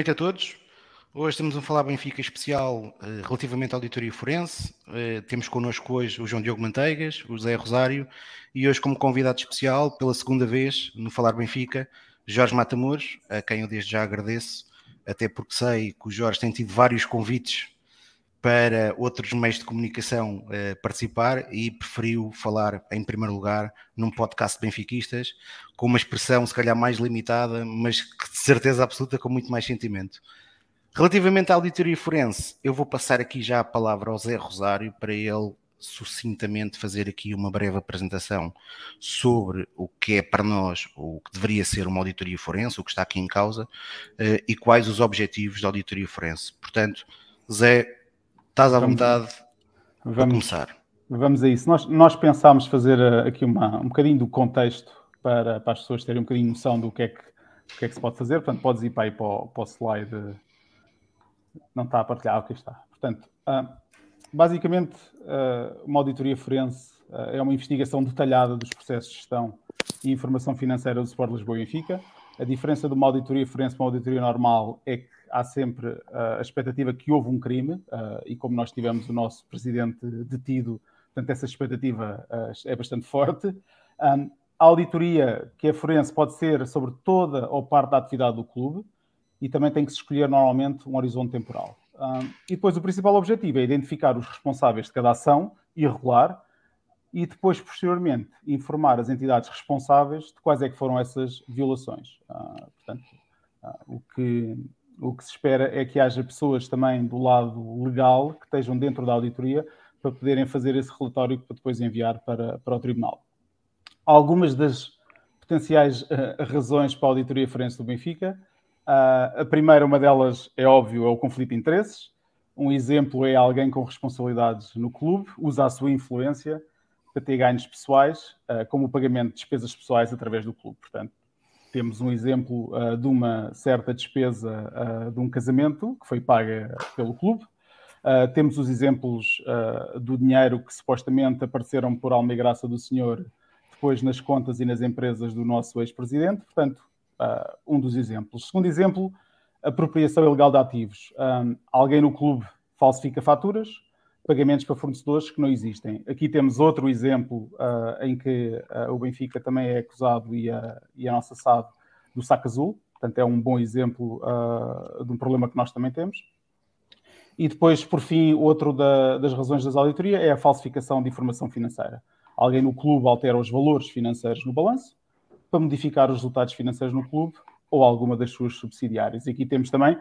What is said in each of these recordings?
Noite a todos. Hoje estamos a falar Benfica especial uh, relativamente à auditoria forense. Uh, temos connosco hoje o João Diogo Manteigas, o José Rosário e hoje como convidado especial, pela segunda vez no Falar Benfica, Jorge Matamoros, a quem eu desde já agradeço, até porque sei que o Jorge tem tido vários convites para outros meios de comunicação uh, participar e preferiu falar em primeiro lugar num podcast de benfiquistas com uma expressão se calhar mais limitada, mas de certeza absoluta com muito mais sentimento. Relativamente à auditoria forense, eu vou passar aqui já a palavra ao Zé Rosário para ele sucintamente fazer aqui uma breve apresentação sobre o que é para nós o que deveria ser uma auditoria forense, o que está aqui em causa uh, e quais os objetivos da auditoria forense. Portanto, Zé, Estás à vontade vamos, para começar. Vamos a isso. Nós, nós pensámos fazer eh, aqui uma, um bocadinho do contexto para, para as pessoas terem um bocadinho noção do que é que, que, é que se pode fazer. Portanto, podes ir para aí para o, para o slide. Não está a partilhar, aqui está. Portanto, uh, basicamente, uh, uma auditoria forense uh, é uma investigação detalhada dos processos de gestão e informação financeira do Sport Lisboa e Benfica. A diferença de uma auditoria forense para uma auditoria normal é que há sempre a expectativa que houve um crime, e como nós tivemos o nosso presidente detido, portanto, essa expectativa é bastante forte. A auditoria que é forense pode ser sobre toda ou parte da atividade do clube e também tem que se escolher normalmente um horizonte temporal. Um, e depois o principal objetivo é identificar os responsáveis de cada ação irregular e depois, posteriormente, informar as entidades responsáveis de quais é que foram essas violações. Uh, portanto, uh, o que o que se espera é que haja pessoas também do lado legal que estejam dentro da auditoria para poderem fazer esse relatório para depois enviar para, para o Tribunal. Algumas das potenciais uh, razões para a auditoria forense do Benfica. Uh, a primeira, uma delas, é óbvio, é o conflito de interesses. Um exemplo é alguém com responsabilidades no clube, usa a sua influência para ter ganhos pessoais, uh, como o pagamento de despesas pessoais através do clube. Portanto, temos um exemplo uh, de uma certa despesa uh, de um casamento que foi paga pelo clube. Temos os exemplos do dinheiro que supostamente apareceram por alma e graça do senhor depois nas contas e nas empresas do nosso ex-presidente. Portanto, um dos exemplos. Segundo exemplo, apropriação ilegal de ativos. alguém no clube falsifica faturas, pagamentos para fornecedores que não existem. Aqui temos outro exemplo uh, em que uh, o Benfica também é acusado e a, e a nossa SAD do saco azul, portanto é um bom exemplo uh, de um problema que nós também temos. E depois, por fim, outro da, das razões das auditoria é a falsificação de informação financeira. Alguém no clube altera os valores financeiros no balanço para modificar os resultados financeiros no clube ou alguma das suas subsidiárias. E aqui temos também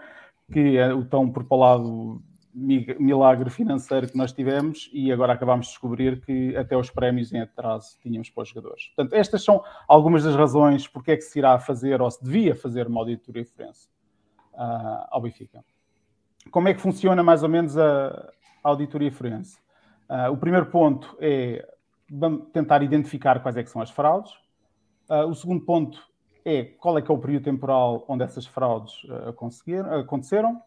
que é o tão propalado milagre financeiro que nós tivemos e agora acabámos de descobrir que até os prémios em atraso tínhamos para os jogadores. Portanto, estas são algumas das razões porque é que se irá fazer ou se devia fazer uma auditoria forense uh, ao Benfica. Como é que funciona mais ou menos a, a auditoria forense? Uh, o primeiro ponto é tentar identificar quais é que são as fraudes. Uh, o segundo ponto é qual é que é o período temporal onde essas fraudes aconteceram.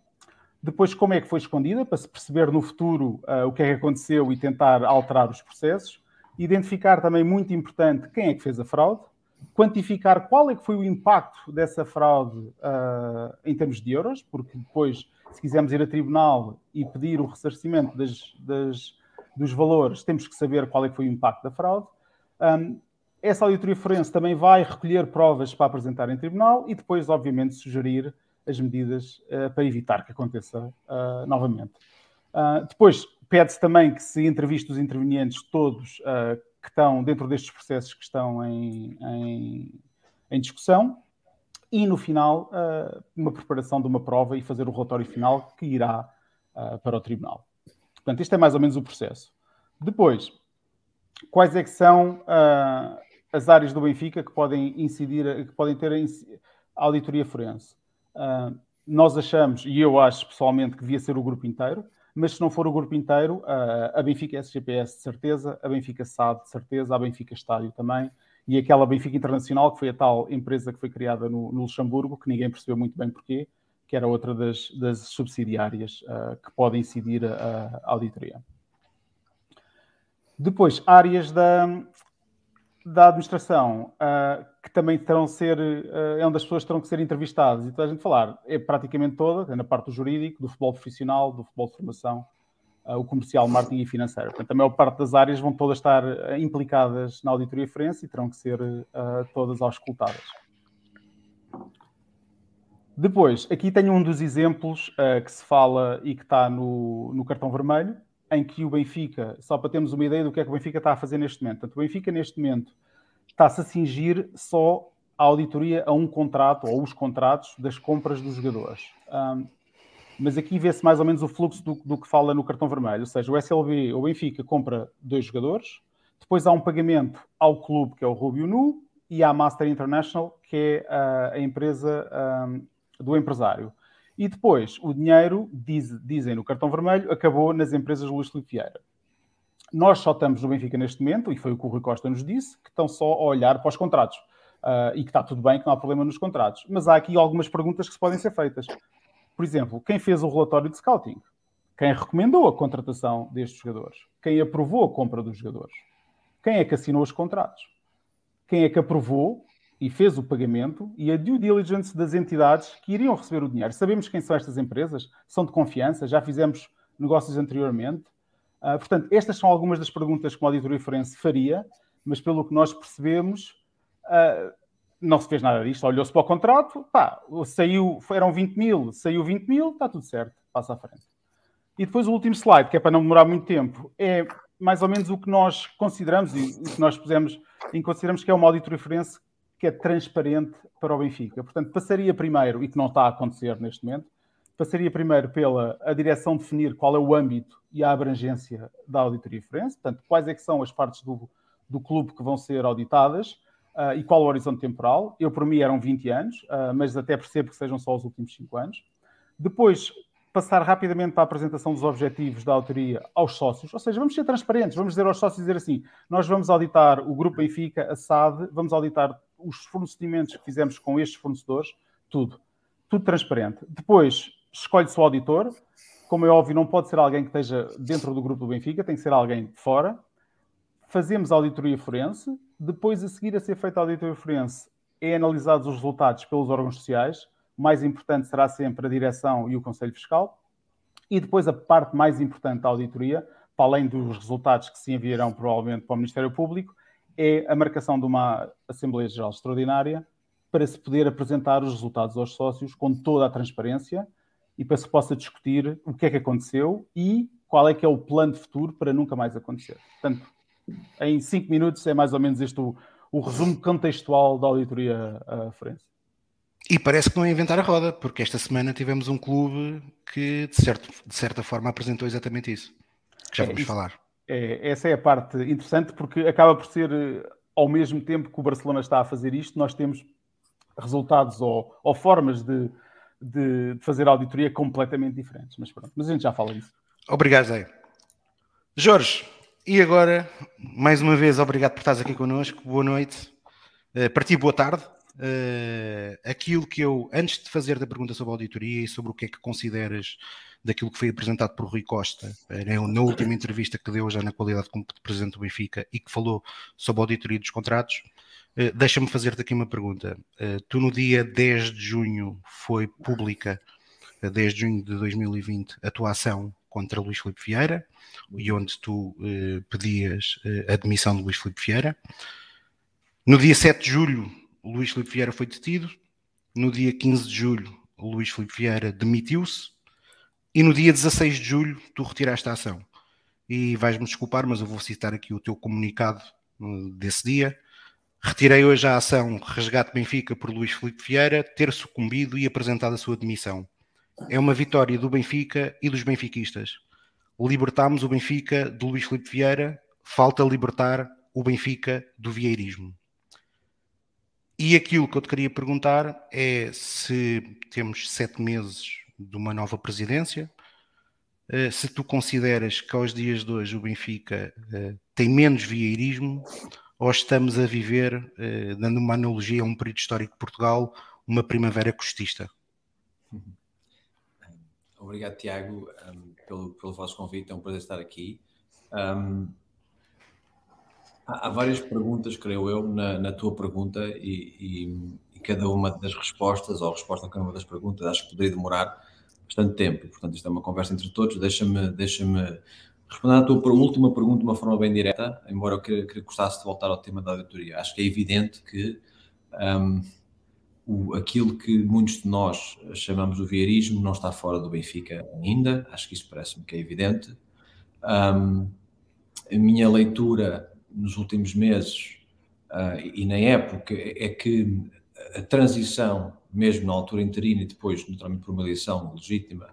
Depois, como é que foi escondida, para se perceber no futuro uh, o que é que aconteceu e tentar alterar os processos. Identificar também, muito importante, quem é que fez a fraude. Quantificar qual é que foi o impacto dessa fraude uh, em termos de euros, porque depois, se quisermos ir a tribunal e pedir o ressarcimento das, das, dos valores, temos que saber qual é que foi o impacto da fraude. Um, essa auditoria forense também vai recolher provas para apresentar em tribunal e depois, obviamente, sugerir as medidas uh, para evitar que aconteça uh, novamente. Uh, depois, pede-se também que se entreviste os intervenientes todos que estão dentro destes processos que estão em, em, em discussão e, no final, uma preparação de uma prova e fazer o relatório final que irá para o tribunal. Portanto, este é mais ou menos o processo. Depois, quais é que são as áreas do Benfica que podem incidir, que podem ter a auditoria forense? Uh, nós achamos, e eu acho pessoalmente, que devia ser o grupo inteiro, mas se não for o grupo inteiro, uh, a Benfica SGPS de certeza, a Benfica SAD de certeza, a Benfica Estádio também, e aquela Benfica Internacional, que foi a tal empresa que foi criada no, no Luxemburgo, que ninguém percebeu muito bem porquê, que era outra das, das subsidiárias uh, que podem incidir a, a auditoria. Depois, áreas da, da administração uh, que também terão ser, uh, é onde as pessoas terão que ser entrevistadas. E toda a gente falar, é praticamente toda, na parte do jurídico, do futebol profissional, do futebol de formação, o comercial, marketing e financeiro. Portanto, a maior parte das áreas vão todas estar implicadas na auditoria forense e terão que ser todas auscultadas. Depois, aqui tenho um dos exemplos que se fala e que está no, no cartão vermelho, em que o Benfica, só para termos uma ideia do que é que o Benfica está a fazer neste momento. Portanto, o Benfica, neste momento, está-se a cingir só a auditoria a um contrato ou os contratos das compras dos jogadores. Um, mas aqui vê-se mais ou menos o fluxo do, do, que fala no cartão vermelho, ou seja, o SLB, o Benfica, compra dois jogadores, depois há um pagamento ao clube, que é o Rubio Nu, e à Master International, que é a, a empresa um, do empresário. E depois, o dinheiro, diz, dizem no cartão vermelho, acabou nas empresas Luís Filipe Vieira. Nós só estamos no Benfica neste momento, e foi o que o Rui Costa nos disse, que estão só a olhar para os contratos. Uh, e que está tudo bem, que não há problema nos contratos. Mas há aqui algumas perguntas que podem ser feitas. Por exemplo, quem fez o relatório de scouting? Quem recomendou a contratação destes jogadores? Quem aprovou a compra dos jogadores? Quem é que assinou os contratos? Quem é que aprovou e fez o pagamento e a due diligence das entidades que iriam receber o dinheiro. Sabemos quem são estas empresas, são de confiança, já fizemos negócios anteriormente. Uh, portanto, estas são algumas das perguntas que uma auditoria forense faria, mas pelo que nós percebemos, uh, não se fez nada disto. Olhou-se para o contrato, pá, saiu, eram 20 mil, saiu 20 mil, está tudo certo, passa à frente. E depois o último slide, que é para não demorar muito tempo, é mais ou menos o que nós consideramos e o que nós pusemos em consideramos que é uma auditoria forense que é transparente para o Benfica. Portanto, passaria primeiro, e que não está a acontecer neste momento, passaria primeiro pela a direção definir qual é o âmbito e a abrangência da auditoria forense, portanto, quais é que são as partes do, do clube que vão ser auditadas uh, e qual o horizonte temporal. Eu, por mim, eram 20 anos, uh, mas até percebo que sejam só os últimos 5 anos. Depois, passar rapidamente para a apresentação dos objetivos da autoria aos sócios, ou seja, vamos ser transparentes, vamos dizer aos sócios dizer assim, nós vamos auditar o Grupo Benfica, a SAD, vamos auditar os fornecimentos que fizemos com estes fornecedores, tudo. Tudo transparente. Depois, escolhe-se o auditor, como é óbvio, não pode ser alguém que esteja dentro do grupo do Benfica, tem que ser alguém de fora. Fazemos a auditoria forense, depois a seguir a ser feita a auditoria forense, é analisados os resultados pelos órgãos sociais, o mais importante será sempre a direção e o Conselho Fiscal. E depois a parte mais importante da auditoria, para além dos resultados que se enviarão provavelmente para o Ministério Público, é a marcação de uma Assembleia Geral Extraordinária para se poder apresentar os resultados aos sócios com toda a transparência e para se possa discutir o que é que aconteceu e qual é que é o plano de futuro para nunca mais acontecer. Portanto, em cinco minutos é mais ou menos este o, o resumo contextual da auditoria uh, forense. E parece que não é inventar a roda, porque esta semana tivemos um clube que, de, certo, de certa forma, apresentou exatamente isso. Que já é, vamos isso, falar. É, essa é a parte interessante, porque acaba por ser, eh, ao mesmo tempo que o Barcelona está a fazer isto, nós temos resultados ou, ou formas de, de, fazer auditoria completamente diferentes. Mas pronto, mas a gente já fala disso. Obrigado, Zé. Jorge, e agora, mais uma vez, obrigado por estares aqui connosco. Boa noite. Uh, para ti, boa tarde uh, aquilo que eu, antes de fazer da pergunta sobre auditoria e sobre o que é que consideras daquilo que foi apresentado por Rui Costa na última entrevista que deu já na qualidade como presidente do Benfica e que falou sobre a auditoria dos contratos, uh, deixa-me fazer-te aqui uma pergunta. tu no dia 10 de junho foi pública, 10 de junho de 2020, a tua ação contra Luís Filipe Vieira, e onde tu pedias a admissão de Luís Filipe Vieira. No dia 7 de julho Luís Filipe Vieira foi detido. No dia 15 de julho, Luís Filipe Vieira demitiu-se. E no dia 16 de julho, tu retiraste a ação. E vais-me desculpar, mas eu vou citar aqui o teu comunicado uh, desse dia. Retirei hoje a ação Resgate Benfica por Luís Filipe Vieira ter sucumbido e apresentado a sua demissão. É uma vitória do Benfica e dos benfiquistas. Libertámos o Benfica do Luís Filipe Vieira, falta libertar o Benfica do vieirismo. E aquilo que eu te queria perguntar é se temos sete meses de uma nova presidência, eh, se tu consideras que aos dias de hoje o Benfica eh, tem menos vieirismo ou estamos a viver, eh, dando uma analogia a um período histórico de Portugal, uma primavera costista. Obrigado, Tiago, pelo, pelo vosso convite. É um prazer estar aqui. Um, Há, várias perguntas, creio eu, na, na tua pergunta e, e, cada uma das respostas, ou a resposta a cada uma das perguntas, acho que poderia demorar bastante tempo. Portanto, isto é uma conversa entre todos. Deixa-me deixa responder à tua última pergunta de uma forma bem direta, embora eu queria, queria gostasse de voltar ao tema da auditoria. Acho que é evidente que um, o, aquilo que muitos de nós chamamos o vieirismo não está fora do Benfica ainda, acho que isso parece-me que é evidente. Um, a minha leitura nos últimos meses uh, e na época é que a transição, mesmo na altura interina e depois, naturalmente, por uma eleição legítima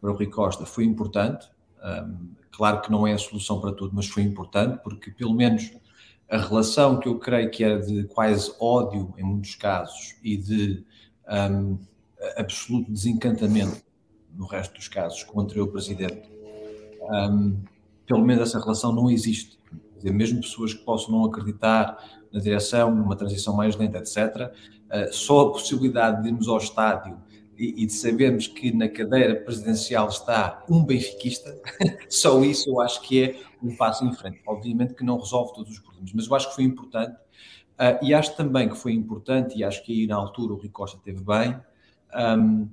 para o Rui Costa, foi importante. Um, claro que não é a solução para tudo, mas foi importante porque, pelo menos, a relação que eu creio que era de quase ódio em muitos casos e de um, absoluto desencantamento no resto dos casos contra o presidente, um, pelo menos essa relação não existe. Dizer, mesmo pessoas que possam não acreditar na direção, numa transição mais lenta, etc., só a possibilidade de irmos ao estádio e, e, de sabermos que na cadeira presidencial está um benfiquista, só isso eu acho que é um passo em frente. Obviamente que não resolve todos os problemas, mas eu acho que foi importante. Uh, e acho também que foi importante, e acho que aí na altura o Rui Costa teve bem, um,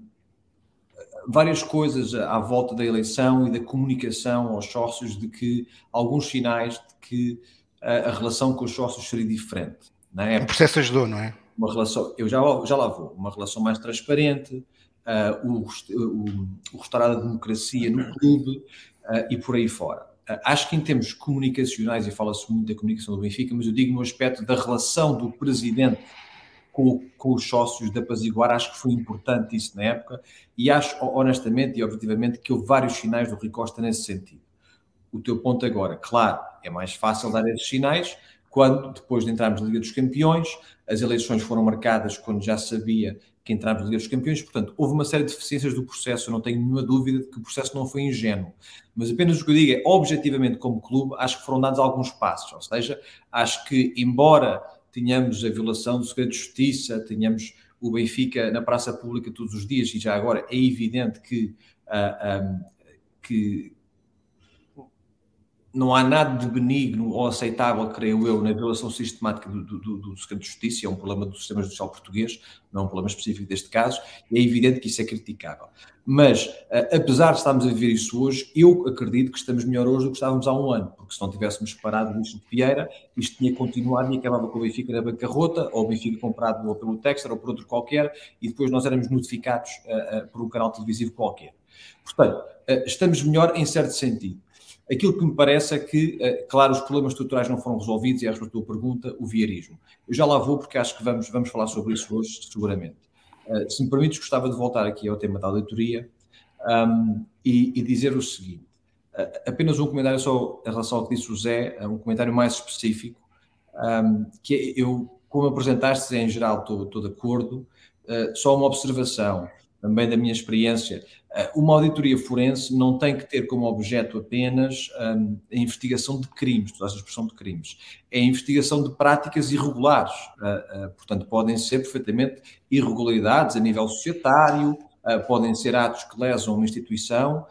várias coisas à volta da eleição e da comunicação aos sócios de que alguns sinais de que a, a relação com os sócios seria diferente. Na época, o processo ajudou, não é? Uma relação, eu já, já lá vou, uma relação mais transparente, uh, o, o, o restaurar a democracia no clube uh, e por aí fora. Uh, acho que em termos comunicacionais, e fala-se muito da comunicação do Benfica, mas eu digo no aspecto da relação do presidente com, com, os sócios da Paziguar, acho que foi importante isso na época e acho honestamente e objetivamente que houve vários sinais do Rui Costa nesse sentido. O teu ponto agora, claro, é mais fácil dar esses sinais quando, depois de entrarmos na Liga dos Campeões, as eleições foram marcadas quando já sabia que entramos na Liga dos Campeões, portanto, houve uma série de deficiências do processo, eu não tenho nenhuma dúvida de que o processo não foi ingênuo, mas apenas o que eu digo é, objetivamente, como clube, acho que foram dados alguns passos, ou seja, acho que, embora tínhamos a violação do segredo de justiça, tínhamos o Benfica na praça pública todos os dias e já agora é evidente que, uh, ah, um, que, não há nada de benigno ou aceitável, creio eu, na violação sistemática do, do, do, de justiça, é um problema do sistema judicial português, não é um problema específico deste caso, e é evidente que isso é criticável. Mas, uh, apesar de estarmos a viver isso hoje, eu acredito que estamos melhor hoje do que estávamos há um ano, porque se não tivéssemos parado isto de Vieira, isto tinha continuado e acabava com o Benfica na bancarrota, ou o Benfica comprado ou pelo Texter ou por outro qualquer, e depois nós éramos notificados uh, uh, por um canal televisivo qualquer. Portanto, estamos melhor em certo sentido. Aquilo que me parece é que, eh, claro, os problemas estruturais não foram resolvidos e, a tua pergunta, o viarismo. Eu já lá vou porque acho que vamos, vamos falar sobre isso hoje, seguramente. Eh, se me permites, gostava de voltar aqui ao tema da auditoria um, e, e, dizer o seguinte. Uh, apenas um comentário só em relação ao que disse o Zé, um comentário mais específico, um, que é, eu, como apresentaste, em geral estou, estou de acordo, uh, só uma observação também da minha experiência, eh, uma auditoria forense não tem que ter como objeto apenas um, a investigação de crimes, toda expressão de crimes, é a investigação de práticas irregulares. Uh, uh, portanto, podem ser perfeitamente irregularidades a nível societário, uh, podem ser atos que lesam uma instituição,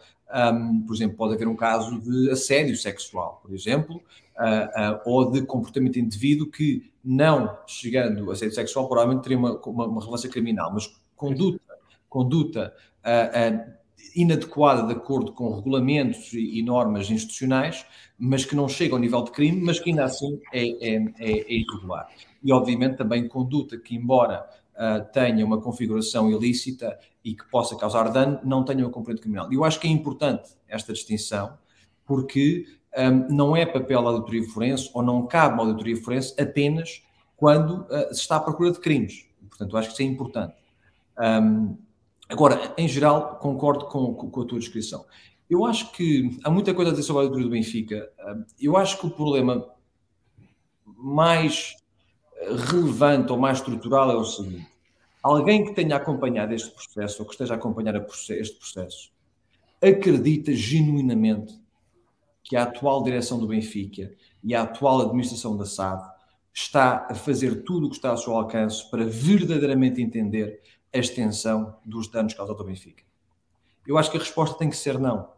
um, por exemplo, pode haver um caso de assédio sexual, por exemplo, ou de comportamento indevido que, não chegando a assédio sexual, provavelmente teria uma, uma, uma relevância criminal, mas conduta conduta uh, uh, inadequada de acordo com regulamentos e, e, normas institucionais, mas que não chega ao nível de crime, mas que ainda assim é, é, é, é irregular. E, obviamente, também conduta que, embora uh, tenha uma configuração ilícita e que possa causar dano, não tenha uma componente criminal. E eu acho que é importante esta distinção, porque um, não é papel da auditoria forense ou não cabe à auditoria forense apenas quando uh, se está à procura de crimes. Portanto, eu acho que isso é importante. Um, Agora, em geral, concordo com, com, a tua descrição. Eu acho que há muita coisa a dizer sobre a auditoria do Benfica. Eu acho que o problema mais relevante ou mais estrutural é o seguinte: alguém que tenha acompanhado este processo ou que esteja a acompanhar este processo acredita genuinamente que a atual direção do Benfica e a atual administração da SAD está a fazer tudo o que está ao seu alcance para verdadeiramente entender a extensão dos danos causados ao Benfica? Eu acho que a resposta tem que ser não.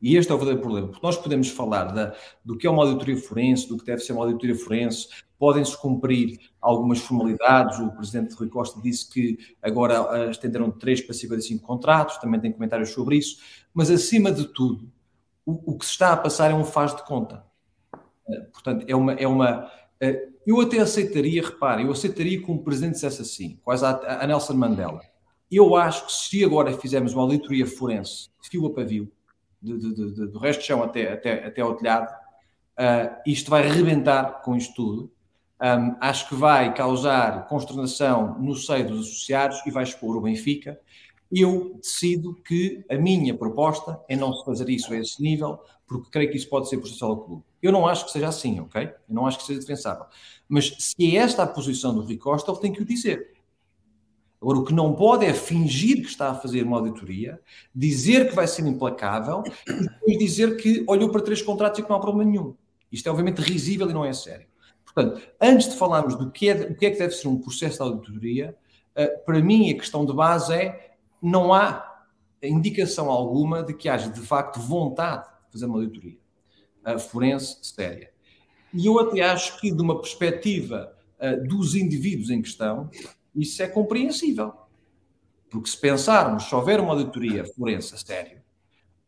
E este é o verdadeiro problema, porque nós podemos falar da, do que é uma auditoria forense, do que deve ser uma auditoria forense, podem-se cumprir algumas formalidades. O presidente Rui Costa disse que agora estenderam de 3 para 55 contratos, também tem comentários sobre isso, mas acima de tudo, o, o que se está a passar é um faz de conta. Eh, portanto, é uma. É uma eh, eu até aceitaria, repare, eu aceitaria que um presidente dissesse assim, quase a, Nelson Mandela. Eu acho que se agora fizermos uma auditoria forense, fio a pavio, de, de, de, do resto do chão até, até, até ao telhado, uh, isto vai rebentar com isto tudo. Um, acho que vai causar consternação no seio dos associados e vai expor o Benfica. Eu decido que a minha proposta é não se fazer isso a esse nível, porque creio que isso pode ser prejudicial ao clube. Eu não acho que seja assim, ok? Eu não acho que seja defensável. Mas se é esta a posição do Rui Costa, ele tem que o dizer. Agora, o que não pode é fingir que está a fazer uma auditoria, dizer que vai ser implacável e depois dizer que olhou para três contratos e que não há problema nenhum. Isto é obviamente risível e não é sério. Portanto, antes de falarmos do que é, o que é que deve ser um processo de auditoria, uh, para mim a questão de base é não há indicação alguma de que haja de facto vontade de fazer uma auditoria uh, forense séria. E eu até acho que de uma perspectiva uh, dos indivíduos em questão, isso é compreensível. Porque se pensarmos, se houver uma auditoria forense a sério,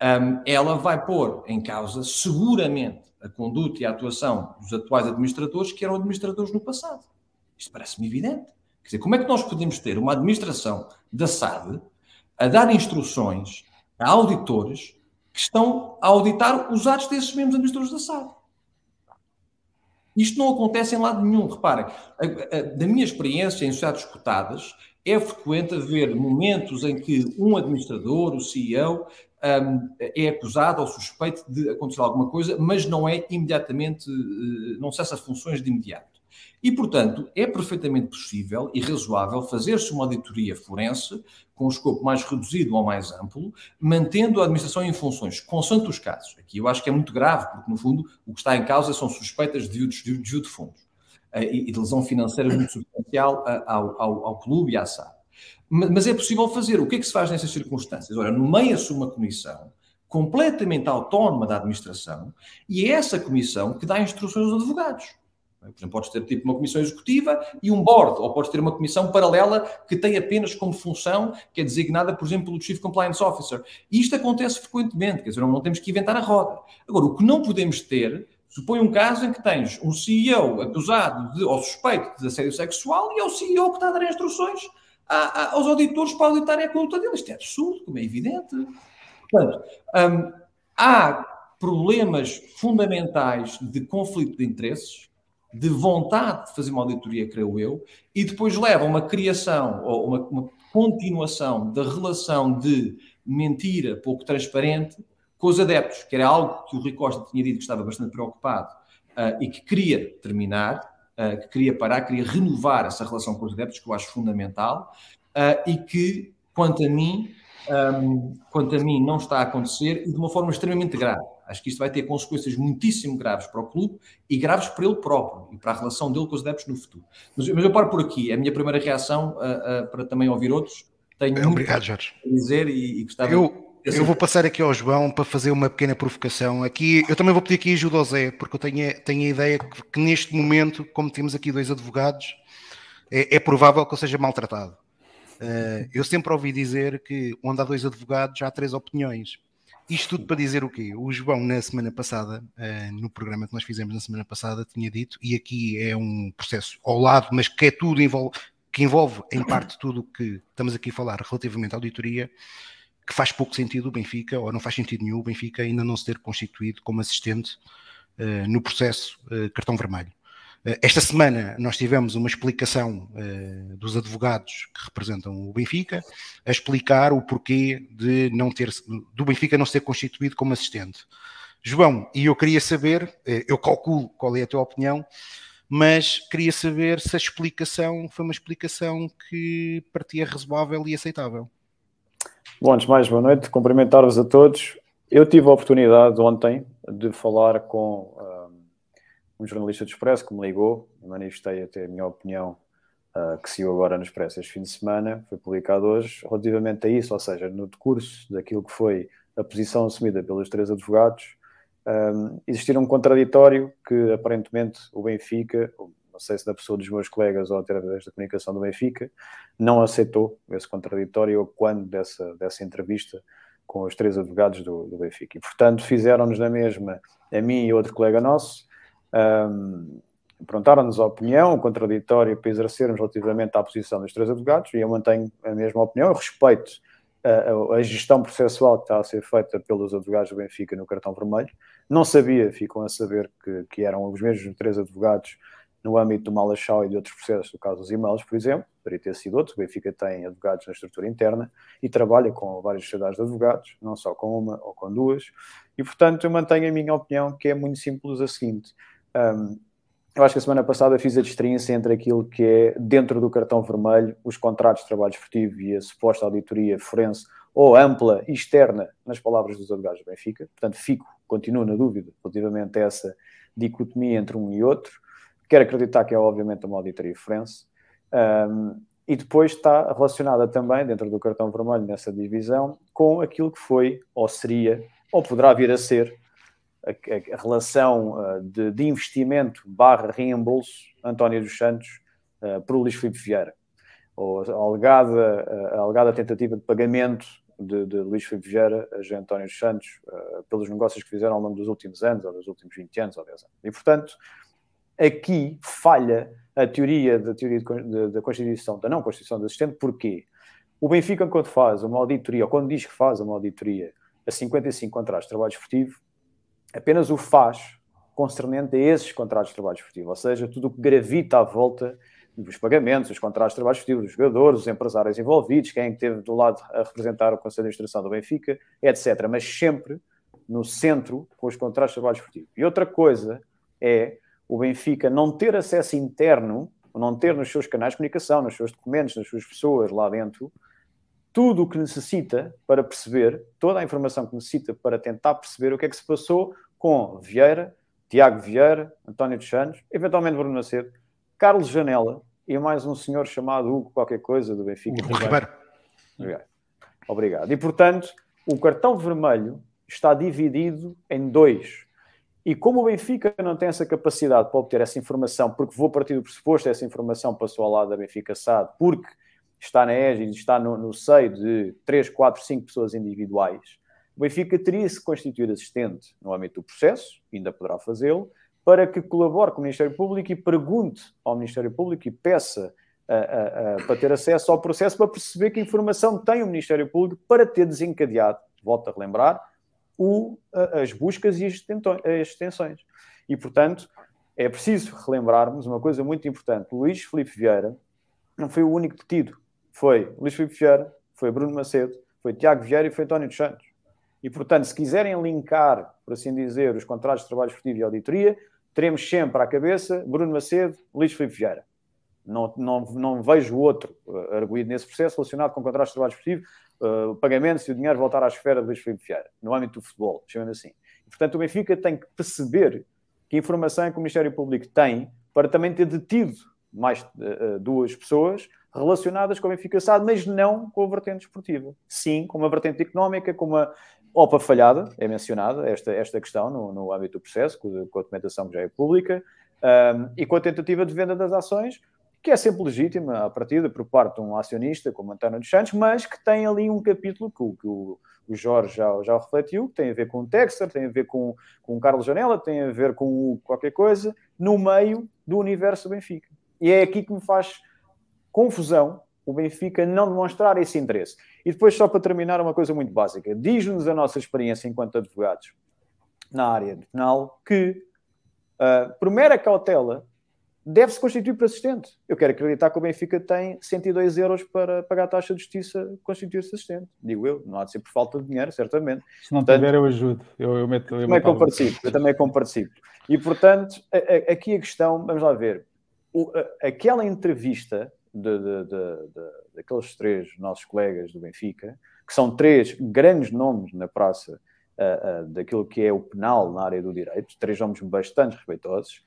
um, ela vai pôr em causa seguramente a conduta e a atuação dos atuais administradores que eram administradores no passado. Isto parece-me evidente. Quer dizer, como é que nós podemos ter uma administração da SAD a dar instruções a auditores que estão a auditar os atos desses mesmos administradores da SAD? Isto não acontece em lado nenhum. Reparem, da minha experiência em sociedades cotadas, é frequente haver momentos em que um administrador, o CEO, um, é acusado ou suspeito de acontecer alguma coisa, mas não é imediatamente, eh, não cessa funções de imediato. E, portanto, é perfeitamente possível e razoável fazer-se uma auditoria forense com um escopo mais reduzido ou mais amplo, mantendo a administração em funções, consoante os casos. Aqui eu acho que é muito grave, porque, no fundo, o que está em causa são suspeitas de desvio de fundos eh, e de lesão financeira muito substancial eh, ao, ao, ao clube e à SAD. Mas é possível fazer. O que é que se faz nessas circunstâncias? Ora, nomeia-se uma comissão completamente autónoma da administração e é essa comissão que dá instruções aos advogados. Por exemplo, podes ter tipo uma comissão executiva e um board, ou podes ter uma comissão paralela que tem apenas como função, que é designada, por exemplo, pelo Chief Compliance Officer. E isto acontece frequentemente, quer dizer, não, não temos que inventar a roda. Agora, o que não podemos ter, supõe um caso em que tens um CEO acusado de, ou suspeito de assédio sexual e é o CEO que está a dar instruções a, a, aos auditores para auditarem a conduta dele. Isto é absurdo, como é evidente. Portanto, hum, há problemas fundamentais de conflito de interesses de vontade de fazer uma auditoria, creio eu, e depois leva a uma criação ou uma, uma continuação da relação de mentira pouco transparente com os adeptos, que era algo que o Rui Costa tinha dito que estava bastante preocupado uh, e que queria terminar, uh, que queria parar, queria renovar essa relação com os adeptos, que eu acho fundamental, uh, e que, quanto a mim, um, quanto a mim, não está a acontecer e de uma forma extremamente grave. Acho que isto vai ter consequências muitíssimo graves para o clube e graves para ele próprio e para a relação dele com os adeptos no futuro. Mas, mas eu paro por aqui. É a minha primeira reação uh, uh, para também ouvir outros. Tenho Obrigado, Jorge. A dizer e, e gostava eu... Eu vou passar aqui ao João para fazer uma pequena provocação. Aqui, eu também vou pedir aqui ajuda ao Zé, porque eu tenho, tenho a ideia que, que neste momento, como temos aqui dois advogados, é, é provável que eu seja maltratado. Uh, eu sempre ouvi dizer que onde há dois advogados há três opiniões. Isto tudo para dizer o quê? O João, na semana passada, uh, no programa que nós fizemos na semana passada, tinha dito, e aqui é um processo ao lado, mas que é tudo envolve, que envolve em parte tudo o que estamos aqui a falar relativamente à auditoria, que faz pouco sentido o Benfica, ou não faz sentido nenhum o Benfica ainda não se ter constituído como assistente uh, no processo cartão vermelho. Eh, esta semana nós tivemos uma explicação uh, dos advogados que representam o Benfica a explicar o porquê de não ter do Benfica não ser constituído como assistente. João, e eu queria saber, uh, eu calculo qual é a tua opinião, mas queria saber se a explicação foi uma explicação que para ti é razoável e aceitável. Bom, antes mais, boa noite, cumprimentar-vos a todos. Eu tive a oportunidade ontem de falar com um jornalista do Expresso que me ligou, manifestei até a minha opinião uh, que saiu agora no Expresso este fim de semana, foi publicado hoje, relativamente a isso, ou seja, no decurso daquilo que foi a posição assumida pelos três advogados, um, existir um contraditório que aparentemente o Benfica, não sei se da pessoa dos meus colegas ou através da comunicação do Benfica, não aceitou esse contraditório quando dessa, dessa entrevista com os três advogados do, do Benfica. E, portanto, fizeram-nos na mesma, a mim e outro colega nosso, um, perguntaram-nos a opinião, o contraditório para exercermos relativamente à posição dos três advogados, e eu mantenho a mesma opinião, eu respeito a, a, gestão processual que está a ser feita pelos advogados do Benfica no cartão vermelho. Não sabia, ficam a saber que, que eram os mesmos três advogados no âmbito do Malachau e de outros processos, no caso dos e-mails, por exemplo, poderia ter sido outro. O Benfica tem advogados na estrutura interna e trabalha com várias sociedades de advogados, não só com uma ou com duas. E, portanto, eu mantenho a minha opinião, que é muito simples a seguinte. Um, eu acho que a semana passada fiz a distinção entre aquilo que é, dentro do cartão vermelho, os contratos de trabalho esportivo e a suposta auditoria forense ou ampla externa, nas palavras dos advogados do Benfica. Portanto, fico, continuo na dúvida relativamente a essa dicotomia entre um e outro. Quero acreditar que é, obviamente, uma auditoria forense. Um, e depois está relacionada também, dentro do cartão vermelho, nessa divisão, com aquilo que foi, ou seria, ou poderá vir a ser, a, a, relação uh, de, de, investimento barra reembolso António dos Santos uh, por Luís Filipe Vieira. Ou a alegada, a alegada tentativa de pagamento de, de Luís Filipe Vieira a António dos Santos uh, pelos negócios que fizeram ao longo dos últimos anos, ou dos últimos 20 anos, ou 10 anos. E, portanto, aqui falha a teoria da teoria da Constituição, da não Constituição do assistente, porquê? O Benfica, quando faz uma auditoria, ou quando diz que faz uma auditoria a 55 contratos de trabalho esportivo, apenas o faz concernente a esses contratos de trabalho esportivo, ou seja, tudo o que gravita à volta dos pagamentos, os contratos de trabalho esportivo dos jogadores, os empresários envolvidos, quem é esteve do lado a representar o Conselho de Administração do Benfica, etc. Mas sempre no centro com os contratos de trabalho esportivo. E outra coisa é o Benfica não ter acesso interno, não ter nos seus canais de comunicação, nos seus documentos, nas suas pessoas lá dentro, tudo o que necessita para perceber, toda a informação que necessita para tentar perceber o que é que se passou com Vieira, Tiago Vieira, António dos Santos, eventualmente Bruno Macedo, Carlos Janela e mais um senhor chamado Hugo qualquer coisa do Benfica. Hugo Ribeiro. Obrigado. Obrigado. E, portanto, o cartão vermelho está dividido em dois. E como o Benfica não tem essa capacidade para obter essa informação, porque vou partir do pressuposto essa informação passou ao lado da Benfica SAD, porque está na égide, está no, no seio de 3, 4, 5 pessoas individuais, o Benfica teria se constituir assistente no âmbito do processo, ainda poderá fazê-lo, para que colabore com o Ministério Público e pergunte ao Ministério Público e peça para ter acesso ao processo para perceber que informação tem o Ministério Público para ter desencadeado, volto a relembrar, o, as buscas e as extensões. E, portanto, é preciso relembrarmos uma coisa muito importante. Luís Felipe Vieira não foi o único detido. Foi Luís Felipe Vieira, foi Bruno Macedo, foi Tiago Vieira e foi António dos Santos. E, portanto, se quiserem linkar, por assim dizer, os contratos de trabalho esportivo e auditoria, teremos sempre à cabeça Bruno Macedo, Luís Felipe Vieira. Não, não, não vejo outro uh, arguído nesse processo relacionado com contratos de trabalho esportivo, uh, pagamentos e o dinheiro voltar à esfera de Luís Felipe Vieira, no âmbito do futebol, chamando assim. E, portanto, o Benfica tem que perceber que informação é que o Ministério Público tem para também ter detido mais uh, duas pessoas relacionadas com a Benfica SAD, mas não com a vertente esportiva. Sim, com uma vertente económica, com uma OPA falhada, é mencionada esta, esta questão no, no âmbito do processo, com, com a documentação que já é pública, um, e com a tentativa de venda das ações, que é sempre legítima à partida por parte de um acionista como António dos Santos, mas que tem ali um capítulo que, que o, o Jorge já, já refletiu, que tem a ver com o Texter, tem a ver com, com o Carlos Janela, tem a ver com qualquer coisa, no meio do universo Benfica. E é aqui que me faz confusão o Benfica não demonstrar esse interesse. E depois, só para terminar, uma coisa muito básica. Diz-nos a nossa experiência enquanto advogados na área penal que, uh, por mera cautela, deve-se constituir para assistente. Eu quero acreditar que o Benfica tem 102 euros para pagar a taxa de justiça constituir-se assistente. Digo eu, não há de ser por falta de dinheiro, certamente. Se não portanto, tiver, eu ajudo. Eu, eu meto, eu também compartilho, eu também compartilho. E, portanto, a, a, aqui a questão, vamos lá ver, o, a, aquela entrevista de, de, de, daqueles três nossos colegas do Benfica, que são três grandes nomes na praça uh, uh, daquilo que é o penal na área do direito, três nomes bastante respeitosos,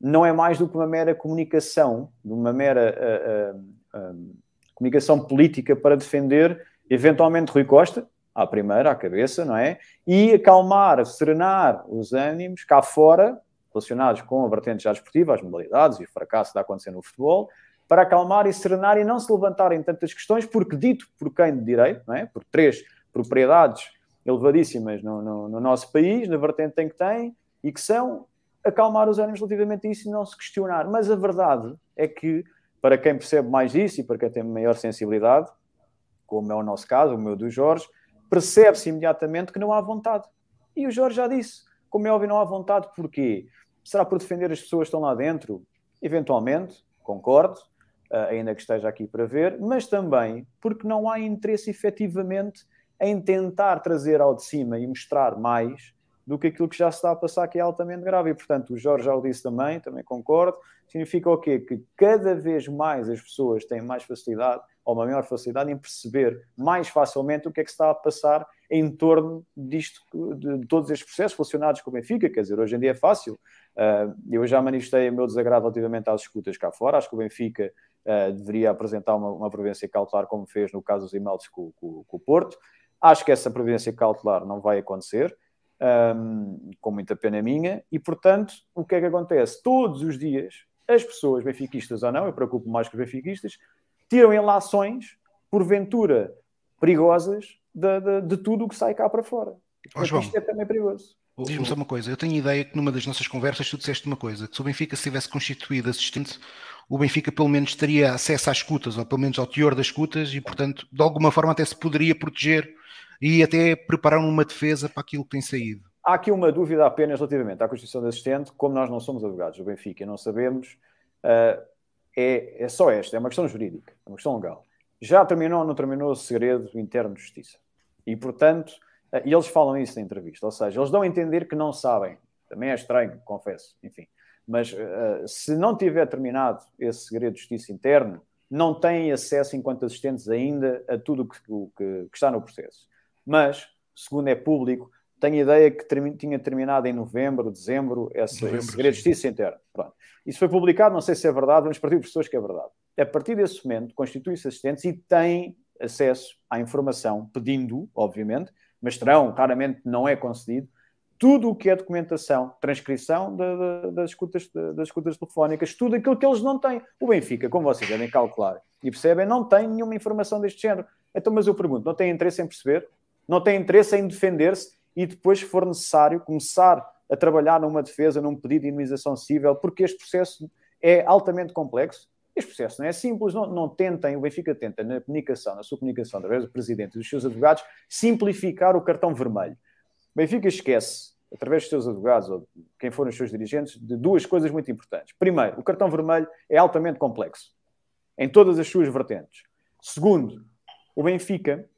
não é mais do que uma mera comunicação, uma mera uh, comunicação política para defender, eventualmente, Rui Costa, à primeira, à cabeça, não é? E acalmar, serenar os ânimos cá fora, relacionados com a vertente já desportiva, as modalidades e o fracasso que está acontecendo no futebol, para acalmar e serenar e não se levantarem tantas questões, porque dito por quem de direito, não é? por três propriedades elevadíssimas no, no, no nosso país, na vertente em que tem, e que são acalmar os ânimos relativamente a isso e não se questionar. Mas a verdade é que, para quem percebe mais isso e para quem tem maior sensibilidade, como é o nosso caso, o meu do Jorge, percebe-se imediatamente que não há vontade. E o Jorge já disse, como é óbvio, não há vontade, porquê? Será por defender as pessoas que estão lá dentro? Eventualmente, concordo, ainda que esteja aqui para ver, mas também porque não há interesse efetivamente em tentar trazer ao de cima e mostrar mais do que aquilo que já se está a passar, que é altamente grave. E, portanto, o Jorge já o disse também, também concordo. Significa o quê? Que cada vez mais as pessoas têm mais facilidade, ou uma maior facilidade, em perceber mais facilmente o que é que se está a passar em torno disto, de, todos estes processos relacionados com o Benfica. Quer dizer, hoje em dia é fácil. Uh, eu já manifestei o meu desagrado relativamente às escutas cá fora. Acho que o Benfica uh, deveria apresentar uma, uma providência cautelar, como fez no caso dos e-mails com, com, com o Porto. Acho que essa providência cautelar não vai acontecer um, com muita pena minha, e portanto, o que é que acontece? Todos os dias, as pessoas, benfiquistas ou não, eu preocupo mais com os benfiquistas, tiram enlações, porventura perigosas, de, de, de tudo o que sai cá para fora. Oh, João, isto é também perigoso. Diz-me só uma coisa, eu tenho ideia que numa das nossas conversas tu disseste uma coisa, que se o Benfica se tivesse constituído assistente, o Benfica pelo menos teria acesso às escutas, ou pelo menos ao teor das escutas, e portanto, de alguma forma até se poderia proteger e até preparar uma defesa para aquilo que tem saído. Há aqui uma dúvida apenas relativamente à Constituição de Assistente, como nós não somos advogados do Benfica e não sabemos, uh, é, é só esta, é uma questão jurídica, é uma questão legal. Já terminou ou não terminou o segredo interno de justiça? E, portanto, e eles falam isso na entrevista, ou seja, eles dão a entender que não sabem. Também é estranho, confesso, enfim. Mas uh, se não tiver terminado esse segredo de justiça interno, não têm acesso, enquanto assistentes, ainda a tudo o que, que, está no processo mas, segundo é público, tenho a ideia que termi tinha terminado em novembro, dezembro, esse, novembro, esse segredo de justiça interna. Pronto. Isso foi publicado, não sei se é verdade, vamos partir pessoas que é verdade. A partir desse momento, constituem-se assistentes e têm acesso à informação, pedindo, obviamente, mas terão, raramente não é concedido, tudo o que é documentação, transcrição das, escutas, das escutas telefónicas, tudo aquilo que eles não têm. O Benfica, como vocês devem calcular e percebem, não tem nenhuma informação deste género. Então, mas eu pergunto, não tem interesse em perceber? não tem interesse em defender-se e depois, se for necessário, começar a trabalhar numa defesa, num pedido de indemnização civil, porque este processo é altamente complexo. Este processo não é simples, não, não tentem, o Benfica tenta na comunicação, na sua comunicação, através do Presidente e dos seus advogados, simplificar o cartão vermelho. O Benfica esquece, através dos seus advogados ou quem forem os seus dirigentes, de duas coisas muito importantes. Primeiro, o cartão vermelho é altamente complexo, em todas as suas vertentes. Segundo, o Benfica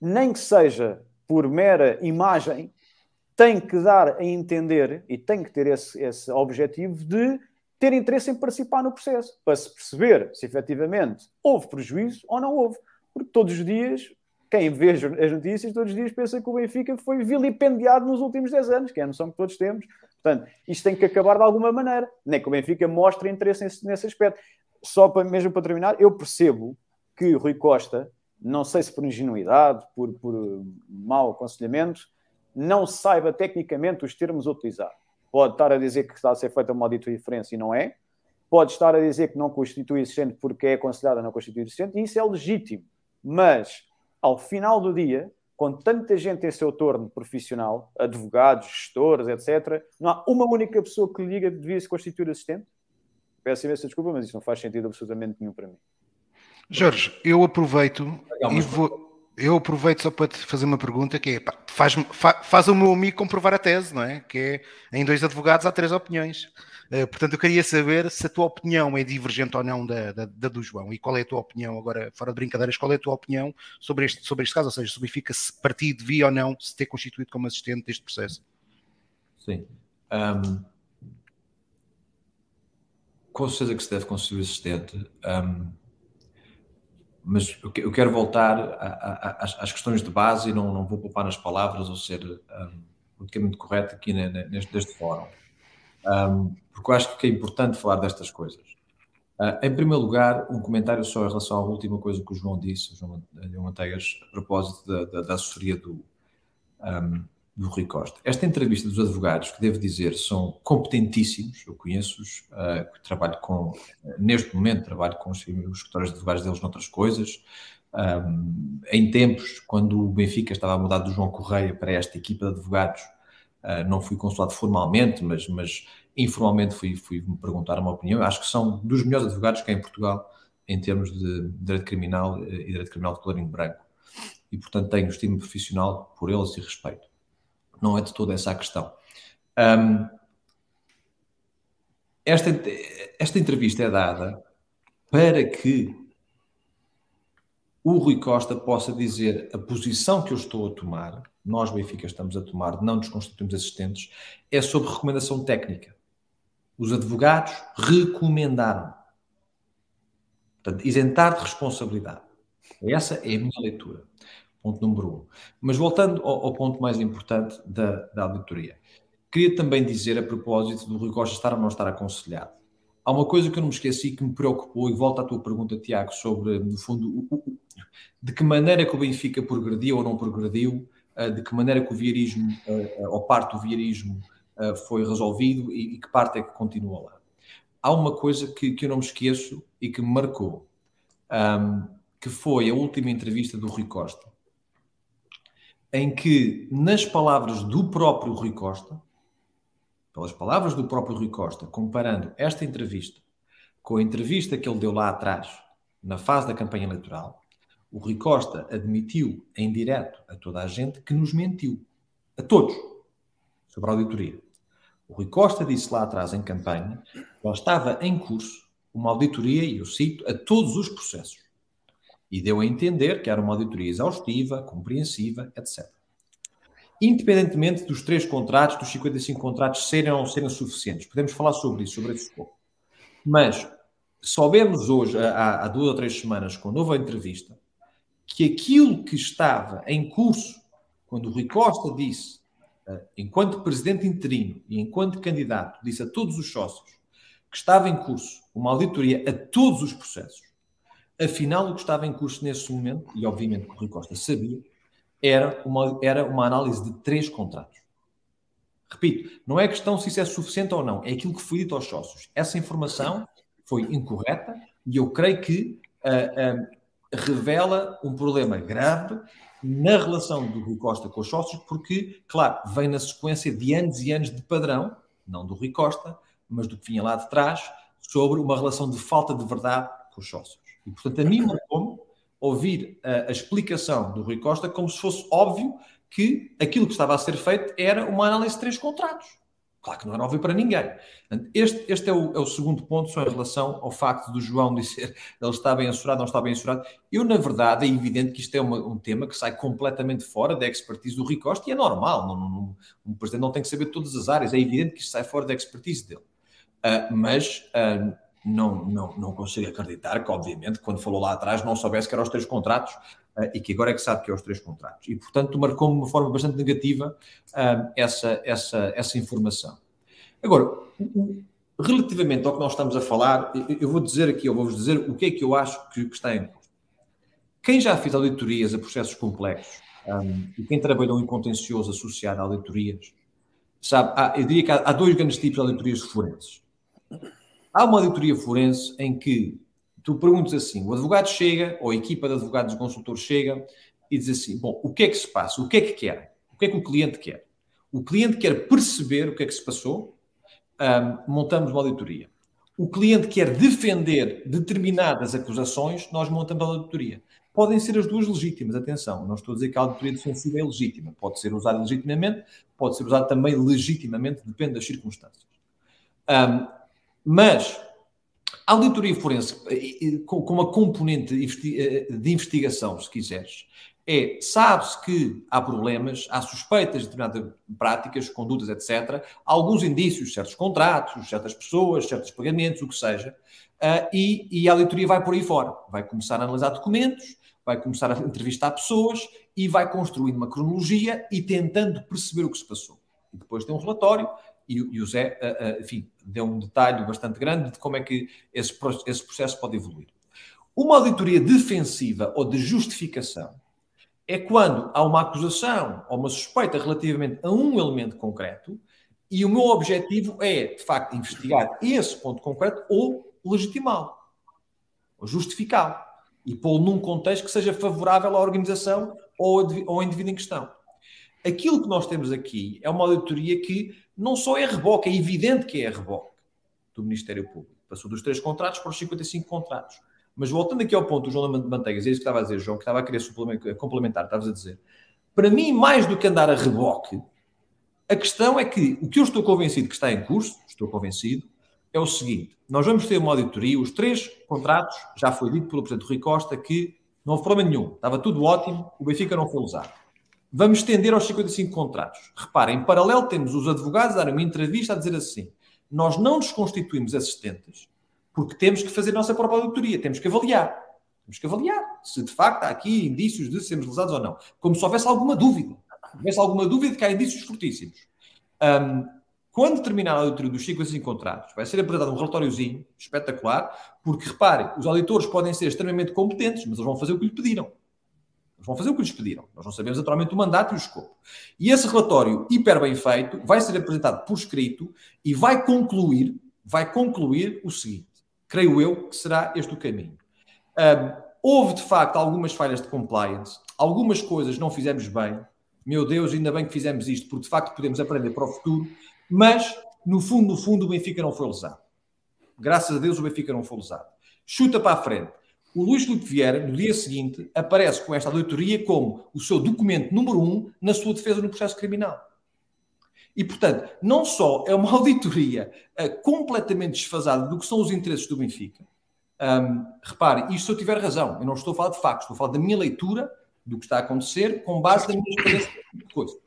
nem que seja por mera imagem, tem que dar a entender e tem que ter esse, esse objetivo de ter interesse em participar no processo, para se perceber se efetivamente houve prejuízo ou não houve. Porque todos os dias, quem vê as notícias, todos os dias pensa que o Benfica foi vilipendiado nos últimos 10 anos, que é a noção que todos temos. Portanto, isto tem que acabar de alguma maneira. Nem que o Benfica mostre interesse nesse aspecto. Só para, mesmo para terminar, eu percebo que Rui Costa não sei se por ingenuidade, por, por mau aconselhamento, não saiba tecnicamente os termos a utilizar. Pode estar a dizer que está a ser feita uma auditoria diferença e não é. Pode estar a dizer que não constitui existente porque é aconselhada não constituir existente, e isso é legítimo. Mas, ao final do dia, com tanta gente em seu torno profissional, advogados, gestores, etc., não há uma única pessoa que lhe diga que devia se constituir assistente? Peço imensa desculpa, mas isso não faz sentido absolutamente nenhum para mim. Jorge, eu aproveito e vou, eu aproveito só para te fazer uma pergunta que é pá, faz, faz o meu amigo comprovar a tese, não é? Que é em dois advogados há três opiniões. Uh, portanto, eu queria saber se a tua opinião é divergente ou não da, da, da, do João e qual é a tua opinião, agora fora de brincadeiras, qual é a tua opinião sobre este, sobre este caso, ou seja, Benfica se partido devia ou não se ter constituído como assistente deste processo. Sim. Um, com certeza que se deve constituir assistente. Um, mas eu quero voltar às questões de base e não, não vou poupar nas palavras ou ser um, politicamente correto aqui neste, neste fórum. um, porque eu acho que é importante falar destas coisas. Uh, em primeiro lugar, um comentário só em relação à última coisa que o João disse, o João, Manteigas, a propósito da, da, da assessoria do, um, do Rui Costa. Esta entrevista dos advogados, que devo dizer, são competentíssimos, eu conheço-os, uh, trabalho com, neste momento, trabalho com os, os escritórios de advogados deles noutras coisas. Um, em tempos, quando o Benfica estava a mudar do João Correia para esta equipa de advogados, uh, não fui consultado formalmente, mas, mas informalmente fui, fui me perguntar uma opinião. Acho que são dos melhores advogados que há em Portugal em termos de direito criminal e direito criminal de colorinho branco. E, portanto, tenho estima profissional por eles e respeito. Não é de toda essa a questão. Um, esta, esta entrevista é dada para que o Rui Costa possa dizer a posição que eu estou a tomar, nós, Benfica, estamos a tomar, não nos constituímos assistentes, é sobre recomendação técnica. Os advogados recomendaram. Portanto, isentar de responsabilidade. Essa é a minha leitura. Ponto número um. Mas voltando ao, ao ponto mais importante da, da auditoria, queria também dizer, a propósito do Rui Costa estar ou não estar aconselhado, há uma coisa que eu não me esqueci que me preocupou, e volta à tua pergunta, Tiago, sobre, no fundo, de que maneira que o Benfica progrediu ou não progrediu, eh, de que maneira que o viarismo, eh, ou parte do viarismo, eh, foi resolvido e, que parte é que continua lá. Há uma coisa que, que eu não me esqueço e que me marcou, um, que foi a última entrevista do Rui Costa, em que, nas palavras do próprio Rui Costa, pelas palavras do próprio Rui Costa, comparando esta entrevista com a entrevista que ele deu lá atrás, na fase da campanha eleitoral, o Rui Costa admitiu em direto a toda a gente que nos mentiu. A todos. Sobre a auditoria. O Rui Costa disse lá atrás em campanha que estava em curso uma auditoria, e eu cito, a todos os processos. E deu a entender que era uma auditoria exaustiva, compreensiva, etc independentemente dos três contratos, dos 55 contratos serem ou não serem suficientes. Podemos falar sobre isso, sobre esse escopo. Mas soubemos hoje, há, há duas ou três semanas, com a nova entrevista, que aquilo que estava em curso, quando o Rui Costa disse, eh, enquanto presidente interino e enquanto candidato, disse a todos os sócios que estava em curso uma auditoria a todos os processos, afinal o que estava em curso nesse momento, e obviamente o Rui Costa sabia, era uma, era uma análise de três contratos. Repito, não é questão se isso é suficiente ou não, é aquilo que foi dito aos sócios. Essa informação foi incorreta e eu creio que uh, uh, revela um problema grave na relação do Rui Costa com os sócios, porque, claro, vem na sequência de anos e anos de padrão, não do Rui Costa, mas do que vinha lá de trás, sobre uma relação de falta de verdade com os sócios. E, portanto, a mim marcou ouvir a, a, explicação do Rui Costa como se fosse óbvio que aquilo que estava a ser feito era uma análise de três contratos. Claro que não era óbvio para ninguém. Este, este é, o, é, o, segundo ponto, só em relação ao facto do João dizer ele está bem assessorado, não está bem assessorado. Eu, na verdade, é evidente que isto é uma, um tema que sai completamente fora da expertise do Rui Costa e é normal. Não, não, um presidente não tem que saber todas as áreas. É evidente que isto sai fora da expertise dele. Uh, mas uh, não, não, não consigo acreditar que, obviamente, quando falou lá atrás, não soubesse que eram os três contratos uh, e que agora é que sabe que é os três contratos. E, portanto, marcou-me de uma forma bastante negativa uh, essa, essa, essa informação. Agora, relativamente ao que nós estamos a falar, eu vou dizer aqui, eu vou-vos dizer o que é que eu acho que, que está em curso. Quem já fez auditorias a processos complexos um, e quem trabalhou em contencioso associado a auditorias, sabe, há, eu diria que há, há dois grandes tipos de auditorias forenses Há uma auditoria forense em que tu perguntas assim: o advogado chega, ou a equipa de advogados e consultores chega e diz assim: bom, o que é que se passa? O que é que querem? O que é que o cliente quer? O cliente quer perceber o que é que se passou, um, montamos uma auditoria. O cliente quer defender determinadas acusações, nós montamos a auditoria. Podem ser as duas legítimas, atenção, não estou a dizer que a auditoria defensiva é legítima. Pode ser usada legitimamente, pode ser usada também legitimamente, depende das circunstâncias. Um, mas a auditoria forense, com uma componente eh, de investigação, se quiseres, é, sabe-se que há problemas, há suspeitas de determinadas práticas, condutas, etc., alguns indícios, certos contratos, certas pessoas, certos pagamentos, o que seja, e, e, a auditoria vai por aí fora. Vai começar a analisar documentos, vai começar a entrevistar pessoas e vai construindo uma cronologia e tentando perceber o que se passou. E depois tem um relatório e, e o Zé, uh, uh, enfim, deu um detalhe bastante grande de como é que esse, esse processo pode evoluir. Uma auditoria defensiva ou de justificação é quando há uma acusação ou uma suspeita relativamente a um elemento concreto e o meu objetivo é, de facto, investigar esse ponto concreto ou legitimá-lo, ou justificá-lo e pô-lo num contexto que seja favorável à organização ou ao indivíduo em questão. Aquilo que nós temos aqui é uma auditoria que não só é reboque, é evidente que é reboque do Ministério Público. Passou dos três contratos para os 55 contratos. Mas voltando aqui ao ponto do João Manteigas, é isso que estava a dizer, João, que estava a querer complementar, estavas a dizer. Para mim, mais do que andar a reboque, a questão é que o que eu estou convencido que está em curso, estou convencido, é o seguinte: nós vamos ter uma auditoria, os três contratos, já foi dito pelo Presidente Rui Costa que não houve problema nenhum, estava tudo ótimo, o Benfica não foi usado. Vamos estender aos 55 contratos. Reparem, em paralelo temos os advogados a dar uma entrevista a dizer assim: nós não nos constituímos assistentes porque temos que fazer a nossa própria auditoria, temos que avaliar. Temos que avaliar se de facto há aqui indícios de sermos lesados ou não. Como se houvesse alguma dúvida. Se houvesse alguma dúvida que há indícios fortíssimos. Um, quando terminar a auditoria dos 55 contratos, vai ser apresentado um relatóriozinho espetacular, porque reparem, os auditores podem ser extremamente competentes, mas eles vão fazer o que lhe pediram. Eles vão fazer o que lhes pediram. Nós não sabemos naturalmente o mandato e o escopo. E esse relatório hiper bem feito vai ser apresentado por escrito e vai concluir, vai concluir o seguinte creio eu que será este o caminho. Um, houve de facto algumas falhas de compliance, algumas coisas não fizemos bem. Meu Deus, ainda bem que fizemos isto, porque de facto podemos aprender para o futuro, mas no fundo, no fundo, o Benfica não foi lesado. Graças a Deus, o Benfica não foi lesado. Chuta para a frente. O Luís Filipe Vieira, no dia seguinte, aparece com esta auditoria como o seu documento número um na sua defesa no processo criminal. E, portanto, não só é uma auditoria uh, completamente desfasada do que são os interesses do Benfica. Um, repare, isto se eu tiver razão, eu não estou a falar de factos, estou a falar da minha leitura do que está a acontecer com base na minha experiência de coisa.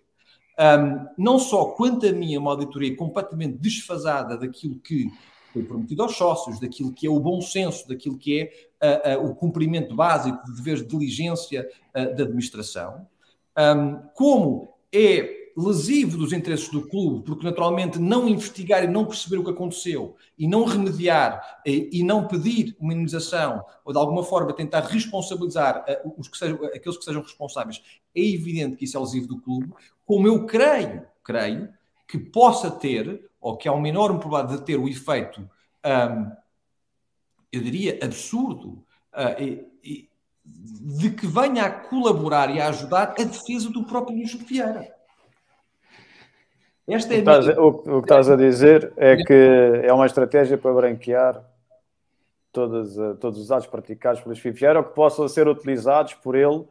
Um, não só quanto a mim é uma auditoria completamente desfasada daquilo que foi prometido aos sócios, daquilo que é o bom senso, daquilo que é uh, uh, o cumprimento básico de deveres de diligência uh, da administração, um, como é lesivo dos interesses do clube, porque naturalmente não investigar e não perceber o que aconteceu e não remediar e, e não pedir uma indenização ou de alguma forma tentar responsabilizar uh, os que sejam, aqueles que sejam responsáveis, é evidente que isso é lesivo do clube, como eu creio, creio que possa ter, ou que há uma enorme probabilidade de ter o efeito, um, eu diria, absurdo, uh, e, e, de que venha a colaborar e a ajudar a defesa do próprio Luís Vieira. Esta é o, que estás, minha... o, o, que estás a dizer é que é uma estratégia para branquear todos, eh, todos os atos praticados pelo Vieira ou que possam ser utilizados por ele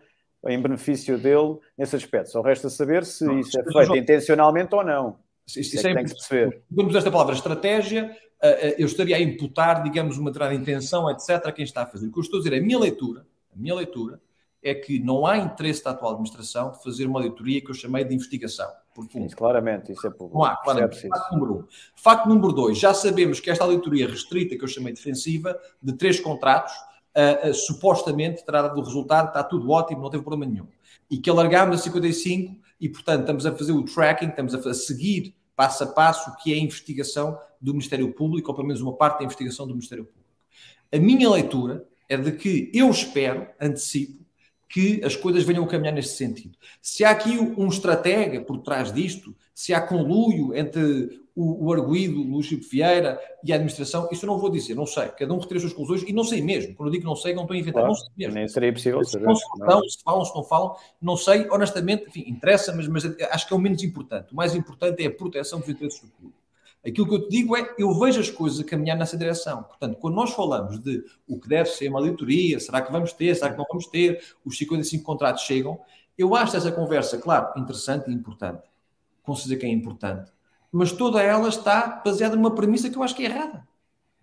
em benefício dele nesse aspecto. Só resta saber se não, isso é feito intencionalmente ou não. Isso, isso é, é que perceber. Esta palavra estratégia, eh, eh, eu estaria a imputar, digamos, uma determinada intenção, etc., a quem está a fazer. O que eu estou a dizer, a minha leitura, a minha leitura é que não há interesse da atual administração de fazer uma auditoria que eu chamei de investigação Sim, claramente, isso é público. Não há, claramente. É Facto número um. Facto número dois, já sabemos que esta auditoria restrita, que eu chamei defensiva, de três contratos, uh, uh, supostamente terá dado o resultado, está tudo ótimo, não teve problema nenhum. E que alargámos a 55 e, portanto, estamos a fazer o tracking, estamos a, seguir passo a passo o que é a investigação do Ministério Público, ou pelo menos uma parte da investigação do Ministério Público. A minha leitura é de que eu espero, antecipo, que as coisas venham a caminhar neste sentido. Se há aqui um estratega por trás disto, se há conluio entre o, o arguído Luís Vieira e a administração, isso eu não vou dizer, não sei. Cada um retira as suas conclusões e não sei mesmo. Quando eu digo não sei, não estou a inventar, claro, não sei mesmo. Nem seria possível se saber. Não, se falam, se não falam, não sei, honestamente, enfim, interessa, mas, mas acho que é o menos importante. O mais importante é a proteção dos interesses do público. Aquilo que eu te digo é, eu vejo as coisas a caminhar nessa direção. Portanto, quando nós falamos de o que deve ser uma auditoria, será que vamos ter, será que não vamos ter, os 55 contratos chegam, eu acho essa conversa, claro, interessante e importante. Considero que é importante. Mas toda ela está baseada numa premissa que eu acho que é errada.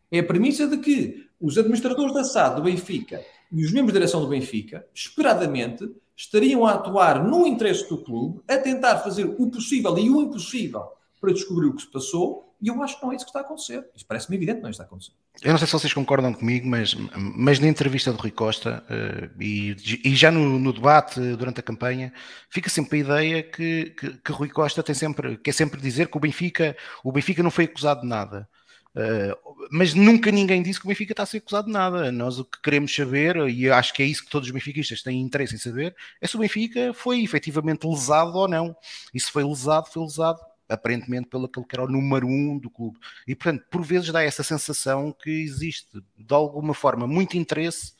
É a premissa de que os administradores da SAD do Benfica e os membros da direção do Benfica, esperadamente, estariam a atuar no interesse do clube, a tentar fazer o possível e o impossível para descobrir o que se passou E eu acho que não é isso que está a acontecer. Isso parece-me evidente que não está a acontecer. Eu não sei se vocês concordam comigo, mas, mas na entrevista do Rui Costa uh, e, e, já no, no, debate durante a campanha, fica sempre a ideia que, que, que Rui Costa tem sempre, quer sempre dizer que o Benfica, o Benfica não foi acusado de nada. Uh, mas nunca ninguém disse que o Benfica está a ser acusado de nada. Nós o que queremos saber, e acho que é isso que todos os benfiquistas têm interesse em saber, é se o Benfica foi efetivamente lesado ou não. E se foi lesado, foi lesado aparentemente pelo aquele que era o número um do clube. E portanto, por vezes dá essa sensação que existe de alguma forma muito interesse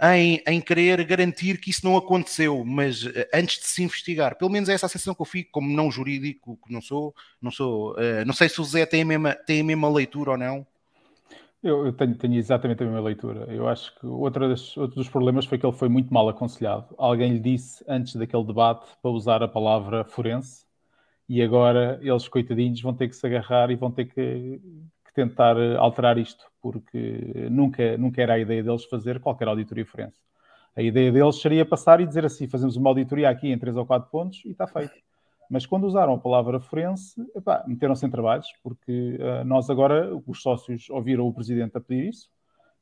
em, em querer garantir que isso não aconteceu, mas eh, antes de se investigar, pelo menos é essa a sensação que eu fico, como não jurídico, que não sou, não sou, uh, não sei se o Zé tem a mesma, tem a mesma leitura ou não. Eu, eu tenho, tenho, exatamente a mesma leitura. Eu acho que das, outro dos problemas foi que ele foi muito mal aconselhado. Alguém lhe disse antes daquele debate para usar a palavra forense e agora eles, coitadinhos, vão ter que se agarrar e vão ter que, que tentar eh, alterar isto porque nunca, nunca era a ideia deles fazer qualquer auditoria forense. A ideia deles seria passar e dizer assim: fazemos uma auditoria aqui em 3 ou 4 pontos e está feito. Mas quando usaram a palavra forense, meteram-se em trabalhos, porque uh, nós agora, os sócios, ouviram o presidente a pedir isso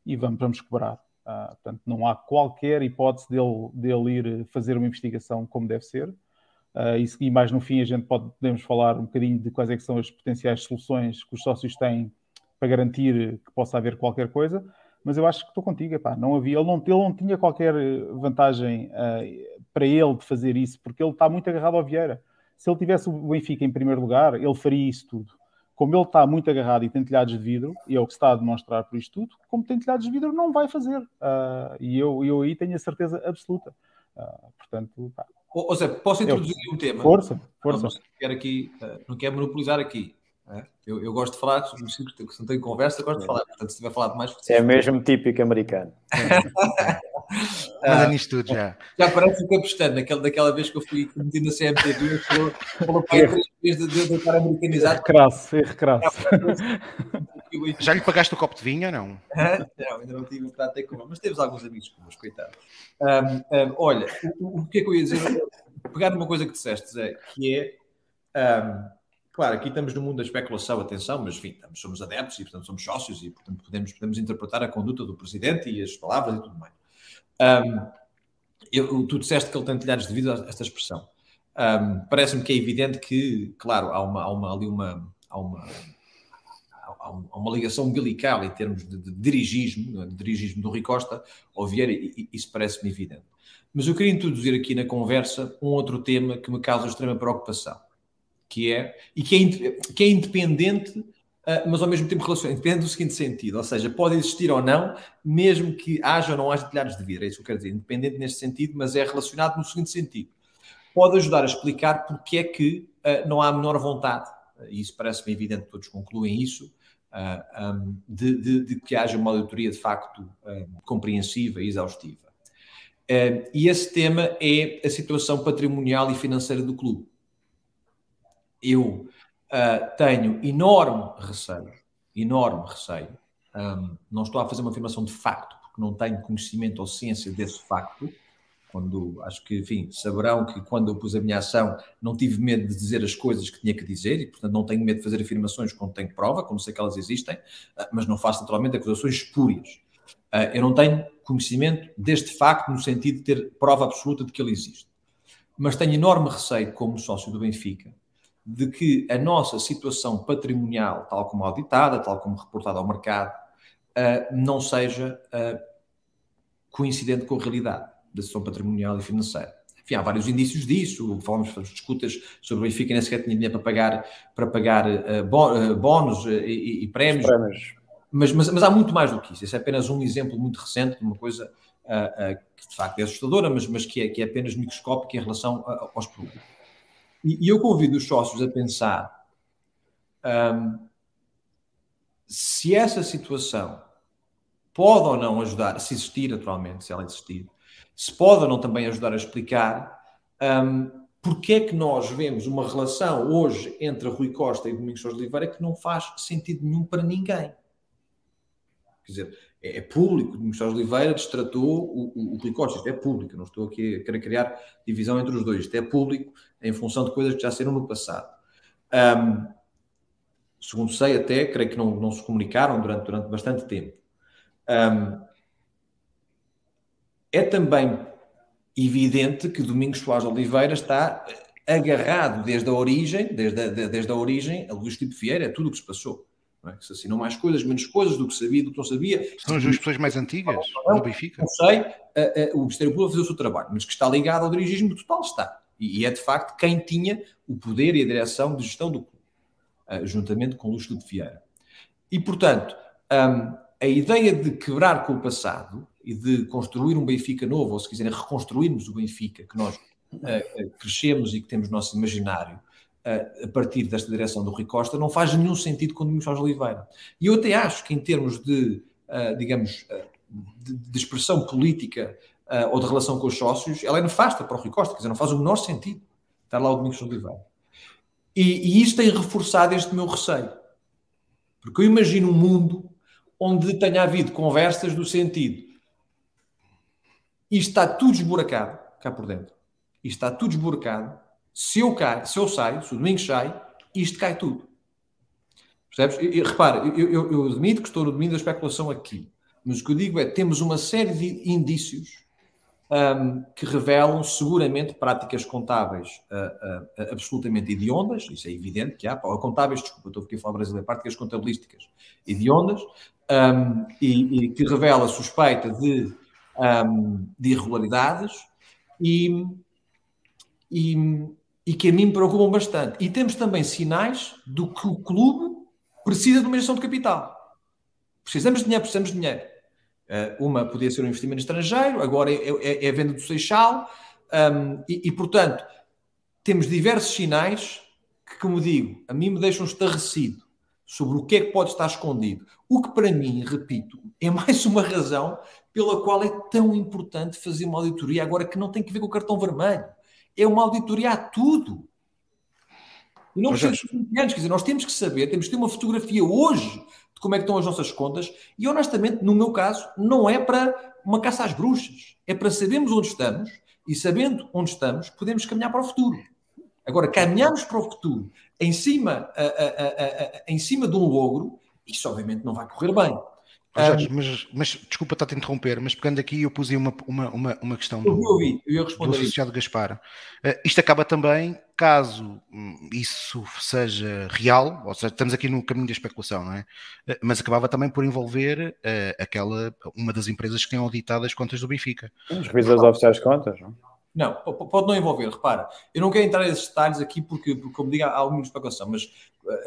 e vamos, vamos cobrar. Uh, portanto, não há qualquer hipótese dele, dele ir fazer uma investigação como deve ser. Uh, e, e mais no fim a gente pode, podemos falar um bocadinho de quais é são as potenciais soluções que os sócios têm para garantir que possa haver qualquer coisa, mas eu acho que estou contigo, epá, não havia, ele não, ele não tinha qualquer vantagem uh, para ele de fazer isso, porque ele está muito agarrado ao Vieira. Se ele tivesse o Benfica em primeiro lugar, ele faria isso tudo. Como ele está muito agarrado e tem telhados de vidro, e é o que está a demonstrar por isto tudo, como tem telhados de vidro, não vai fazer. Uh, e eu, eu aí tenho a certeza absoluta. Portanto, pá. Ou, seja, posso introduzir eu, um tema? Força, força. Não, quero aqui, não quero monopolizar aqui. É? Eu, eu, gosto de falar, se não tenho conversa, gosto de é. falar. Portanto, se tiver falado mais. É mesmo típico americano. Manda nisto tudo já. Já parece o Capistano, naquela, daquela vez que eu fui metido na CMTV, falou, falou para três vezes de, de, estar americanizado. Recrasso, recrasso. Já lhe pagaste o copo de vinho ou não? não, ainda não tive para ter com mas temos alguns amigos conosco, coitado. Um, um, olha, o, o, que é que eu ia dizer? Pegar numa coisa que disseste, Zé, que é. Um, Claro, aqui estamos no mundo da especulação, atenção, mas enfim, estamos, somos adeptos e, portanto, somos sócios e, portanto, podemos, podemos interpretar a conduta do presidente e as palavras e tudo mais. Eu, tu disseste que ele tem telhados devido a esta expressão. Um, Parece-me que é evidente que, claro, há, uma, há uma, ali uma, há uma, há uma ligação umbilical em termos de, de dirigismo, é? de dirigismo do Rui Costa ao Vieira, e, isso parece-me evidente. Mas eu queria introduzir aqui na conversa um outro tema que me causa extrema preocupação que é, e que é, que é independente, uh, mas ao mesmo tempo relacionado, independente do seguinte sentido, ou seja, pode existir ou não, mesmo que haja ou não haja telhados de vidro, é isso que eu quero dizer, independente neste sentido, mas é relacionado no seguinte sentido. Pode ajudar a explicar porque é que uh, não há a menor vontade, e isso parece-me evidente, todos concluem isso, um, de, de, de, que haja uma auditoria de facto compreensiva e exaustiva. e esse tema é a situação patrimonial e financeira do clube eu uh, tenho enorme receio, enorme receio. Um, não estou a fazer uma afirmação de facto, porque não tenho conhecimento ou ciência desse facto. Quando acho que, enfim, saberão que quando eu pus a minha ação não tive medo de dizer as coisas que tinha que dizer e, portanto, não tenho medo de fazer afirmações quando tenho prova, como sei que elas existem, uh, mas não faço naturalmente acusações espúrias. Uh, eu não tenho conhecimento deste facto no sentido de ter prova absoluta de que ele existe. Mas tenho enorme receio, como sócio do Benfica, de que a nossa situação patrimonial, tal como auditada, tal como reportada ao mercado, uh, não seja coincidente com a realidade da situação patrimonial e financeira. Enfim, há vários indícios disso. Falamos das discutas sobre o Benfica nem sequer tinha dinheiro para pagar, para pagar uh, bónus e, e prémios. prémios. Mas, mas, mas, há muito mais do que isso. Esse é apenas um exemplo muito recente de uma coisa que de facto é assustadora, mas, mas que, é, que é apenas microscópica em relação aos problemas. E, e eu convido os sócios a pensar um, se essa situação pode ou não ajudar, se existir naturalmente, se ela existir, se pode ou não também ajudar a explicar um, porque é que nós vemos uma relação hoje entre Rui Costa e Domingos Sousa Oliveira que não faz sentido nenhum para ninguém. Quer dizer, é, é público, Domingos Sousa Oliveira destratou o, o, o Rui Costa, isto é público, não estou aqui a querer criar divisão entre os dois, isto é público em função de coisas que já saíram no passado. Um, Segundo sei, até creio que não, não se comunicaram durante, durante bastante tempo. Um, é também evidente que Domingos Soares Oliveira está agarrado desde a origem, desde a, desde a origem, a Luís Filipe Vieira, é tudo o que se passou. Não é? Que se assinam mais coisas, menos coisas do que sabia, do que não sabia. São as duas pessoas mais antigas no Benfica? Não sei, o Ministério Público fazer o seu trabalho, mas que está ligado ao dirigismo total, está. E, é de facto quem tinha o poder e a direção de gestão do clube, uh, juntamente com Luís Filipe Vieira. E, portanto, um, a ideia de quebrar com o passado e de construir um Benfica novo, ou se quiserem, reconstruirmos o Benfica que nós uh, crescemos e que temos no nosso imaginário uh, a partir desta direção do Rui Costa, não faz nenhum sentido com o Jorge Oliveira. E eu até acho que, em termos de, uh, digamos, de, de, expressão política ou de relação com os sócios, ela é nefasta para o Rui Costa, quer dizer, não faz o menor sentido estar lá o Domingos Oliveira. E, e isto tem reforçado este meu receio. Porque eu imagino um mundo onde tenha havido conversas do sentido isto está tudo esburacado cá por dentro isto está tudo esburacado, se eu, caio, se eu saio, se o domingo sai, isto cai tudo. Percebes? E, e repara, eu, eu, eu, admito que estou no domínio da especulação aqui, mas o que eu digo é temos uma série de indícios um, que revelam seguramente práticas contábeis uh, uh, absolutamente hediondas, isso é evidente que há, contábeis, desculpa, estou aqui a falar brasileiro, práticas contabilísticas hediondas, um, e, e, que revela suspeita de, um, de irregularidades e, e, e que a mim me preocupam bastante. E temos também sinais do que o clube precisa de uma injeção de capital. Precisamos de dinheiro, precisamos de dinheiro. Uh, uma podia ser um investimento estrangeiro, agora é, é, é a venda do Seixal, um, e, e, portanto temos diversos sinais que, como digo, a mim me deixam estarrecido sobre o que é que pode estar escondido. O que para mim, repito, é mais uma razão pela qual é tão importante fazer uma auditoria agora que não tem que ver com o cartão vermelho é uma auditoria a tudo. E não precisa de 20 anos, quer dizer, nós temos que saber, temos que ter uma fotografia hoje de como é que estão as nossas contas, e honestamente, no meu caso, não é para uma caça às bruxas, é para sabermos onde estamos, e sabendo onde estamos, podemos caminhar para o futuro. Agora, caminharmos para o futuro em cima, a, a, a, em cima de um logro, isso obviamente não vai correr bem. Jorge, mas, mas, desculpa estar a interromper, mas pegando aqui eu pus aí uma, uma, uma, uma questão do, eu eu do associado Gaspar. Uh, isto acaba também, caso hum, isso seja real, ou seja, estamos aqui no caminho da especulação, não é? Uh, mas acabava também por envolver uh, aquela, uma das empresas que tem auditado as contas do Benfica. Os revisores oficiais de contas, não? Não, pode não envolver, repara. Eu não quero entrar nesses detalhes aqui porque, porque como digo, há alguma especulação, mas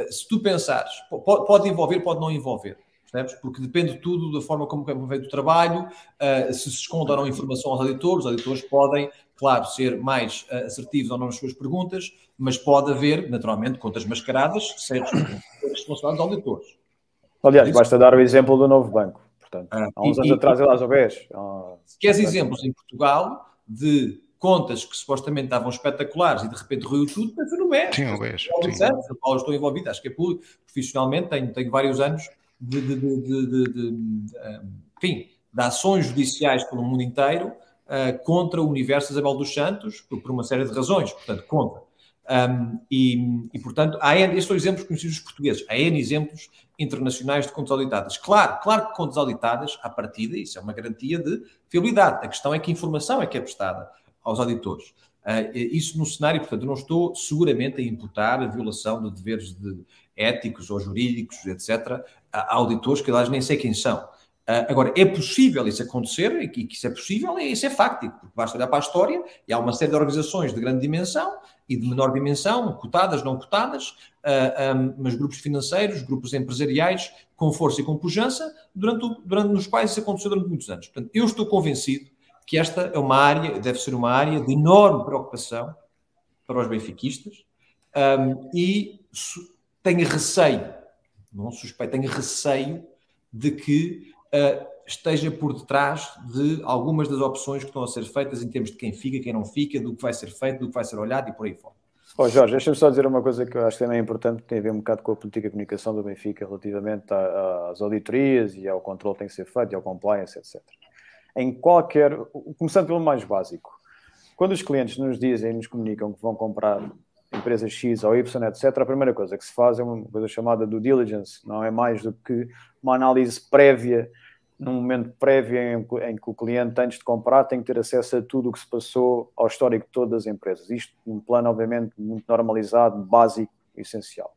se tu pensares, pode, pode envolver, pode não envolver percebes? Porque depende tudo da forma como é feito o trabalho, uh, se se esconde ou não informação aos editores, os editores podem, claro, ser mais uh, assertivos ou não nas suas perguntas, mas pode haver, naturalmente, contas mascaradas sem responsabilidade dos editores. Aliás, basta dar o exemplo do novo banco. Portanto, ah, há uns e, anos e, atrás, lá, vês. Se queres exemplos em Portugal de contas que supostamente estavam espetaculares e de repente ruiu tudo, foi no BES. Sim, o BES. Paulo, estou envolvido, acho que é público, profissionalmente, tenho, tenho vários anos de, de, de, de, enfim, de ações judiciais pelo mundo inteiro uh, contra o universo Isabel dos Santos, por, uma série de razões, portanto, contra. E, e, portanto, há N, estes são exemplos conhecidos dos portugueses, há N exemplos internacionais de contas auditadas. Claro, claro que contas auditadas, à partida, isso é uma garantia de fiabilidade. A questão é que a informação é que é prestada aos auditores. Uh, isso no cenário, portanto, não estou seguramente a imputar a violação de deveres de, éticos ou jurídicos, etc., a auditores que elas nem sei quem são. Uh, agora, é possível isso acontecer, e que, que isso é possível, e isso é fáctico, porque basta olhar para a história e há uma série de organizações de grande dimensão e de menor dimensão, cotadas, não cotadas, uh, ah, um, mas grupos financeiros, grupos empresariais, com força e com pujança, durante, o, durante nos quais isso aconteceu durante muitos anos. Portanto, eu estou convencido que esta é uma área, deve ser uma área de enorme preocupação para os benfiquistas um, e tenho receio, não suspeito, tenho receio de que uh, esteja por detrás de algumas das opções que estão a ser feitas em termos de quem fica, quem não fica, do que vai ser feito, do que vai ser olhado e por aí fora. Oh, Jorge, deixa-me só dizer uma coisa que eu acho também é importante, que tem a ver um bocado com a política de comunicação do Benfica relativamente às auditorias e ao controle que tem que ser feito e ao compliance, etc. Em qualquer, começando pelo mais básico, quando os clientes nos dizem, nos comunicam que vão comprar empresa X ou Y, etc., a primeira coisa que se faz é uma coisa chamada do diligence, não é mais do que uma análise prévia, num momento prévio em, em, que o cliente, antes de comprar, tem que ter acesso a tudo o que se passou ao histórico de todas as empresas. Isto num plano, obviamente, muito normalizado, básico, essencial.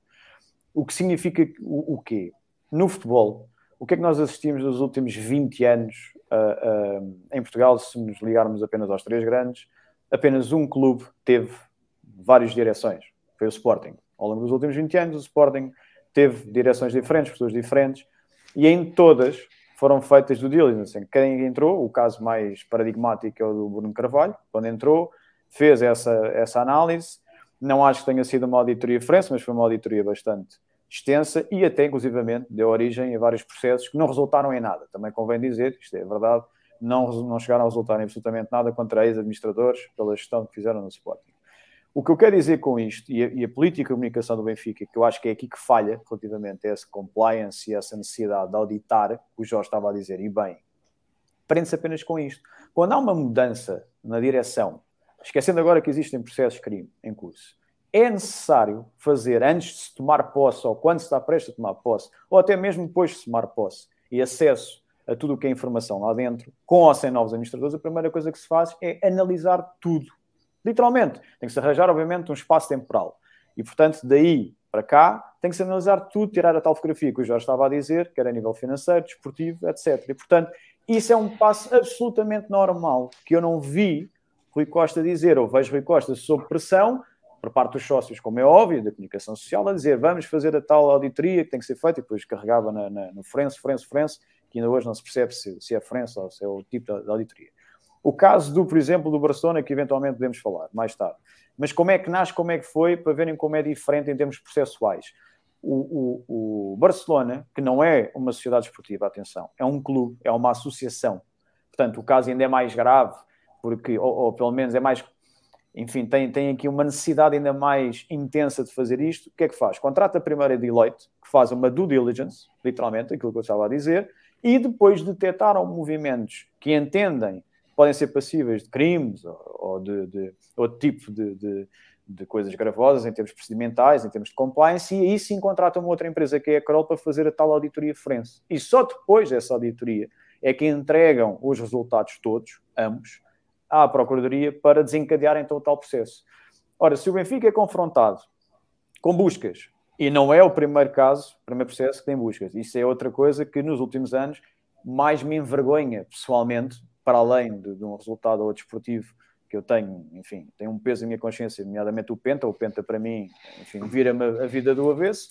O que significa o, o quê? No futebol, o que é que nós assistimos nos últimos 20 anos uh, uh, em Portugal, se nos ligarmos apenas aos três grandes? Apenas um clube teve várias direções. Foi o Sporting. Ao longo dos últimos 20 anos, o Sporting teve direções diferentes, pessoas diferentes, e em todas foram feitas do diligence. Quem entrou, o caso mais paradigmático é o do Bruno Carvalho, quando entrou, fez essa, essa análise. Não acho que tenha sido uma auditoria forense, mas foi uma auditoria bastante extensa e até, inclusivamente, deu origem a vários processos que não resultaram em nada. Também convém dizer, isto é verdade, não, não chegaram a resultar em absolutamente nada contra ex-administradores pela gestão que fizeram no Sporting. O que eu quero dizer com isto, e a, e a, política de comunicação do Benfica, que eu acho que é aqui que falha relativamente a essa compliance e essa necessidade de auditar, o Jorge estava a dizer, e bem, prende-se apenas com isto. Quando há uma mudança na direção, esquecendo agora que existem processos de crime em curso, é necessário fazer antes de se tomar posse, ou quando se está prestes a tomar posse, ou até mesmo depois de se tomar posse, e acesso a tudo o que é informação lá dentro, com ou sem novos administradores, a primeira coisa que se faz é analisar tudo Literalmente. Tem que se arranjar, obviamente, um espaço temporal. E, portanto, daí para cá, tem que se analisar tudo, tirar a tal fotografia que o Jorge estava a dizer, quer a nível financeiro, desportivo, etc. E, portanto, isso é um passo absolutamente normal, que eu não vi Rui Costa dizer, ou vejo Rui Costa sob pressão, por parte dos sócios, como é óbvio, da comunicação social, a dizer vamos fazer a tal auditoria que tem que ser feita, e depois carregava na, na, no forense, forense, forense, que ainda hoje não se percebe se, se é forense ou se é o tipo de, de auditoria. O caso do, por exemplo, do Barcelona, que eventualmente podemos falar mais tarde. Mas como é que nasce, como é que foi, para verem como é diferente em termos processuais. O, o, o Barcelona, que não é uma sociedade esportiva, atenção, é um clube, é uma associação. Portanto, o caso ainda é mais grave, porque, ou, ou pelo menos é mais enfim, tem, tem aqui uma necessidade ainda mais intensa de fazer isto. O que é que faz? Contrata primeiro a Deloitte, que faz uma due diligence, literalmente, aquilo que eu estava a dizer, e depois detectaram movimentos que entendem podem ser passíveis de crimes ou, ou de, de, outro tipo de, de, de, coisas gravosas em termos procedimentais, em termos de compliance, e aí sim contratam uma outra empresa que é a Carol para fazer a tal auditoria forense. E só depois dessa auditoria é que entregam os resultados todos, ambos, à Procuradoria para desencadear então o tal processo. Ora, se o Benfica é confrontado com buscas, e não é o primeiro caso, o primeiro processo que tem buscas, isso é outra coisa que nos últimos anos mais me envergonha pessoalmente, para além de, de um resultado ou desportivo que eu tenho, enfim, tem um peso na minha consciência, nomeadamente o Penta. O Penta, para mim, enfim, vira-me a vida do avesso.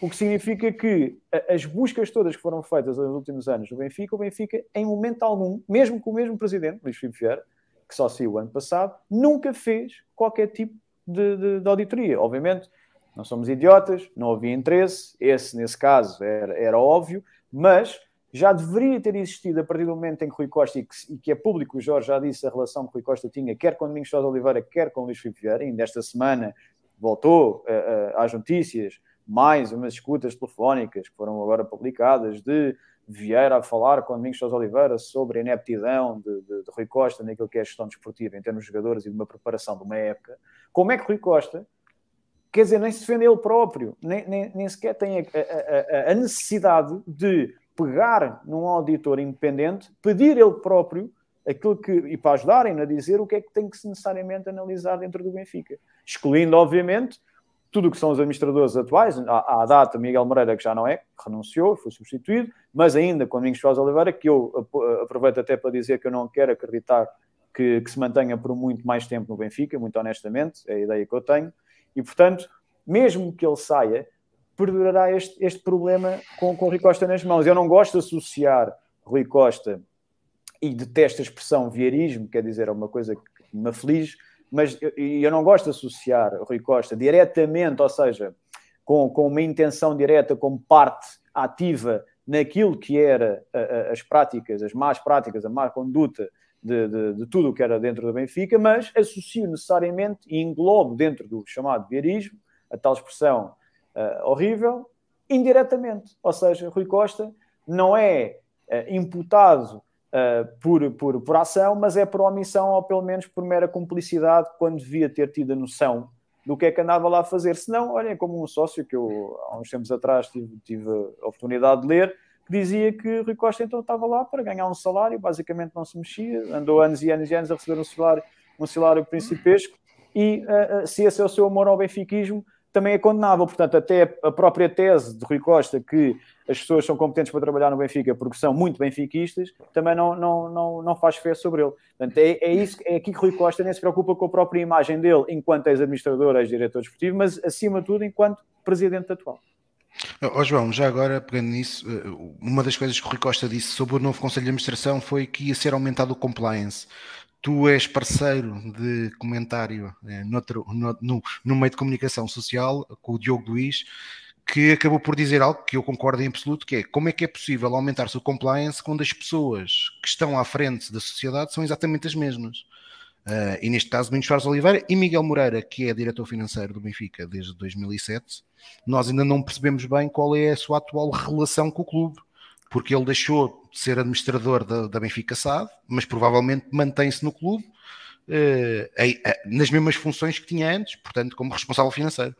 O que significa que as buscas todas que foram feitas nos últimos anos no Benfica, o Benfica, em momento algum, mesmo com o mesmo presidente, Luís Filipe Vieira, que só saiu ano passado, nunca fez qualquer tipo de, de, de, auditoria. Obviamente, não somos idiotas, não havia interesse, esse, nesse caso, era, era óbvio, mas já deveria ter existido a partir do momento em que Rui Costa, e que, e que é público, o Jorge já disse a relação que Rui Costa tinha, quer com Domingos Sousa Oliveira, quer com Luís Filipe Vieira, ainda esta semana voltou uh, uh, às notícias mais umas escutas telefónicas que foram agora publicadas de Vieira a falar com Domingos Sousa Oliveira sobre a ineptidão de, de, de, Rui Costa naquilo que é a gestão desportiva em termos de jogadores e de uma preparação de uma época. Como é que Rui Costa, quer dizer, nem se defende ele próprio, nem, nem, nem sequer tem a, a, a necessidade de pegar num auditor independente, pedir ele próprio aquilo que, e para ajudarem a dizer o que é que tem que se necessariamente analisar dentro do Benfica. Excluindo, obviamente, tudo o que são os administradores atuais, à, à data Miguel Moreira, que já não é, renunciou, foi substituído, mas ainda com Domingos Soares Oliveira, que eu aproveito até para dizer que eu não quero acreditar que, que, se mantenha por muito mais tempo no Benfica, muito honestamente, é a ideia que eu tenho, e portanto, mesmo que ele saia, perdurará este, este problema com, com Rui Costa nas mãos. Eu não gosto de associar Rui Costa e detesto a expressão vieirismo, quer dizer, é uma coisa que me aflige, mas eu, eu não gosto de associar Rui Costa diretamente, ou seja, com, com uma intenção direta como parte ativa naquilo que era as práticas, as más práticas, a má conduta de, de, de, tudo o que era dentro do Benfica, mas associo necessariamente e englobo dentro do chamado vieirismo, a tal expressão uh, horrível, indiretamente. Ou seja, Rui Costa não é uh, imputado uh, por, por, por ação, mas é por omissão ou pelo menos por mera cumplicidade, quando devia ter tido a noção do que é que andava lá a fazer. Se não, olhem, como um sócio que eu há uns tempos atrás tive, tive a oportunidade de ler, que dizia que Rui Costa então estava lá para ganhar um salário, basicamente não se mexia, andou anos e anos e anos a receber um salário, um salário principesco, e uh, se esse é o seu amor ao benfiquismo, também é condenável. Portanto, até a própria tese de Rui Costa que as pessoas são competentes para trabalhar no Benfica porque são muito benfiquistas, também não, não, não, não faz fé sobre ele. Portanto, é, é, isso, é aqui que Rui Costa nem se preocupa com a própria imagem dele enquanto ex-administrador, ex-diretor desportivo, mas acima de tudo enquanto presidente atual. Oh, João, já agora pegando nisso, eh, uma das coisas que o Rui Costa disse sobre o novo Conselho de Administração foi que ia ser aumentado o compliance tu és parceiro de comentário é, noutro, no, no, no, meio de comunicação social com o Diogo Luiz, que acabou por dizer algo que eu concordo em absoluto, que é como é que é possível aumentar-se o compliance quando as pessoas que estão à frente da sociedade são exatamente as mesmas. Uh, e neste caso, Domingos Soares Oliveira e Miguel Moreira, que é diretor financeiro do Benfica desde 2007, nós ainda não percebemos bem qual é a sua atual relação com o clube porque ele deixou de ser administrador da, da Benfica SAD, mas provavelmente mantém-se no clube eh, nas mesmas funções que tinha antes, portanto, como responsável financeiro.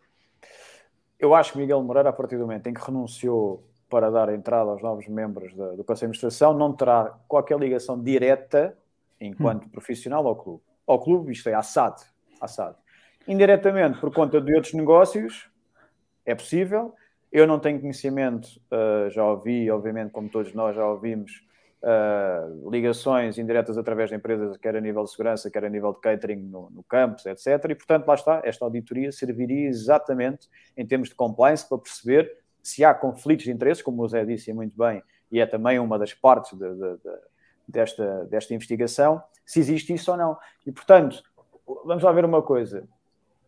Eu acho que Miguel Moreira, a partir do momento em que renunciou para dar entrada aos novos membros da, do Conselho de Administração, não terá qualquer ligação direta, enquanto hum. profissional, ao clube. Ao clube, isto é, à SAD. À SAD. Indiretamente, por conta de outros negócios, é possível, eu não tenho conhecimento, uh, já ouvi, obviamente, como todos nós já ouvimos, uh, ligações indiretas através de empresas, quer a nível de segurança, quer a nível de catering no, no campus, etc. E, portanto, lá está, esta auditoria serviria exatamente em termos de compliance para perceber se há conflitos de interesses, como o Zé disse muito bem, e é também uma das partes de, de, de, desta, desta investigação, se existe isso ou não. E, portanto, vamos lá ver uma coisa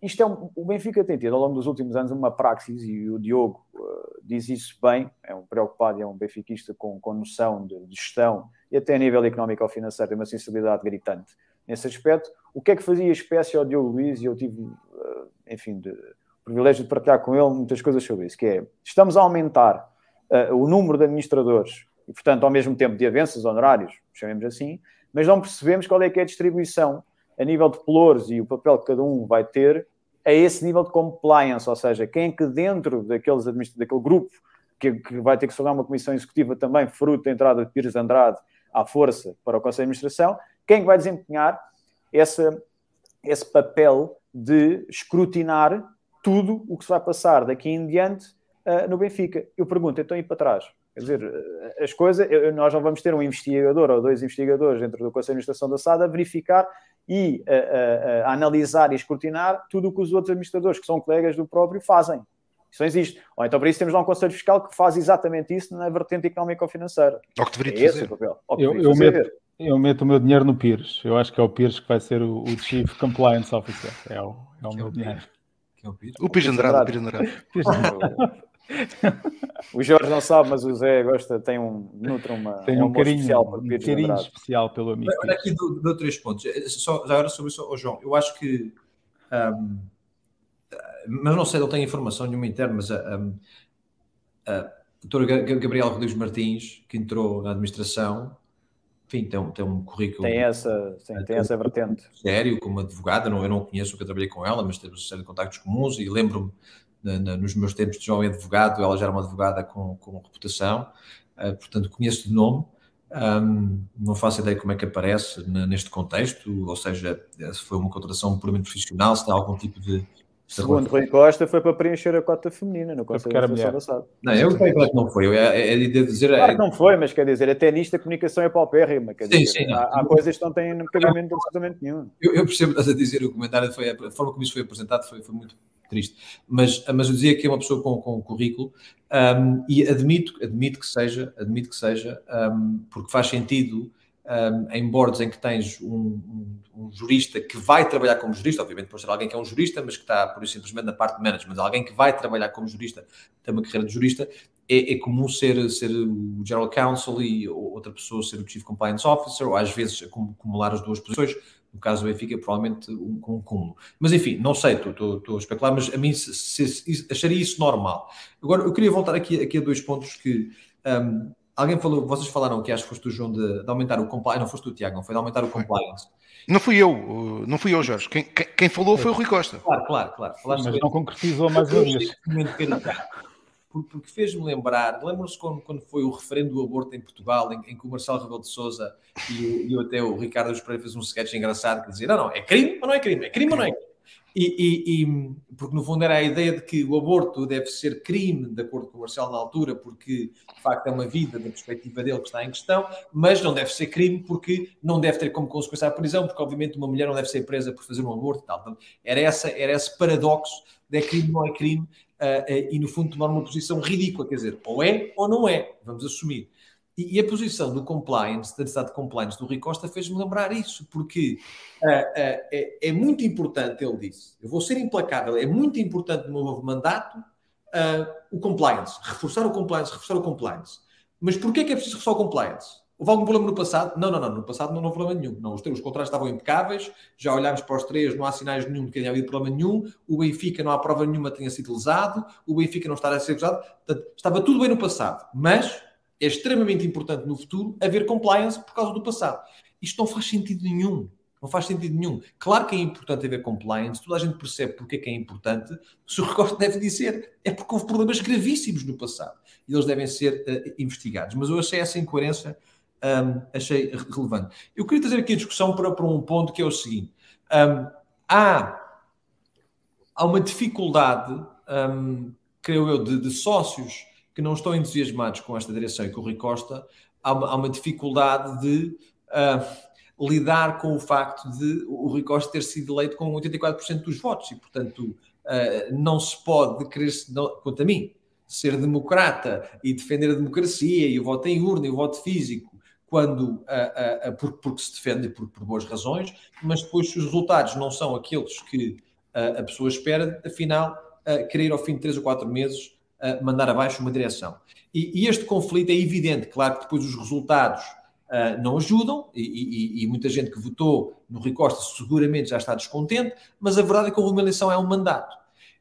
isto é um, o Benfica tem tido ao longo dos últimos anos uma praxis e o Diogo uh, diz isso bem, é um preocupado é um benfiquista com, com noção de, de, gestão e até a nível económico ou financeiro tem uma sensibilidade gritante nesse aspecto. O que é que fazia espécie ao Diogo Luiz e eu tive, uh, enfim, de, o privilégio de partilhar com ele muitas coisas sobre isso, que é, estamos a aumentar uh, o número de administradores e, portanto, ao mesmo tempo de avanços honorários, chamemos assim, mas não percebemos qual é que é a distribuição a nível de pelouros e o papel que cada um vai ter a esse nível de compliance, ou seja, quem é que dentro daqueles daquele grupo que, que, vai ter que se uma comissão executiva também, fruto da entrada de Pires Andrade à força para o Conselho de Administração, quem é que vai desempenhar esse, esse papel de escrutinar tudo o que se vai passar daqui em diante uh, no Benfica. Eu pergunto, então e para trás? Quer dizer, eh, as coisas, nós não vamos ter um investigador ou dois investigadores dentro do Conselho de Administração da SAD a verificar e a, a, a, analisar e escrutinar tudo o que os outros administradores, que são colegas do próprio, fazem. Isso não existe. Ou então, para isso, temos lá um Conselho Fiscal que faz exatamente isso na vertente económico-financeira. Ou que deveria é fazer. Que eu, eu, meto, eu, meto, o meu dinheiro no Pires. Eu acho que é o Pires que vai ser o, o Chief Compliance Officer. É o, é o meu é dinheiro. É o Pires? O Pires Andrade. O Pires Andrade. o Jorge não sabe, mas o Zé gosta, tem um, nutre uma, tem um, um carinho, especial, um carinho especial pelo amigo. Olha aqui do, do três pontos. Eh, só, já agora sobre isso, oh, João, eu acho que. Um, mas não sei, não tenho informação nenhuma interna, mas a, a, a doutora Gabriel Rodrigues Martins, que entrou na administração, enfim, tem um, tem um currículo. Tem essa, sim, tem essa vertente. Sério, como advogada, não, eu não conheço, nunca trabalhei com ela, mas temos uma série de contactos comuns e lembro-me nos meus tempos de jovem advogado, ela já era uma advogada com, com reputação, uh, portanto conheço de nome, um, não faço ideia como é que aparece neste contexto, ou seja, se foi uma contratação puramente profissional, se tem algum tipo de, Segundo Rui Costa, foi para preencher a cota feminina no Conselho de Administração passado. Não, eu creio que não foi. É, é, é dizer, claro que não foi, mas quer dizer, até nisto a comunicação é paupérrima. Quer sim, dizer, sim, há, há, coisas que não têm cabimento absolutamente nenhum. Eu, eu percebo estás a dizer, o comentário foi, a forma como isso foi apresentado foi, foi muito triste. Mas, mas eu dizia que é uma pessoa com, com currículo um, e admito, admito que seja, admito que seja, um, porque faz sentido um, em boards em que tens um, um, um, jurista que vai trabalhar como jurista, obviamente pode ser alguém que é um jurista, mas que está, por isso, simplesmente na parte de management, alguém que vai trabalhar como jurista, tem uma carreira de jurista, é, é comum ser, ser o General Counsel e outra pessoa ser o Chief Compliance Officer, ou às vezes acumular as duas posições, no caso do Benfica, provavelmente um, com um cúmulo. Mas enfim, não sei, estou a especular, mas a mim se, se, se, acharia isso normal. Agora, eu queria voltar aqui, aqui a dois pontos que um, alguém falou, vocês falaram que acho que foste o João de, de aumentar o compliance, não foste o Tiago, não foi de aumentar o compliance. Não fui eu, não fui eu, Jorge. Quem, quem falou foi o Rui Costa. Claro, claro, claro. Falaste Mas não concretizou mais uma vez. Porque fez-me lembrar, lembram-se quando, quando foi o referendo do aborto em Portugal, em, em que o Marcelo Rebelo de Souza e, e até o Ricardo Pereira fez um sketch engraçado que dizia: não, não, é crime ou não é crime? É crime ou não é crime? E, e, e, porque no fundo era a ideia de que o aborto deve ser crime, de acordo com o Marcelo na altura, porque de facto é uma vida da perspectiva dele que está em questão, mas não deve ser crime porque não deve ter como consequência a prisão, porque obviamente uma mulher não deve ser presa por fazer um aborto e tal. Então, era, essa, era esse paradoxo de é crime ou não é crime, e no fundo tomar uma posição ridícula, quer dizer, ou é ou não é, vamos assumir. E, e, a posição do compliance, da necessidade de compliance do Rui Costa fez-me lembrar isso, porque uh, uh, é, é, muito importante, ele disse, eu vou ser implacável, é muito importante no meu novo mandato uh, o compliance, reforçar o compliance, reforçar o compliance. Mas porquê é que é preciso reforçar o compliance? Houve algum problema no passado? Não, não, não. No passado não houve problema nenhum. Não, os, os contratos estavam impecáveis, já olhámos para os três, não há sinais nenhum de que tenha havido problema nenhum. O Benfica não há prova nenhuma que tenha sido lesado. O Benfica não está a ser usado. Portanto, estava tudo bem no passado. Mas é extremamente importante no futuro haver compliance por causa do passado. Isto não faz sentido nenhum. Não faz sentido nenhum. Claro que é importante haver compliance, toda a gente percebe porque é que é importante. Se o recorte deve dizer, é porque houve problemas gravíssimos no passado e eles devem ser uh, investigados. Mas eu achei essa incoerência, um, achei relevante. Eu queria trazer aqui a discussão para, para um ponto que é o seguinte: um, há, há uma dificuldade, um, creio eu, de, de sócios que não estão entusiasmados com esta direção. E com o Rui Costa, há uma, há uma dificuldade de uh, lidar com o facto de o Rui Costa ter sido eleito com 84% dos votos. E, portanto, uh, não se pode querer, quanto a mim, ser democrata e defender a democracia e o voto em urna e o voto físico quando uh, uh, porque, porque, se defende por, por, boas razões, mas depois se os resultados não são aqueles que uh, a pessoa espera, afinal, querer ao fim de três ou quatro meses uh, mandar abaixo uma direção. E, e, este conflito é evidente, claro que depois os resultados uh, não ajudam, e, e, e, muita gente que votou no Rui Costa seguramente já está descontente, mas a verdade é que uma eleição é um mandato.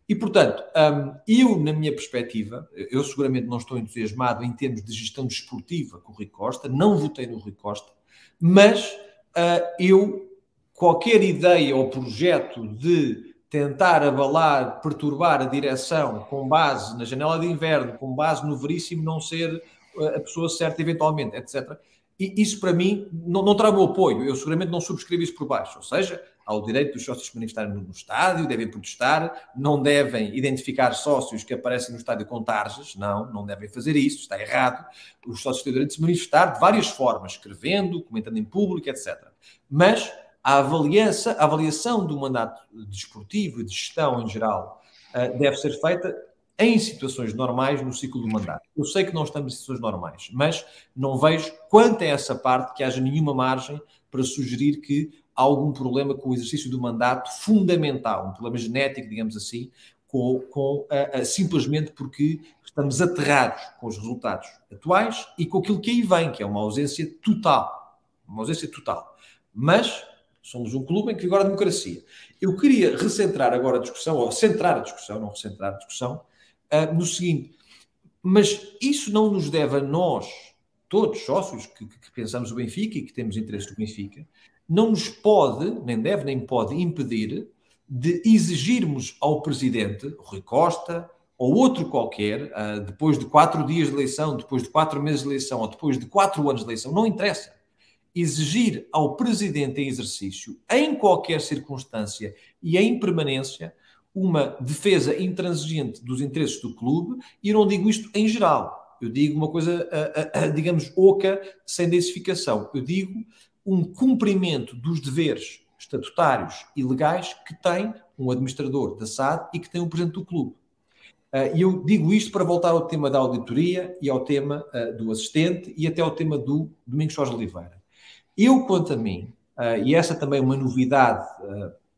E, portanto, um, eu, na minha perspectiva, eu seguramente não estou entusiasmado em termos de gestão desportiva com o Rui Costa, não votei no Rui Costa, mas uh, eu, qualquer ideia ou projeto de tentar abalar, perturbar a direção com base na janela de inverno, com base no veríssimo não ser eh, a pessoa certa eventualmente, etc. E isso para mim não, não terá o meu apoio. Eu seguramente não subscrevo isso por baixo. Ou seja, há o direito dos sócios se manifestarem no, estádio, devem protestar, não devem identificar sócios que aparecem no estádio com tarjas, não, não devem fazer isso, está errado. Os sócios têm o direito de se manifestar de várias formas, escrevendo, comentando em público, etc. Mas a avaliação, a avaliação do mandato desportivo e de gestão em geral uh, deve ser feita em situações normais no ciclo do mandato. Eu sei que não estamos em situações normais, mas não vejo quanto a essa parte que haja nenhuma margem para sugerir que algum problema com o exercício do mandato fundamental, um problema genético, digamos assim, com, com uh, uh, simplesmente porque estamos aterrados com os resultados atuais e com aquilo que aí vem, que é uma ausência total. Uma ausência total. Mas Somos um clube em que vigora a democracia. Eu queria recentrar agora a discussão, ou centrar a discussão, não recentrar a discussão, uh, no seguinte: mas isso não nos deve a nós, todos sócios que, que, pensamos o Benfica e que temos interesse no Benfica, não nos pode, nem deve, nem pode impedir de exigirmos ao presidente, Rui Costa, ou outro qualquer, uh, depois de quatro dias de eleição, depois de quatro meses de eleição, ou depois de quatro anos de eleição, não interessa exigir ao presidente em exercício, em qualquer circunstância e em permanência, uma defesa intransigente dos interesses do clube, e eu não digo isto em geral. Eu digo uma coisa, digamos, oca, sem densificação. Eu digo um cumprimento dos deveres estatutários e legais que tem um administrador da SAD e que tem o um presidente do clube. E eu digo isto para voltar ao tema da auditoria e ao tema do assistente e até ao tema do Domingos Jorge Oliveira. Eu, quanto a mim, uh, e essa também é uma novidade,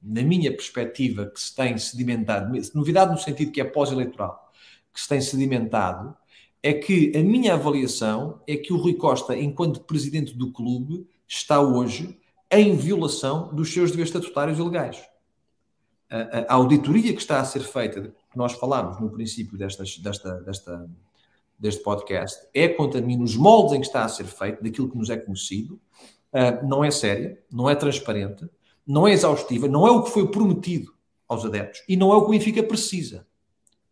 na minha perspectiva, que se tem sedimentado, novidade no sentido que é pós-eleitoral, que se tem sedimentado, é que a minha avaliação é que o Rui Costa, enquanto presidente do clube, está hoje em violação dos seus deveres estatutários e legais. A, a, auditoria que está a ser feita, que nós falámos no princípio desta, desta, desta, deste podcast é, quanto a mim, nos moldes em que está a ser feito, daquilo que nos é conhecido, uh, não é séria, não é transparente, não é exaustiva, não é o que foi prometido aos adeptos e não é o que o Benfica precisa.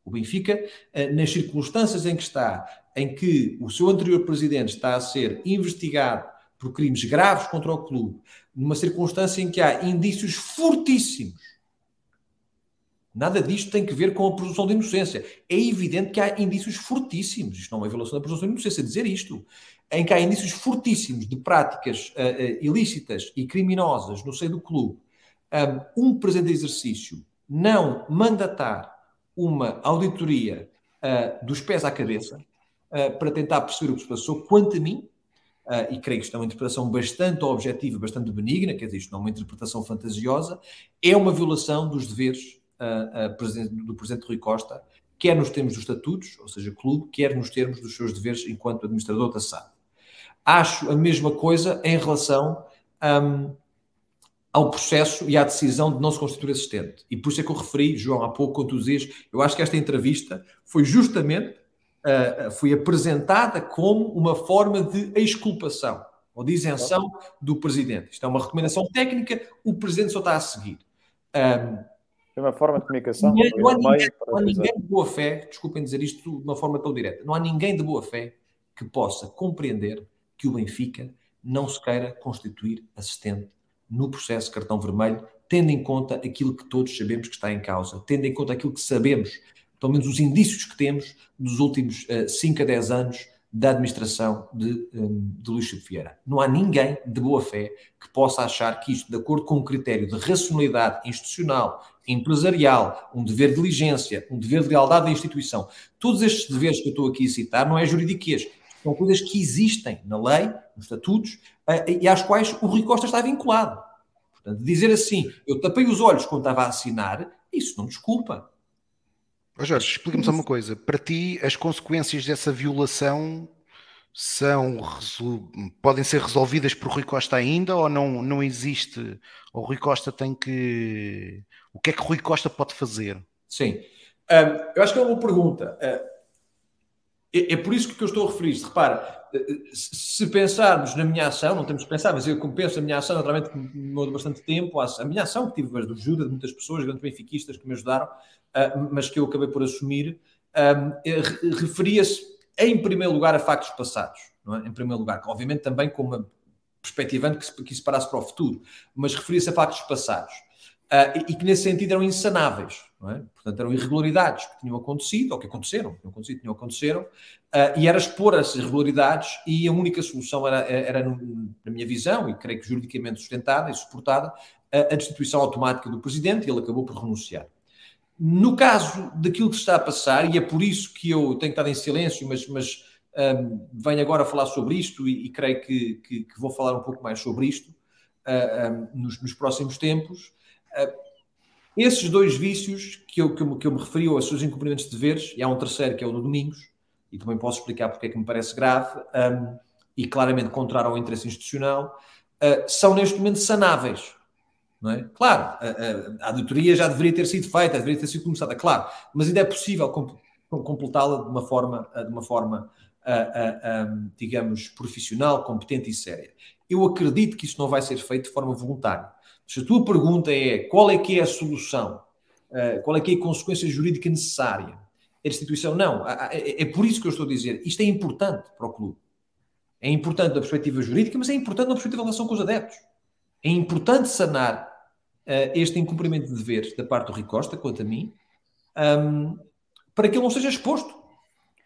O Benfica, uh, nas circunstâncias em que está, em que o seu anterior presidente está a ser investigado por crimes graves contra o clube, numa circunstância em que há indícios fortíssimos Nada disto tem que ver com a presunção de inocência. É evidente que há indícios fortíssimos, isto não é uma violação da presunção de inocência dizer isto, em que há indícios fortíssimos de práticas uh, uh, ilícitas e criminosas no seio do clube. Um, um presidente de exercício não mandatar uma auditoria uh, dos pés à cabeça para tentar perceber o que se passou, quanto a mim, e creio que isto é uma interpretação bastante objetiva, bastante benigna, quer dizer, isto não é uma interpretação fantasiosa, é uma violação dos deveres uh, do Presidente Rui Costa, quer nos termos dos estatutos, ou seja, clube, quer nos termos dos seus deveres enquanto administrador da SAD. Acho a mesma coisa em relação um, ao processo e à decisão de não se constituir assistente. E por isso é que eu referi, João, há pouco, quando tu dizias, eu acho que esta entrevista foi justamente, uh, foi apresentada como uma forma de exculpação ou de isenção do Presidente. Isto é uma recomendação técnica, o Presidente só está a seguir. Um, é uma forma de comunicação. Não, não há, ninguém, não há ninguém de boa fé, desculpem dizer isto de uma forma tão direta, não há ninguém de boa fé que possa compreender que o Benfica não se queira constituir assistente no processo cartão vermelho, tendo em conta aquilo que todos sabemos que está em causa, tendo em conta aquilo que sabemos, pelo menos os indícios que temos dos últimos uh, 5 a 10 anos da administração de, um, de Luís Chico Vieira. Não há ninguém de boa fé que possa achar que isto, de acordo com um critério de racionalidade institucional, empresarial, um dever de diligência, um dever de lealdade da instituição, todos estes deveres que eu estou aqui a citar não é juridiquês, são coisas que existem na lei, nos estatutos, uh, e às quais o Rui Costa está vinculado. Portanto, dizer assim, eu tapei os olhos quando estava a assinar, isso não desculpa. Oh Jorge, explica-me só uma coisa. Para ti, as consequências dessa violação são podem ser resolvidas por Rui Costa ainda ou não, não existe? O Rui Costa tem que. O que é que Rui Costa pode fazer? Sim. Um, eu acho que é uma boa pergunta. Uh, é, é, por isso que eu estou a referir isto. Repara, se pensarmos na minha ação, não temos que pensar, mas eu como penso a minha ação, naturalmente, demorou bastante tempo, a minha ação, que tive a ajuda de muitas pessoas, grandes benfiquistas que me ajudaram, uh, mas que eu acabei por assumir, uh, referia-se em primeiro lugar a factos passados, é? em primeiro lugar, obviamente também com uma perspectivando que, que isso parasse para o futuro, mas referia-se a factos passados. E, e, que nesse sentido eram insanáveis, é? portanto eram irregularidades que tinham acontecido, ou que aconteceram, tinham acontecido, tinham aconteceram, uh, e era expor essas irregularidades e a única solução era, era, na minha visão, e creio que juridicamente sustentada e suportada, a, a destituição automática do Presidente e ele acabou por renunciar. No caso daquilo que está a passar, e é por isso que eu tenho estado em silêncio, mas, mas um, venho agora falar sobre isto e, e creio que, que, que, vou falar um pouco mais sobre isto uh, um, nos, nos, próximos tempos. Uh, esses dois vícios que eu, que eu, que eu me referi aos seus incumprimentos de deveres, e há um terceiro que é o do Domingos, e também posso explicar porque é que me parece grave um, e claramente contrário ao interesse institucional, uh, são neste momento sanáveis. Não é? Claro, a, a, a, auditoria já deveria ter sido feita, deveria ter sido começada, claro, mas ainda é possível completá-la de uma forma, de uma forma digamos, profissional, competente e séria. Eu acredito que isso não vai ser feito de forma voluntária. Se a tua pergunta é qual é que é a solução, qual é que é a consequência jurídica necessária, a instituição, não. É, é por isso que eu estou a dizer, isto é importante para o clube. É importante da perspectiva jurídica, mas é importante na perspectiva da relação com os adeptos. É importante sanar uh, este incumprimento de deveres da parte do Rui Costa, quanto a mim, um, para que ele não seja exposto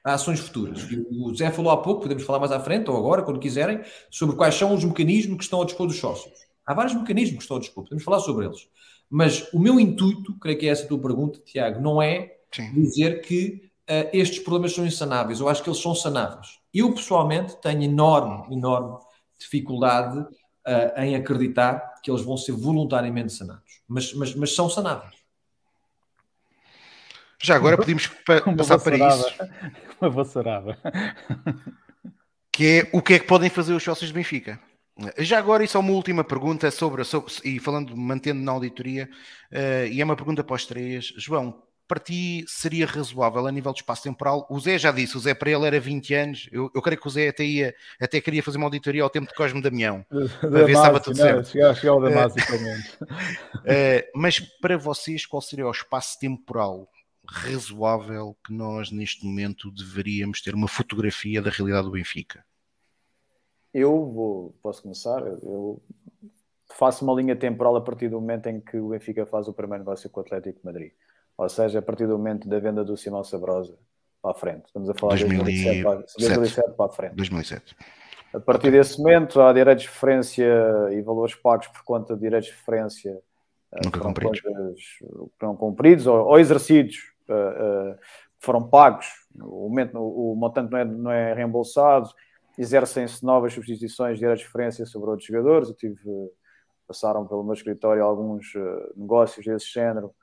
a ações futuras. O Zé falou há pouco, podemos falar mais à frente ou agora, quando quiserem, sobre quais são os mecanismos que estão a dispor dos sócios. Há vários mecanismos que estão a dispor, podemos falar sobre eles. Mas o meu intuito, creio que é essa a tua pergunta, Tiago, não é Sim. dizer que uh, estes problemas são insanáveis. Eu acho que eles são sanáveis. Eu, pessoalmente, tenho enorme, enorme dificuldade uh, em acreditar que eles vão ser voluntariamente sanados. Mas, mas, mas são sanáveis. Já agora podemos pa passar para isso. Uma vassourada. Que é o que é que podem fazer os sócios de Benfica? Já agora, isso é uma última pergunta sobre, sobre e falando, mantendo na auditoria, uh, e é uma pergunta para os três. João, para ti seria razoável a nível de espaço temporal? O Zé já disse, o Zé para ele era 20 anos. Eu, eu creio que o Zé até, ia, até queria fazer uma auditoria ao tempo de Cosme Damião. para ver se estava tudo certo. Chegar, chegar ao Damásio, uh, mas para vocês, qual seria o espaço temporal razoável que nós neste momento deveríamos ter uma fotografia da realidade do Benfica? Eu vou, posso começar? Eu faço uma linha temporal a partir do momento em que o Benfica faz o primeiro negócio com o Atlético de Madrid. Ou seja, a partir do momento da venda do Simão Sabrosa para a frente. Estamos a falar de 2007, 2007 para a frente. 2007. A partir desse momento, há direitos de referência e valores pagos por conta de direitos de referência eh, Nunca cumpridos. Foram cumpridos ou, ou exercidos uh, uh, foram pagos. O, momento, o montante não é, não é reembolsado. Exercem-se novas substituições de referência sobre outros jogadores. Eu tive, passaram pelo meu escritório alguns uh, negócios desse género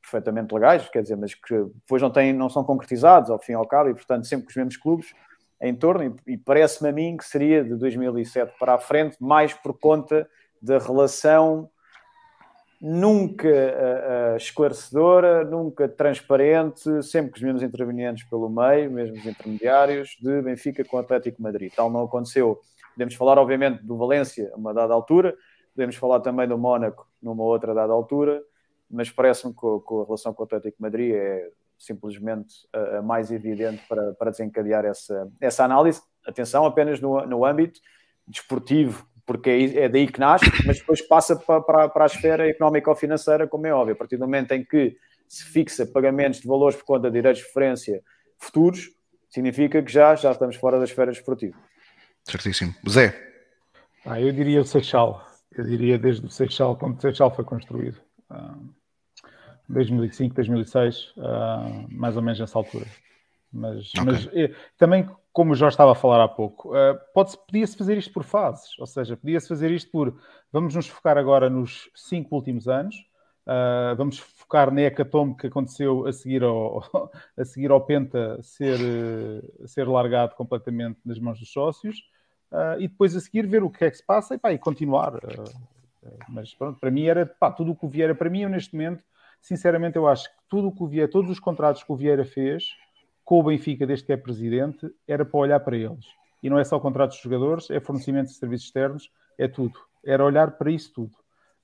perfeitamente legais, quer dizer, mas que depois não, têm, não são concretizados ao fim e ao cabo, e portanto sempre com os mesmos clubes em torno, e, e parece-me a mim que seria de 2007 para a frente, mais por conta da relação nunca uh, esclarecedora, nunca transparente, sempre com os mesmos intervenientes pelo meio, mesmos intermediários, de Benfica com Atlético Madrid. Tal não aconteceu. Podemos falar, obviamente, do Valência a uma dada altura, podemos falar também do Mónaco numa outra dada altura, mas parece-me que, que, a relação com o Atlético Madrid é simplesmente a, a mais evidente para, para, desencadear essa, essa análise. Atenção, apenas no, no âmbito desportivo, porque é, é daí que nasce, mas depois passa para, para, para a esfera económica ou financeira, como é óbvio. A partir do momento em que se fixa pagamentos de valores por conta de direitos de referência futuros, significa que já, já estamos fora da esfera desportiva. Certíssimo. Zé? Ah, eu diria o Seixal. Eu diria desde o Seixal, quando o Seixal foi construído. 2005, 2006, uh, mais ou menos nessa altura. Mas, okay. mas eh, também, como Jorge estava a falar há pouco, uh, podia-se fazer isto por fases, ou seja, podia-se fazer isto por vamos nos focar agora nos cinco últimos anos, uh, vamos focar na hecatombe que aconteceu a seguir ao, a seguir ao Penta ser, uh, ser largado completamente nas mãos dos sócios, e depois a seguir ver o que é que se passa e, pá, e continuar. mas pronto, para mim era pá, tudo o que o Vieira, para mim, eu, neste momento, sinceramente, eu acho que tudo o que o Vieira, todos os contratos que o Vieira fez com o Benfica, desde que é presidente, era para olhar para eles. E não é só contratos de jogadores, é fornecimento de serviços externos, é tudo. Era olhar para isso tudo.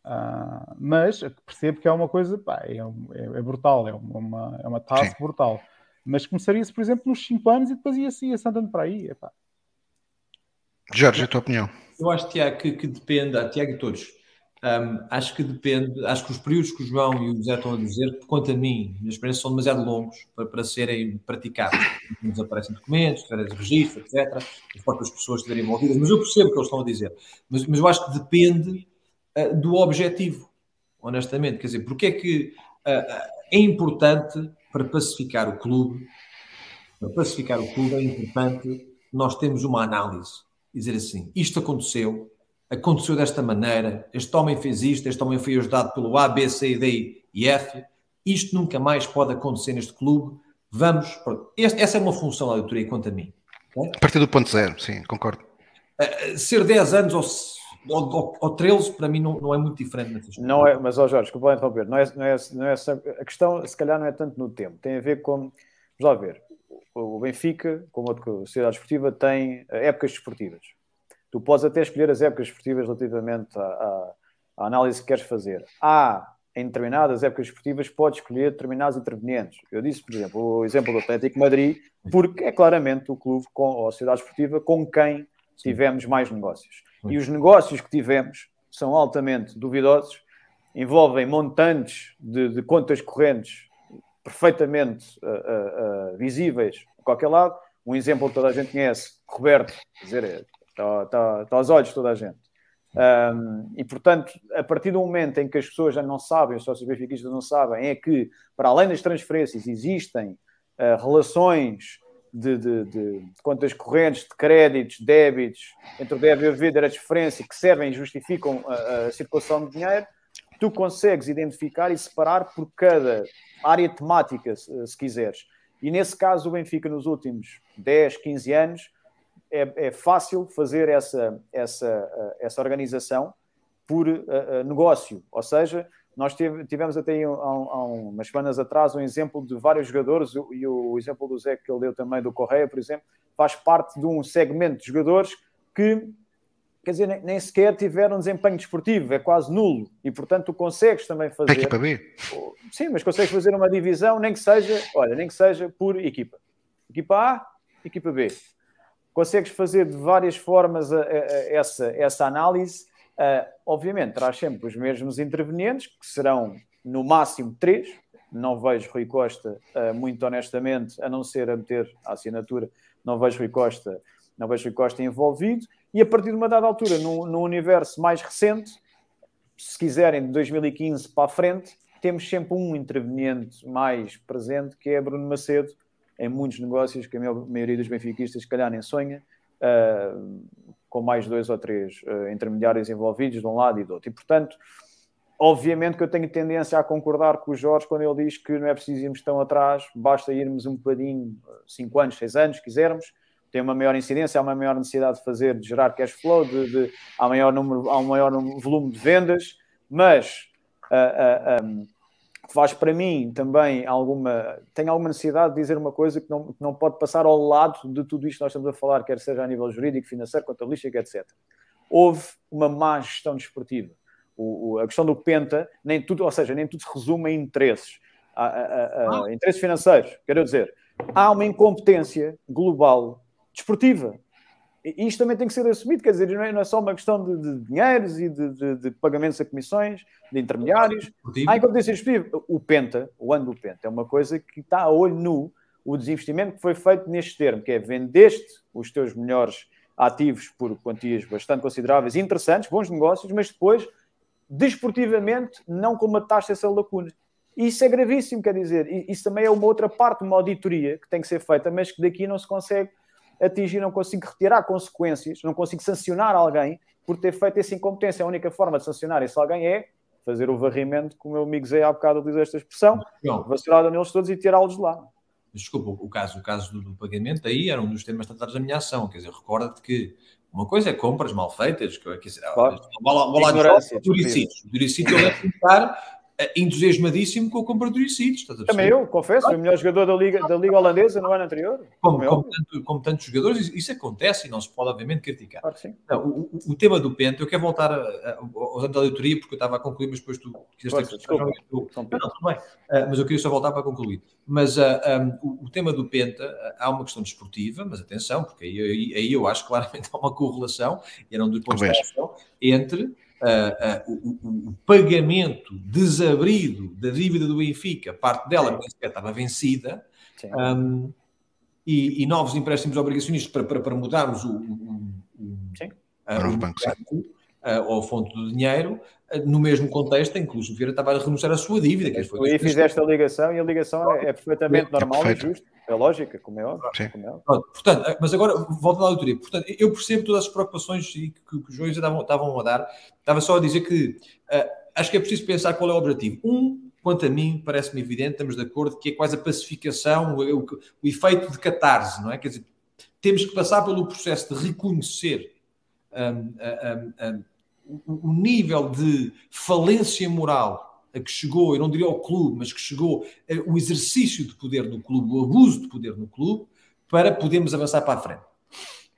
Uh, mas percebo que é uma coisa, pá, é, é, é, brutal, é uma, é uma task Sim. brutal. Mas começaria-se, por exemplo, nos 5 anos e depois ia-se ia andando para aí. Epá. Jorge, a tua opinião? Eu acho, Tiago, que, que depende, Tiago e todos, um, acho que depende, acho que os períodos que o João e o José estão a dizer, quanto a mim, minhas experiências são demasiado longos para, para serem praticados. Nos aparecem documentos, de registro, etc. As próprias pessoas estiverem envolvidas, mas eu percebo o que eles estão a dizer. Mas, mas eu acho que depende uh, do objetivo, honestamente. Quer dizer, porque é que uh, é importante para pacificar o clube, para pacificar o clube, é importante nós termos uma análise e dizer assim: isto aconteceu, aconteceu desta maneira, este homem fez isto, este homem foi ajudado pelo A, B, C, D e F, isto nunca mais pode acontecer neste clube, vamos... Este, essa é uma função da auditoria quanto a mim. A partir do ponto zero, sim, concordo. Uh, ser 10 anos ou, ou, ou 13, para mim, não, não é muito diferente. Nessas não é, mas, ó Jorge, desculpa interromper, não é, não, é, não é, a questão, se calhar, não é tanto no tempo, tem a ver com, vamos lá ver, o Benfica, como a sociedade esportiva, tem épocas desportivas tu podes até escolher as épocas esportivas relativamente à, à, à análise que queres fazer. Há, em determinadas épocas esportivas, podes escolher determinados intervenientes. Eu disse, por exemplo, o exemplo do Atlético Madrid, porque é claramente o clube com, ou a sociedade esportiva com quem tivemos mais negócios. E os negócios que tivemos são altamente duvidosos, envolvem montantes de, de contas correntes perfeitamente uh, uh, visíveis a qualquer lado. Um exemplo que toda a gente conhece, Roberto, quer dizer, está, está, está aos olhos de toda a gente. Um, e portanto, a partir do momento em que as pessoas já não sabem, os sócios benfiquistas não sabem, é que para além das transferências existem uh, relações de, de, de, contas correntes, de créditos, débitos, entre o débito e o dever, direitos de referência que servem e justificam a, a circulação de dinheiro, tu consegues identificar e separar por cada área temática, se, se quiseres. E nesse caso, o Benfica, nos últimos 10, 15 anos, é, é fácil fazer essa, essa, essa organização por uh, negócio, ou seja, Nós tivemos até há, há umas semanas atrás um exemplo de vários jogadores, e o, exemplo do Zé que ele deu também do Correia, por exemplo, faz parte de um segmento de jogadores que quer dizer, nem, nem, sequer tiveram desempenho desportivo, é quase nulo. E, portanto, tu consegues também fazer. Equipa B. Sim, mas consegues fazer uma divisão, nem que seja, olha, nem que seja por equipa. Equipa A, equipa B. Consegues fazer de várias formas a, a, a essa, essa análise. Uh, obviamente, traz sempre os mesmos intervenientes, que serão no máximo três. Não vejo Rui Costa, uh, muito honestamente, a não ser a meter a assinatura, não vejo Rui Costa, não vejo Rui Costa envolvido e a partir de uma dada altura, no, no universo mais recente, se quiserem, de 2015 para a frente, temos sempre um interveniente mais presente, que é Bruno Macedo, em muitos negócios que a maioria dos benfiquistas, se calhar, nem sonha, uh, com mais dois ou três uh, intermediários envolvidos de um lado e do outro. E, portanto, obviamente que eu tenho tendência a concordar com o Jorge quando ele diz que não é preciso irmos tão atrás, basta irmos um bocadinho, cinco anos, seis anos, se quisermos, tem uma maior incidência, há uma maior necessidade de fazer, de gerar cash flow, de, de, há, maior número, há um maior volume de vendas, mas uh, uh, um, faz para mim também alguma. Tem alguma necessidade de dizer uma coisa que não, que não pode passar ao lado de tudo isto que nós estamos a falar, quer seja a nível jurídico, financeiro, contabilístico, etc. Houve uma má gestão desportiva. O, o, a questão do Penta, nem tudo, ou seja, nem tudo se resume em interesses. A, a, a, interesses financeiros, quero dizer, há uma incompetência global desportiva. E isto também tem que ser assumido, quer dizer, não é, não é só uma questão de, de dinheiros e de, de, de, pagamentos a comissões, de intermediários. Há incompetência desportiva. O Penta, o ano do Penta, é uma coisa que está a olho nu o desinvestimento que foi feito neste termo, que é vendeste os teus melhores ativos por quantias bastante consideráveis, interessantes, bons negócios, mas depois, desportivamente, não comataste essa lacuna. Isso é gravíssimo, quer dizer, isso também é uma outra parte, uma auditoria que tem que ser feita, mas que daqui não se consegue atingir, não consigo retirar consequências, não consigo sancionar alguém por ter feito essa incompetência. A única forma de sancionar esse alguém é fazer o varrimento, como o meu amigo Zé há bocado utilizou esta expressão, vacilar neles todos e tirá-los de lá. Desculpa, o caso, o caso do, do, pagamento aí era um dos temas tratados da minha ação. Quer dizer, recorda-te que uma coisa é compras mal feitas, que, dizer, claro. vou lá de Duricídio. Duricídio é tentar entusiasmadíssimo com a compra do Icitos. Também eu, confesso, foi o melhor jogador da Liga, da Liga Holandesa no ano anterior. Como, como, tanto, como, tantos jogadores, isso acontece e não se pode, obviamente, criticar. Claro. Não, o, o, tema do Penta, eu quero voltar ao da auditoria, porque eu estava a concluir, mas depois tu quiseste desculpa. Não, tudo bem. Uh, mas eu queria só voltar para concluir. Mas uh, ah, um, o, o, tema do Penta, uh, há uma questão desportiva, mas atenção, porque aí, aí, aí eu acho claramente há uma correlação, e era um dos pontos de entre uh, uh, o, o, pagamento desabrido da dívida do Benfica, parte dela estava vencida, um, e, e, novos empréstimos obrigacionistas para, para, para mudarmos o, o, o, bancos, ao fonte do dinheiro, no mesmo contexto em que o Vieira estava a renunciar à sua dívida. Que foi e fizeste a ligação e a ligação é, é perfeitamente é normal e justa. É lógica, como é óbvio. Como é óbvio. portanto, mas agora voltando à auditoria. Portanto, eu percebo todas as preocupações que, que, que os Joões estavam, estavam a dar. Estava só a dizer que uh, acho que é preciso pensar qual é o objetivo. Um, quanto a mim, parece-me evidente, estamos de acordo, que é quase a pacificação, o, o, o, efeito de catarse, não é? Quer dizer, temos que passar pelo processo de reconhecer um, um, um, o nível de falência moral a que chegou, eu não diria ao clube, mas que chegou o exercício de poder no clube, o abuso de poder no clube, para podermos avançar para a frente.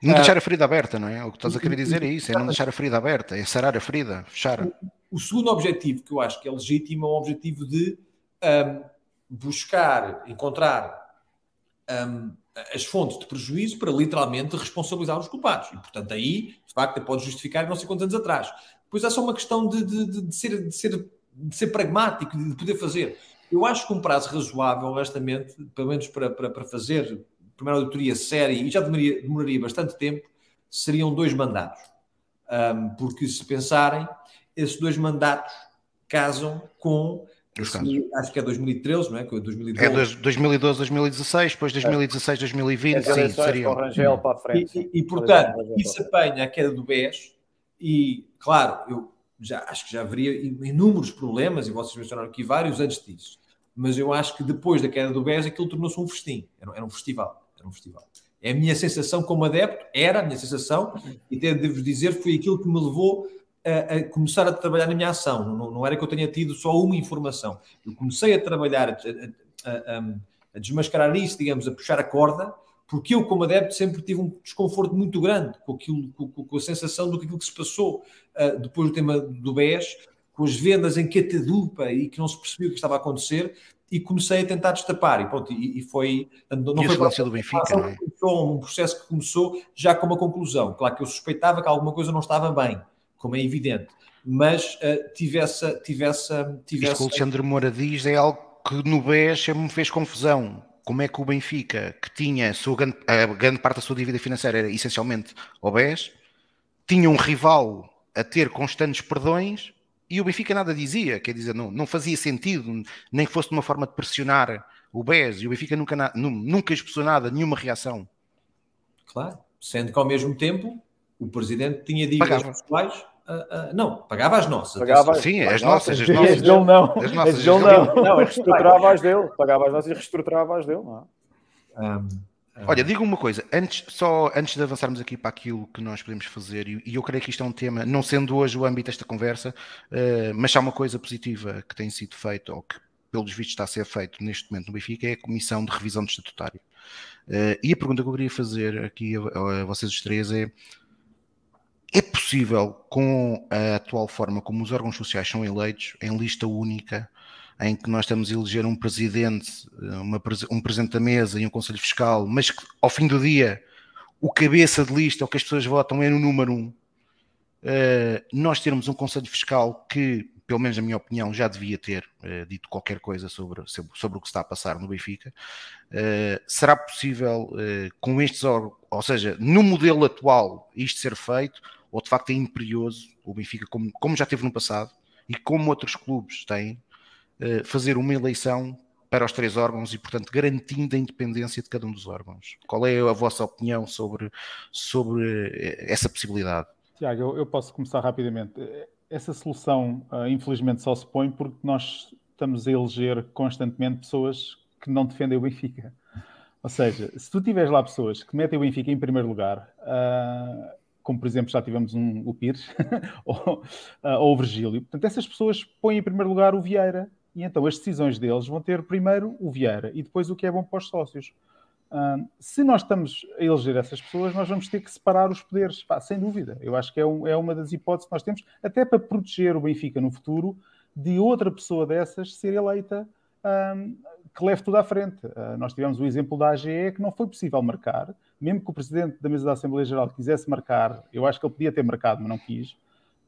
Não deixar a ferida aberta, não é? O que estás a querer dizer é isso, é não deixar a ferida aberta, é sarar a ferida, fechar. O, o segundo objetivo que eu acho que é legítimo é um objetivo de um, buscar, encontrar um, as fontes de prejuízo para literalmente responsabilizar os culpados. E, portanto, aí, de facto, pode justificar não sei quantos anos atrás. Depois há só uma questão de, de, de, ser, de ser de ser pragmático, de poder fazer. Eu acho que um prazo razoável, honestamente, pelo menos para, para, para fazer primeira auditoria séria, e já demoraria, demoraria bastante tempo, seriam dois mandatos. Um, porque se pensarem, esses dois mandatos casam com acho que é 2013, não é? 2012. É 2012, 2016, depois 2016, 2020, sim, seria. Rangel para a frente. E, e, e portanto, isso apanha a queda do BES e, claro, eu já, acho que já haveria inúmeros problemas, e vocês mencionaram aqui vários antes disso. Mas eu acho que depois da queda do BES aquilo tornou-se um festim. Era, era, um festival. Era um festival. É a minha sensação como adepto, era a minha sensação, e até devo dizer, foi aquilo que me levou a, a, começar a trabalhar na minha ação. Não, não, era que eu tenha tido só uma informação. Eu comecei a trabalhar, a, a, desmascarar isso, digamos, a puxar a corda, porque eu, como adepto, sempre tive um desconforto muito grande com, aquilo, com, com a sensação do que aquilo que se passou uh, depois do tema do BES, com as vendas em catadupa e que não se percebia o que estava a acontecer, e comecei a tentar destapar. E, pronto, e, e foi. Não e foi do Benfica, não é? um processo que começou já com uma conclusão. Claro que eu suspeitava que alguma coisa não estava bem, como é evidente, mas uh, tivesse. tivesse, tivesse... Isto que o Alexandre Moura diz é algo que no BES me fez confusão como é que o Benfica, que tinha sua grande, a grande parte da sua dívida financeira era essencialmente o BES, tinha um rival a ter constantes perdões e o Benfica nada dizia, quer dizer, não, não fazia sentido, nem que fosse de uma forma de pressionar o BES, e o Benfica nunca, nunca expressou nada, nenhuma reação. Claro, sendo que ao mesmo tempo o presidente tinha dívidas pessoais Uh, uh, não, pagava as nossas. Pagava, Sim, as, nossas, as nossas. As dele não. As nossas, as dele não. Não, reestruturava as dele. Pagava as nossas e reestruturava as dele. Não um, um... Olha, digo uma coisa, antes, só antes de avançarmos aqui para aquilo que nós podemos fazer, e, eu creio que isto é um tema, não sendo hoje o âmbito desta conversa, uh, mas há uma coisa positiva que tem sido feita, ou que pelos vistos está a ser feito neste momento no Benfica, é a Comissão de Revisão do Estatutário. Uh, e a pergunta que eu queria fazer aqui a, a vocês os três é é possível, com a atual forma como os órgãos sociais são eleitos, em lista única, em que nós estamos a eleger um presidente, uma, um presidente da mesa e um conselho fiscal, mas que ao fim do dia o cabeça de lista, o que as pessoas votam é no número um, uh, nós termos um conselho fiscal que, pelo menos na minha opinião, já devia ter uh, dito qualquer coisa sobre, sobre o que está a passar no Benfica, uh, será possível com estes órgãos, ou seja, no modelo atual, isto ser feito, ou de facto é imperioso o Benfica, como, como já teve no passado e como outros clubes têm, eh, fazer uma eleição para os três órgãos e, portanto, garantindo a independência de cada um dos órgãos. Qual é a vossa opinião sobre, sobre eh, essa possibilidade? Tiago, eu, eu posso começar rapidamente. Essa solução, uh, infelizmente, só se põe porque nós estamos a eleger constantemente pessoas que não defendem o Benfica. Ou seja, se tu tiveres lá pessoas que metem o Benfica em primeiro lugar, uh, como por exemplo já tivemos um, o Pires ou, uh, ou o Virgílio. Portanto, essas pessoas põem em primeiro lugar o Vieira e então as decisões deles vão ter primeiro o Vieira e depois o que é bom para os sócios. Uh, se nós estamos a eleger essas pessoas, nós vamos ter que separar os poderes, Pá, sem dúvida. Eu acho que é, um, é, uma das hipóteses que nós temos, até para proteger o Benfica no futuro, de outra pessoa dessas ser eleita um, que leve tudo à frente. Uh, nós tivemos o exemplo da AGE que não foi possível marcar, mesmo que o presidente da mesa da Assembleia Geral quisesse marcar, eu acho que ele podia ter marcado, mas não quis,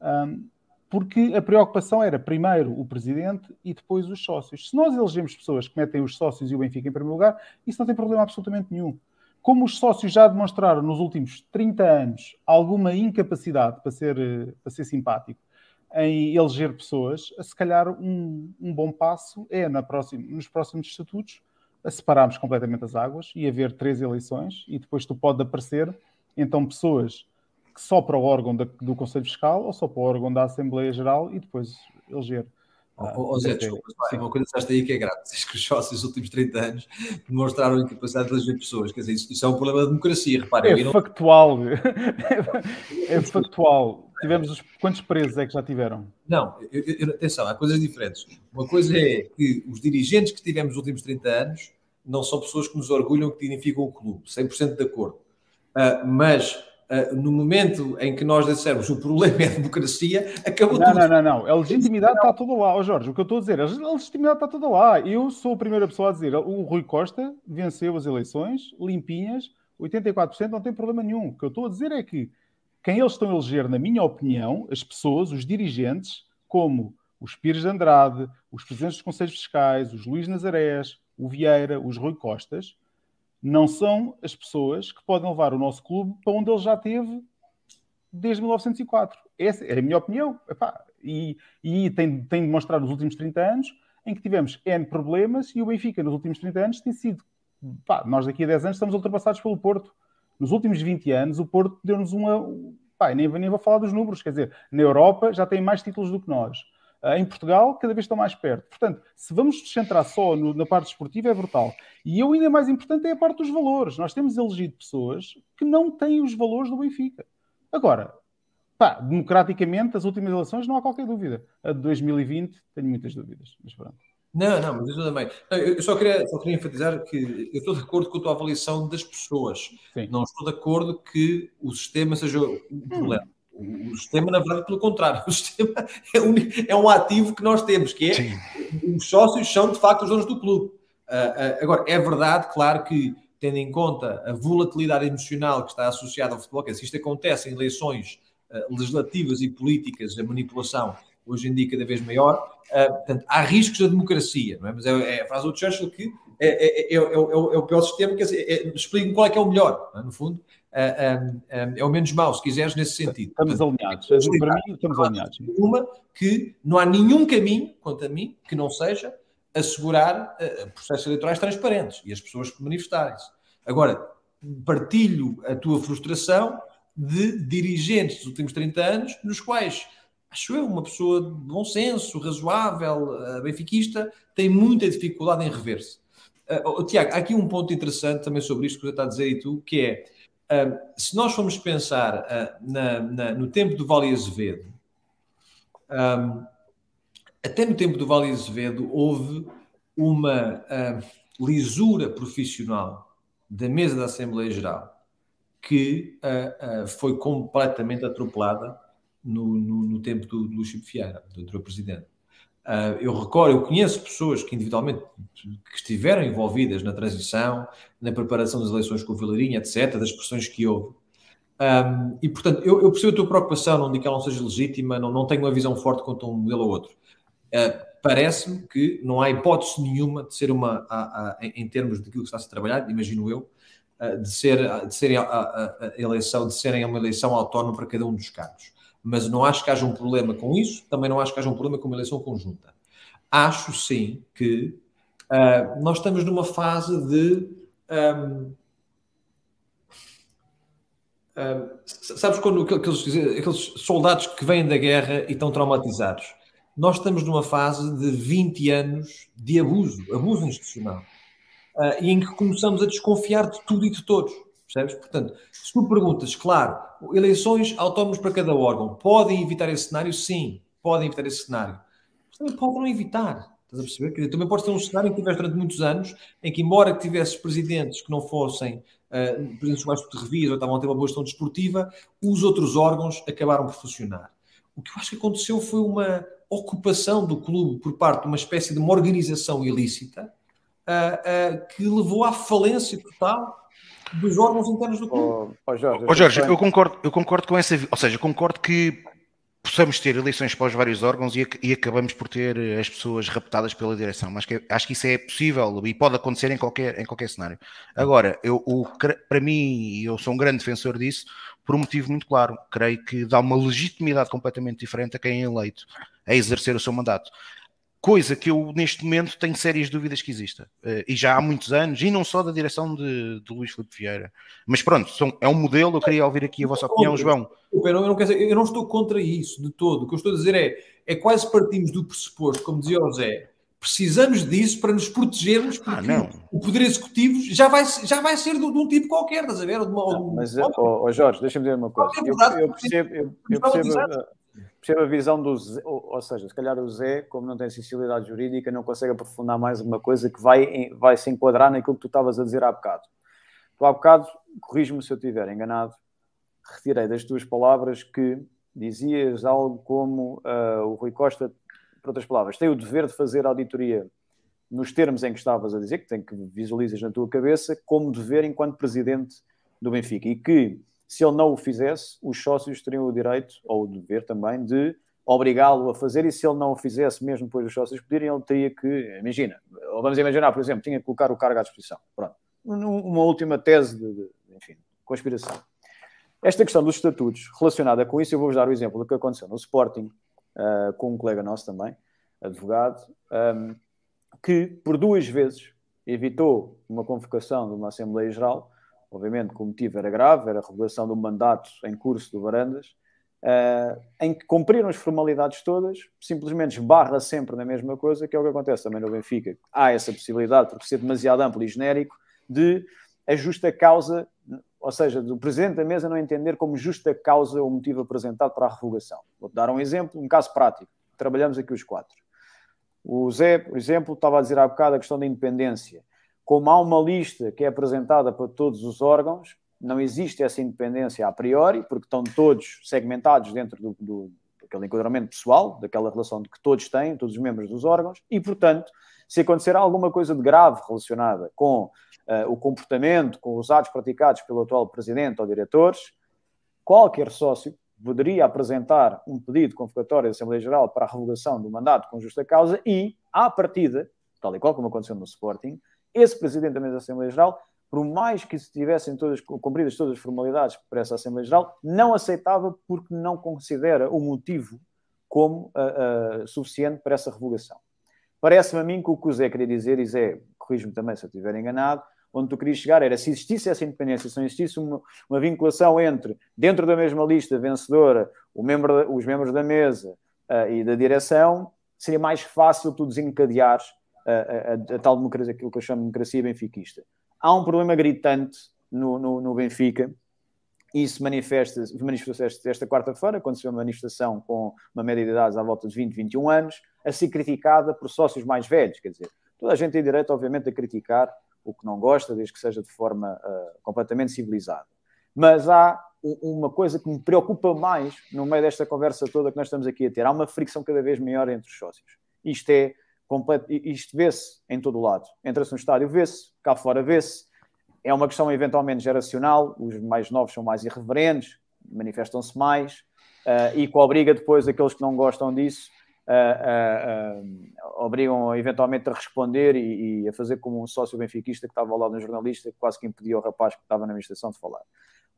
um, porque a preocupação era primeiro o presidente e depois os sócios. Se nós elegemos pessoas que metem os sócios e o Benfica em primeiro lugar, isso não tem problema absolutamente nenhum. Como os sócios já demonstraram nos últimos 30 anos alguma incapacidade para ser, para ser simpático em eleger pessoas, se calhar um, um bom passo é na próxima, nos próximos estatutos a separarmos completamente as águas e haver três eleições e depois tu pode aparecer então pessoas que só para o órgão da, do Conselho Fiscal ou só para o órgão da Assembleia Geral e depois eleger. Oh, oh Zé, desculpa, uma coisa que aí que é grave. Diz que os sócios nos últimos 30 anos demonstraram a incapacidade de eleger pessoas. Quer dizer, isso, isso é um problema da democracia, reparem. É não... factual. é factual. Tivemos os... Quantos presos é que já tiveram? Não, eu, eu, atenção, há coisas diferentes. Uma coisa é que os dirigentes que tivemos nos últimos 30 anos não são pessoas que nos orgulham, que dignificam o clube, 100% de acordo. Uh, mas Uh, no momento em que nós dissermos o problema é a democracia, acabou não, tudo. Não, não, não. A legitimidade está toda lá. Oh, Jorge, o que eu estou a dizer, a legitimidade está toda lá. Eu sou a primeira pessoa a dizer, o Rui Costa venceu as eleições, limpinhas, 84%, não tem problema nenhum. O que eu estou a dizer é que quem eles estão a eleger, na minha opinião, as pessoas, os dirigentes, como os Pires de Andrade, os presidentes dos Conselhos Fiscais, os Luís Nazarés, o Vieira, os Rui Costas, não são as pessoas que podem levar o nosso clube para onde ele já teve desde 1904. Essa é a minha opinião. Epá, e, e tem, tem demonstrado nos últimos 30 anos em que tivemos N problemas e o Benfica nos últimos 30 anos tem sido. Nós daqui a 10 anos estamos ultrapassados pelo Porto. Nos últimos 20 anos o Porto deu-nos uma. Pá, nem, nem vou falar dos números, quer dizer, na Europa já tem mais títulos do que nós. Ah, em Portugal cada vez estão mais perto. Portanto, se vamos nos centrar só no, na parte esportiva, é brutal. E eu ainda mais importante é a parte dos valores. Nós temos elegido pessoas que não têm os valores do Benfica. Agora, pá, democraticamente, as últimas eleições não há qualquer dúvida. A de 2020, tenho muitas dúvidas, mas pronto. Não, não, mas isso também. Eu só queria, só queria enfatizar que eu estou de acordo com a tua avaliação das pessoas. Sim. Não estou de acordo que o sistema seja o problema. Hum. O sistema, na verdade, pelo contrário, o sistema é um, é um ativo que nós temos, que é Sim. os sócios são de facto os donos do clube. Uh, uh, agora, é verdade, claro que tendo em conta a volatilidade emocional que está associada ao futebol, que se isto acontece em eleições uh, legislativas e políticas, a manipulação hoje em dia cada vez maior, uh, portanto, há riscos da democracia, não é? Mas é, é a frase do Churchill que é, é, é, é o pior sistema, quer dizer, é, explica qual é que é o melhor, no fundo. Uh, é o menos mau, se quiseres, nesse sentido. Estamos alinhados. Para mim, estamos alinhados. Uma que não há nenhum caminho, quanto a mim, que não seja assegurar uh, processos eleitorais transparentes e as pessoas manifestarem-se. Agora, partilho a tua frustração de dirigentes dos últimos 30 anos, nos quais, acho eu, uma pessoa de bom senso, razoável, uh, benfiquista, tem muita dificuldade em rever-se. Uh, Tiago, há aqui um ponto interessante também sobre isto que você está a dizer e tu, que é, uh, se nós formos pensar uh, na, na, no tempo do Vale Azevedo, um, até no tempo do Vale Azevedo houve uma lisura profissional da mesa da Assembleia Geral que foi completamente atropelada no, no, no tempo do, do Luís Vieira, do anterior presidente. eu recordo, eu conheço pessoas que individualmente que estiveram envolvidas na transição, na preparação das eleições com o Vilarinha, etc., das pressões que houve. Um, e, portanto, eu, eu, percebo a tua preocupação, não digo que ela não seja legítima, não, não tenho uma visão forte quanto a um modelo ou outro. Uh, Parece-me que não há hipótese nenhuma de ser uma, a, a, em termos daquilo que está a ser trabalhado, imagino eu, uh, de ser, de ser a, a, eleição, de serem uma eleição autónoma para cada um dos cargos. Mas não acho que haja um problema com isso, também não acho que haja um problema com uma eleição conjunta. Acho sim que uh, nós estamos numa fase de. Um, um, sabes quando aqueles, aqueles soldados que vêm da guerra e estão traumatizados? nós estamos numa fase de 20 anos de abuso, abuso institucional, uh, e em que começamos a desconfiar de tudo e de todos, percebes? Portanto, se tu perguntas, claro, eleições autónomas para cada órgão, podem evitar esse cenário? Sim, podem evitar esse cenário. Mas também podem não evitar. Estás a perceber? Dizer, também pode ter um cenário em que tiveste durante muitos anos, em que, embora tivesses presidentes que não fossem uh, presidentes mais de revisão ou estavam a ter uma boa gestão desportiva, os outros órgãos acabaram por funcionar. O que eu acho que aconteceu foi uma ocupação do clube por parte de uma espécie de uma organização ilícita uh, uh, que levou à falência total dos órgãos internos do clube. Oh, oh Jorge, oh, Jorge eu, concordo, eu concordo com essa. Ou seja, concordo que possamos ter eleições para os vários órgãos e, e, acabamos por ter as pessoas raptadas pela direção. Mas que, acho que isso é possível e pode acontecer em qualquer, em qualquer cenário. Agora, eu, o, para mim, eu sou um grande defensor disso, por um motivo muito claro. Creio que dá uma legitimidade completamente diferente a quem é eleito a exercer o seu mandato. Coisa que eu, neste momento, tenho sérias dúvidas que exista. Uh, e já há muitos anos, e não só da direção de, de Luís Filipe Vieira. Mas pronto, são, é um modelo, eu queria ouvir aqui a vossa opinião, João. Eu não, eu, não dizer, eu não estou contra isso de todo. O que eu estou a dizer é, é quase partimos do pressuposto, como dizia o José, precisamos disso para nos protegermos, ah, porque ah, o poder executivo já vai, já vai ser de, de um tipo qualquer, estás a ver? De uma, não, mas, oh, oh Jorge, deixa-me dizer uma coisa. Eu, eu percebo, eu, eu percebo, percebo a visão do Zé, ou, ou, seja, se calhar o Zé, como não tem sensibilidade jurídica, não consegue aprofundar mais uma coisa que vai, vai se enquadrar naquilo que tu estavas a dizer há bocado. Tu há bocado, corrijo-me se eu estiver enganado, retirei das tuas palavras que dizias algo como uh, o Rui Costa, por outras palavras, tem o dever de fazer auditoria nos termos em que estavas a dizer, que tem que visualizas na tua cabeça, como dever enquanto presidente do Benfica. E que se ele não o fizesse, os sócios teriam o direito, ou o dever também, de obrigá-lo a fazer, e se ele não o fizesse, mesmo depois dos sócios pedirem, ele teria que, imagina, vamos imaginar, por exemplo, tinha que colocar o cargo à disposição. Pronto. Uma última tese de, de enfim, conspiração. Esta questão dos estatutos relacionada com isso, eu vou-vos dar o exemplo do que aconteceu no Sporting, uh, com um colega nosso também, advogado, um, que por duas vezes evitou uma convocação de uma Assembleia Geral obviamente que o motivo era grave, era a de um mandato em curso do Varandas, uh, em que cumpriram as formalidades todas, simplesmente esbarra sempre na mesma coisa, que é o que acontece também no Benfica. Há essa possibilidade, porque ser demasiado amplo e genérico, de a justa causa, ou seja, do presidente da mesa não entender como justa causa o motivo apresentado para a revogação. Vou dar um exemplo, um caso prático. Trabalhamos aqui os quatro. O Zé, por exemplo, estava a dizer há bocado a questão da independência. Como há uma lista que é apresentada para todos os órgãos, não existe essa independência a priori, porque estão todos segmentados dentro do, do daquele enquadramento pessoal, daquela relação que todos têm, todos os membros dos órgãos, e, portanto, se acontecer alguma coisa de grave relacionada com uh, o comportamento, com os atos praticados pelo atual presidente ou diretores, qualquer sócio poderia apresentar um pedido de convocatória da Assembleia Geral para a revogação do mandato com justa causa e, à partida, tal e qual como aconteceu no Sporting, esse presidente da mesa da Assembleia Geral, por mais que se tivessem todas, cumpridas todas as formalidades para essa Assembleia Geral, não aceitava porque não considera o motivo como uh, uh, suficiente para essa revogação. Parece-me a mim que o que o Zé queria dizer, e Zé, corrijo-me também se eu estiver enganado, onde tu querias chegar era se existisse essa independência, se não existisse uma, uma vinculação entre, dentro da mesma lista vencedora, membro, os membros da mesa uh, e da direção, seria mais fácil tu desencadeares a, a, a, tal democracia, aquilo que eu chamo de democracia benfiquista. Há um problema gritante no, no, no Benfica, isso manifesta-se manifesta esta quarta-feira, quando se fez uma manifestação com uma média de idades à volta de 20, 21 anos, a ser criticada por sócios mais velhos. Quer dizer, toda a gente tem direito, obviamente, a criticar o que não gosta, desde que seja de forma uh, completamente civilizada. Mas há uma coisa que me preocupa mais no meio desta conversa toda que nós estamos aqui a ter. Há uma fricção cada vez maior entre os sócios. Isto é isto vê-se em todo o lado. Entra-se no estádio, vê-se, cá fora vê-se. É uma questão eventualmente geracional, os mais novos são mais irreverentes, manifestam-se mais, uh, e que obriga depois aqueles que não gostam disso uh, uh, obrigam eventualmente a responder e, e, a fazer como um sócio benfiquista que estava ao lado de um jornalista que quase que impedia o rapaz que estava na administração de falar.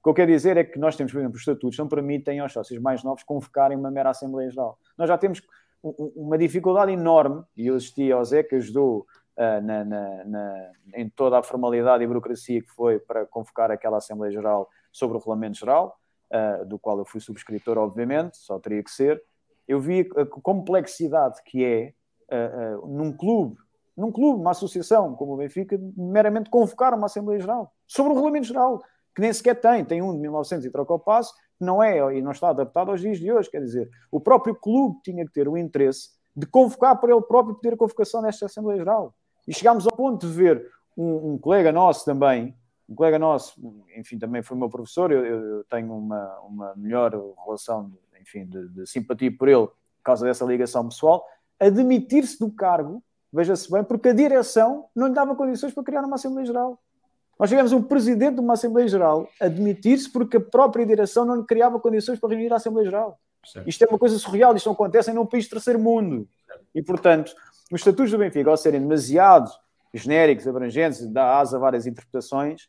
O que eu quero dizer é que nós temos, por exemplo, os estatutos não permitem aos sócios mais novos convocarem uma mera Assembleia Geral. Nós já temos uma dificuldade enorme, e eu assisti ao Zé que ajudou uh, na, na, na, em toda a formalidade e burocracia que foi para convocar aquela Assembleia Geral sobre o Regulamento Geral, uh, do qual eu fui subscritor, obviamente, só teria que ser. Eu vi a complexidade que é uh, num clube, num clube, uma associação como o Benfica, meramente convocar uma Assembleia Geral sobre o Regulamento Geral, que nem sequer tem, tem um de 1900 e troca o passo, não é e não está adaptado aos dias de hoje. Quer dizer, o próprio clube tinha que ter o interesse de convocar para ele próprio pedir a convocação desta Assembleia Geral. E chegámos ao ponto de ver um, um colega nosso também, um colega nosso, enfim, também foi meu professor, eu, eu tenho uma, uma melhor relação enfim, de, de simpatia por ele, por causa dessa ligação pessoal, admitir-se do cargo, veja-se bem, porque a direção não lhe dava condições para criar uma Assembleia Geral. Nós tivemos um presidente de uma Assembleia Geral admitir-se porque a própria direção não criava condições para reunir a Assembleia Geral. Sim. Isto é uma coisa surreal, isto não acontece em um país de terceiro mundo. E, portanto, os estatutos do Benfica, ao serem demasiado genéricos, abrangentes, dá asa a várias interpretações,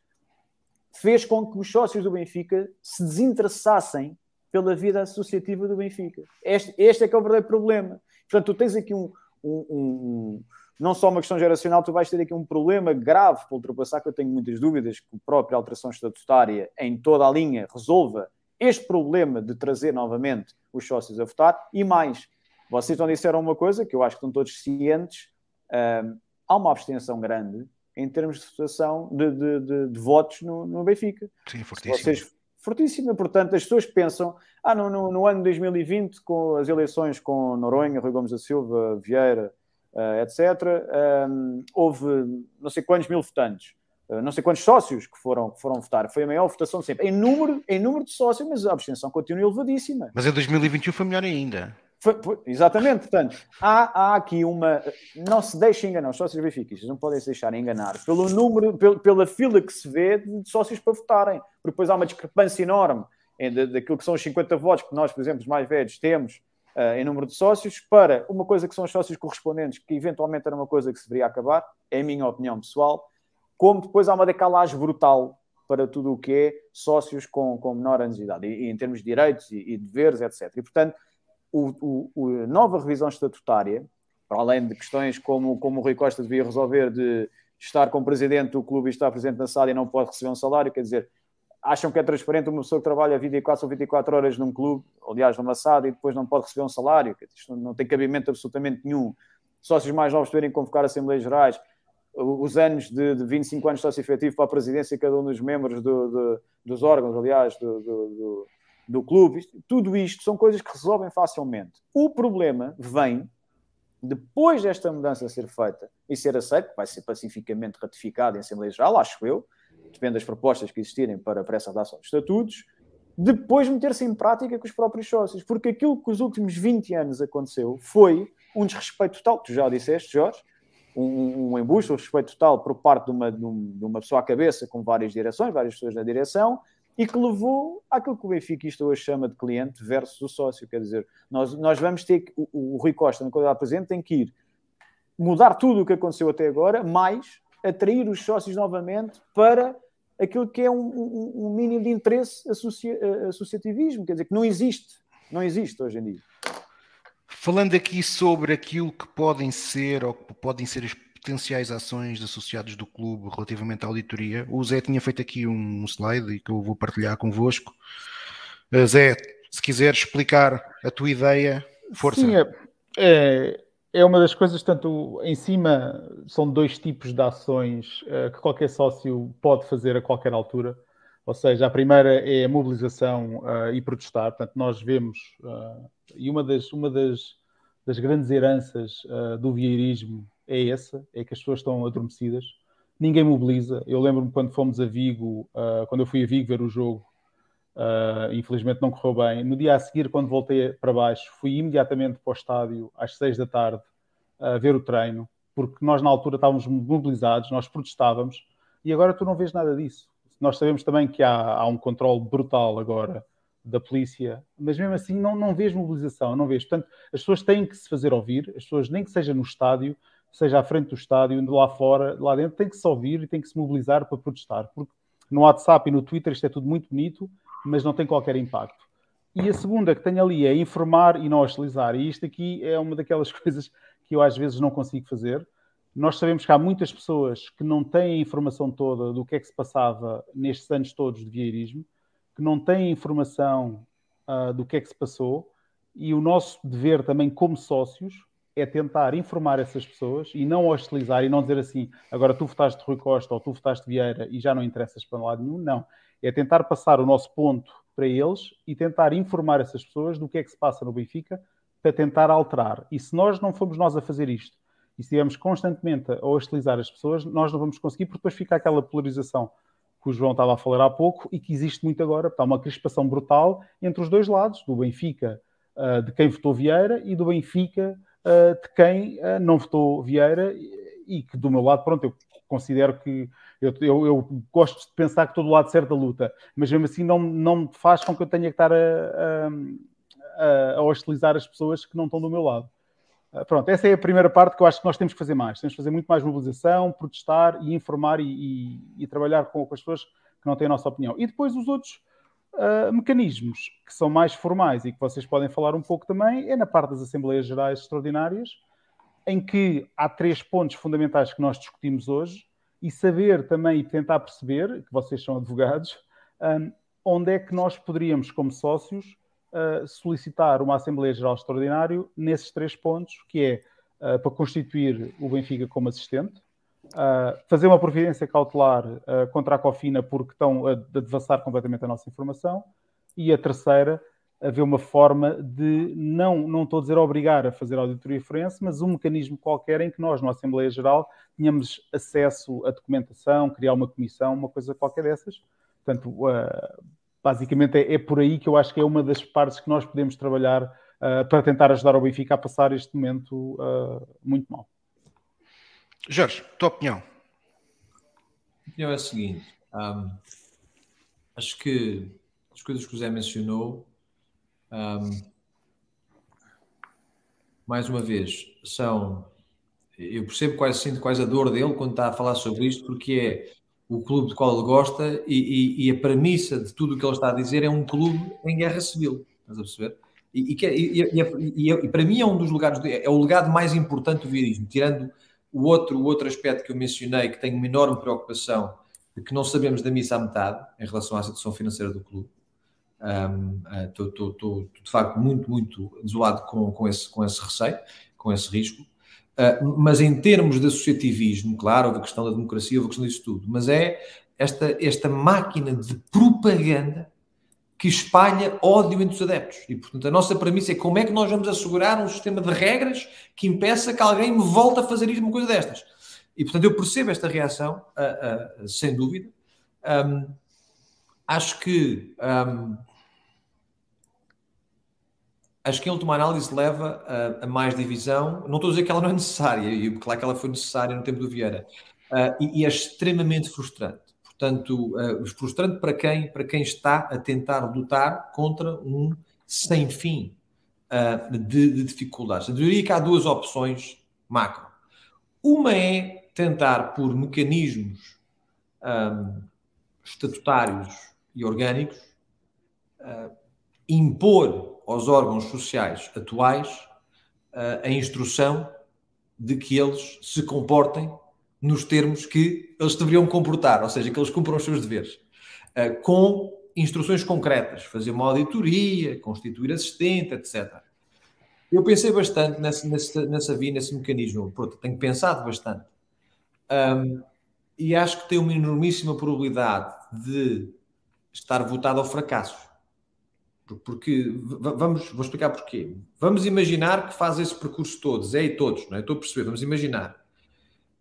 fez com que os sócios do Benfica se desinteressassem pela vida associativa do Benfica. Este, este é que é o verdadeiro problema. Portanto, tu tens aqui um, um, um, não só uma questão geracional, tu vais ter aqui um problema grave para ultrapassar, que eu tenho muitas dúvidas que a própria alteração estatutária em toda a linha resolva este problema de trazer novamente os sócios a votar. E mais, vocês não disseram uma coisa que eu acho que estão todos cientes, uh, há uma abstenção grande em termos de votação de, de, de, de votos no, no Benfica. Sim, fortíssimo. Vocês fortíssima. Portanto, as pessoas pensam, ah, no, no, no ano 2020, com as eleições com Noronha, Rui Gomes da Silva, Vieira, etc., um, houve não sei quantos mil votantes. Uh, não sei quantos sócios que foram, que foram votar. Foi a maior votação sempre. Em número, em número de sócios, mas a abstenção continua elevadíssima. Mas em 2021 foi melhor ainda. Foi, foi, exatamente, portanto, há, há, aqui uma. Não se deixem enganar, os sócios benfiquistas não podem se deixar enganar pelo número, pelo, pela fila que se vê de sócios para votarem, porque depois há uma discrepância enorme daquilo que são os 50 votos que nós, por exemplo, os mais velhos, temos uh, em número de sócios, para uma coisa que são os sócios correspondentes, que eventualmente era uma coisa que se deveria acabar, é a minha opinião pessoal, como depois há uma decalagem brutal para tudo o que é sócios com, com menor anos de idade, e, e em termos de direitos e, e deveres, etc. E, portanto, o, o, a nova revisão estatutária, para além de questões como, como o Rui Costa devia resolver de estar como presidente do clube e estar presente na sala e não pode receber um salário, quer dizer, acham que é transparente uma pessoa que trabalha 24 ou 24 horas num clube, aliás, numa sala, e depois não pode receber um salário, isto não tem cabimento absolutamente nenhum. Sócios mais novos poderem convocar Assembleias Gerais. os anos de, de 25 anos de sócio efetivo para a presidência cada um dos membros do, dos órgãos, aliás, do, do, do clube. Tudo isto são coisas que resolvem facilmente. O problema vem depois desta mudança ser feita e ser aceita, vai ser pacificamente ratificada em Assembleia Geral, acho eu, depende das propostas que existirem para, para essa redação de estatutos, depois meter-se em prática com os próprios sócios, porque aquilo que os últimos 20 anos aconteceu foi um desrespeito total, tu já disseste, Jorge, um, um embuste, um respeito total por parte de uma, de uma pessoa à cabeça com várias direções, várias pessoas na direção, e que levou àquilo que o Benfica isto hoje chama de cliente versus o sócio. Quer dizer, nós, nós vamos ter que, o, o Rui Costa, na qualidade presente, tem que ir mudar tudo o que aconteceu até agora, mais atrair os sócios novamente para aquilo que é um, um, um mínimo de interesse associa, associativismo, quer dizer, que não existe, não existe hoje em dia. Falando aqui sobre aquilo que podem ser ou que podem ser as potenciais ações de associados do clube relativamente à auditoria, o Zé tinha feito aqui um slide que eu vou partilhar convosco. Uh, Zé, se quiser explicar a tua ideia, força. Sim, é, é, é, uma das coisas, tanto em cima, são dois tipos de ações uh, que qualquer sócio pode fazer a qualquer altura. Ou seja, a primeira é a mobilização uh, e protestar. Portanto, nós vemos, uh, e uma das, uma das, das grandes heranças do vieirismo é essa, é que as pessoas estão adormecidas. Ninguém mobiliza. Eu lembro-me quando fomos a Vigo, quando eu fui a Vigo ver o jogo, infelizmente não correu bem. No dia a seguir, quando voltei para baixo, fui imediatamente para o estádio às seis da tarde a ver o treino, porque nós na altura estávamos mobilizados, nós protestávamos, e agora tu não vês nada disso nós sabemos também que há, há um controle brutal agora da polícia, mas mesmo assim não, não vês mobilização, não vês. Portanto, as pessoas têm que se fazer ouvir, as pessoas, nem que seja no estádio, seja à frente do estádio, lá fora, lá dentro, têm que se ouvir e têm que se mobilizar para protestar, porque no WhatsApp e no Twitter isto é tudo muito bonito, mas não tem qualquer impacto. E a segunda que tenho ali é informar e não hostilizar, e isto aqui é uma daquelas coisas que eu às vezes não consigo fazer, nós sabemos que há muitas pessoas que não têm a informação toda do que é que se passava nestes anos todos de vieirismo, que não têm informação uh, do que é que se passou, e o nosso dever também como sócios é tentar informar essas pessoas e não hostilizar e não dizer assim, agora tu votaste de Rui Costa ou tu votaste Vieira e já não interessas para lado nenhum, não. É tentar passar o nosso ponto para eles e tentar informar essas pessoas do que é que se passa no Benfica para tentar alterar. E se nós não fomos nós a fazer isto, e estivermos constantemente a hostilizar as pessoas, nós não vamos conseguir, porque depois fica aquela polarização que o João estava a falar há pouco e que existe muito agora. Está uma crispação brutal entre os dois lados, do Benfica, uh, de quem votou Vieira, e do Benfica, uh, de quem uh, não votou Vieira, e que do meu lado, pronto, eu considero que eu, eu, eu, gosto de pensar que todo lado certo da luta, mas mesmo assim não, não faz com que eu tenha que estar a, a, a hostilizar as pessoas que não estão do meu lado. Ah, pronto, essa é a primeira parte que eu acho que nós temos que fazer mais. Temos que fazer muito mais mobilização, protestar e informar e, e, e trabalhar com, com, as pessoas que não têm a nossa opinião. E depois os outros uh, mecanismos que são mais formais e que vocês podem falar um pouco também é na parte das Assembleias Gerais Extraordinárias, em que há três pontos fundamentais que nós discutimos hoje e saber também e tentar perceber, que vocês são advogados, um, ah, onde é que nós poderíamos, como sócios, uh, solicitar uma Assembleia Geral Extraordinária nesses três pontos, que é uh, para constituir o Benfica como assistente, fazer uma providência cautelar contra a Cofina porque estão a devassar completamente a nossa informação, e a terceira, haver uma forma de, não, não estou a dizer obrigar a fazer auditoria forense, mas um mecanismo qualquer em que nós, na Assembleia Geral, tenhamos acesso à documentação, criar uma comissão, uma coisa qualquer dessas. Portanto, uh, basicamente é, é, por aí que eu acho que é uma das partes que nós podemos trabalhar uh, para tentar ajudar o Benfica a passar este momento uh, muito mal. Jorge, tua opinião? A opinião é a seguinte: um, acho que as coisas que o Zé mencionou, um, mais uma vez, são. Eu percebo quais, sinto quais a dor dele quando está a falar sobre isto, porque é o clube do qual ele gosta e, e, e, a premissa de tudo o que ele está a dizer é um clube em guerra civil. Estás a perceber? E, e, e, para mim é um dos lugares, é o legado mais importante do viarismo, tirando o outro, o outro aspecto que eu mencionei, que tenho uma enorme preocupação, de que não sabemos da missa à metade em relação à situação financeira do clube. Estou uh, de facto muito, muito desolado com, com, esse, com esse receio, com esse risco. Uh, mas em termos de associativismo, claro, houve a questão da democracia, houve a questão disso tudo, mas é esta, esta máquina de propaganda que espalha ódio entre os adeptos. E, portanto, a nossa premissa é como é que nós vamos assegurar um sistema de regras que impeça que alguém me volte a fazer uma coisa destas. E, portanto, eu percebo esta reação, uh, uh, sem dúvida. Um, acho que um, acho que em última análise leva a, a, mais divisão. Não estou a dizer que ela não é necessária, e claro que ela foi necessária no tempo do Vieira, uh, e, e, é extremamente frustrante. Portanto, uh, frustrante para quem, para quem está a tentar lutar contra um sem fim uh, de, de, dificuldades. Eu diria que há duas opções macro. Uma é tentar, por mecanismos um, estatutários e orgânicos, impor aos órgãos sociais atuais uh, a instrução de que eles se comportem nos termos que eles deveriam comportar, ou seja, que eles cumpram os seus deveres, uh, com instruções concretas, fazer uma auditoria, constituir assistente, etc. Eu pensei bastante nessa, nessa, nessa via, nesse mecanismo, Pronto, tenho pensado bastante. Um, e acho que tem uma enormíssima probabilidade de estar votado ao fracasso. Porque, vamos, vou explicar porquê. Vamos imaginar que faz esse percurso todos, é e todos, não é? Estou a perceber, vamos imaginar.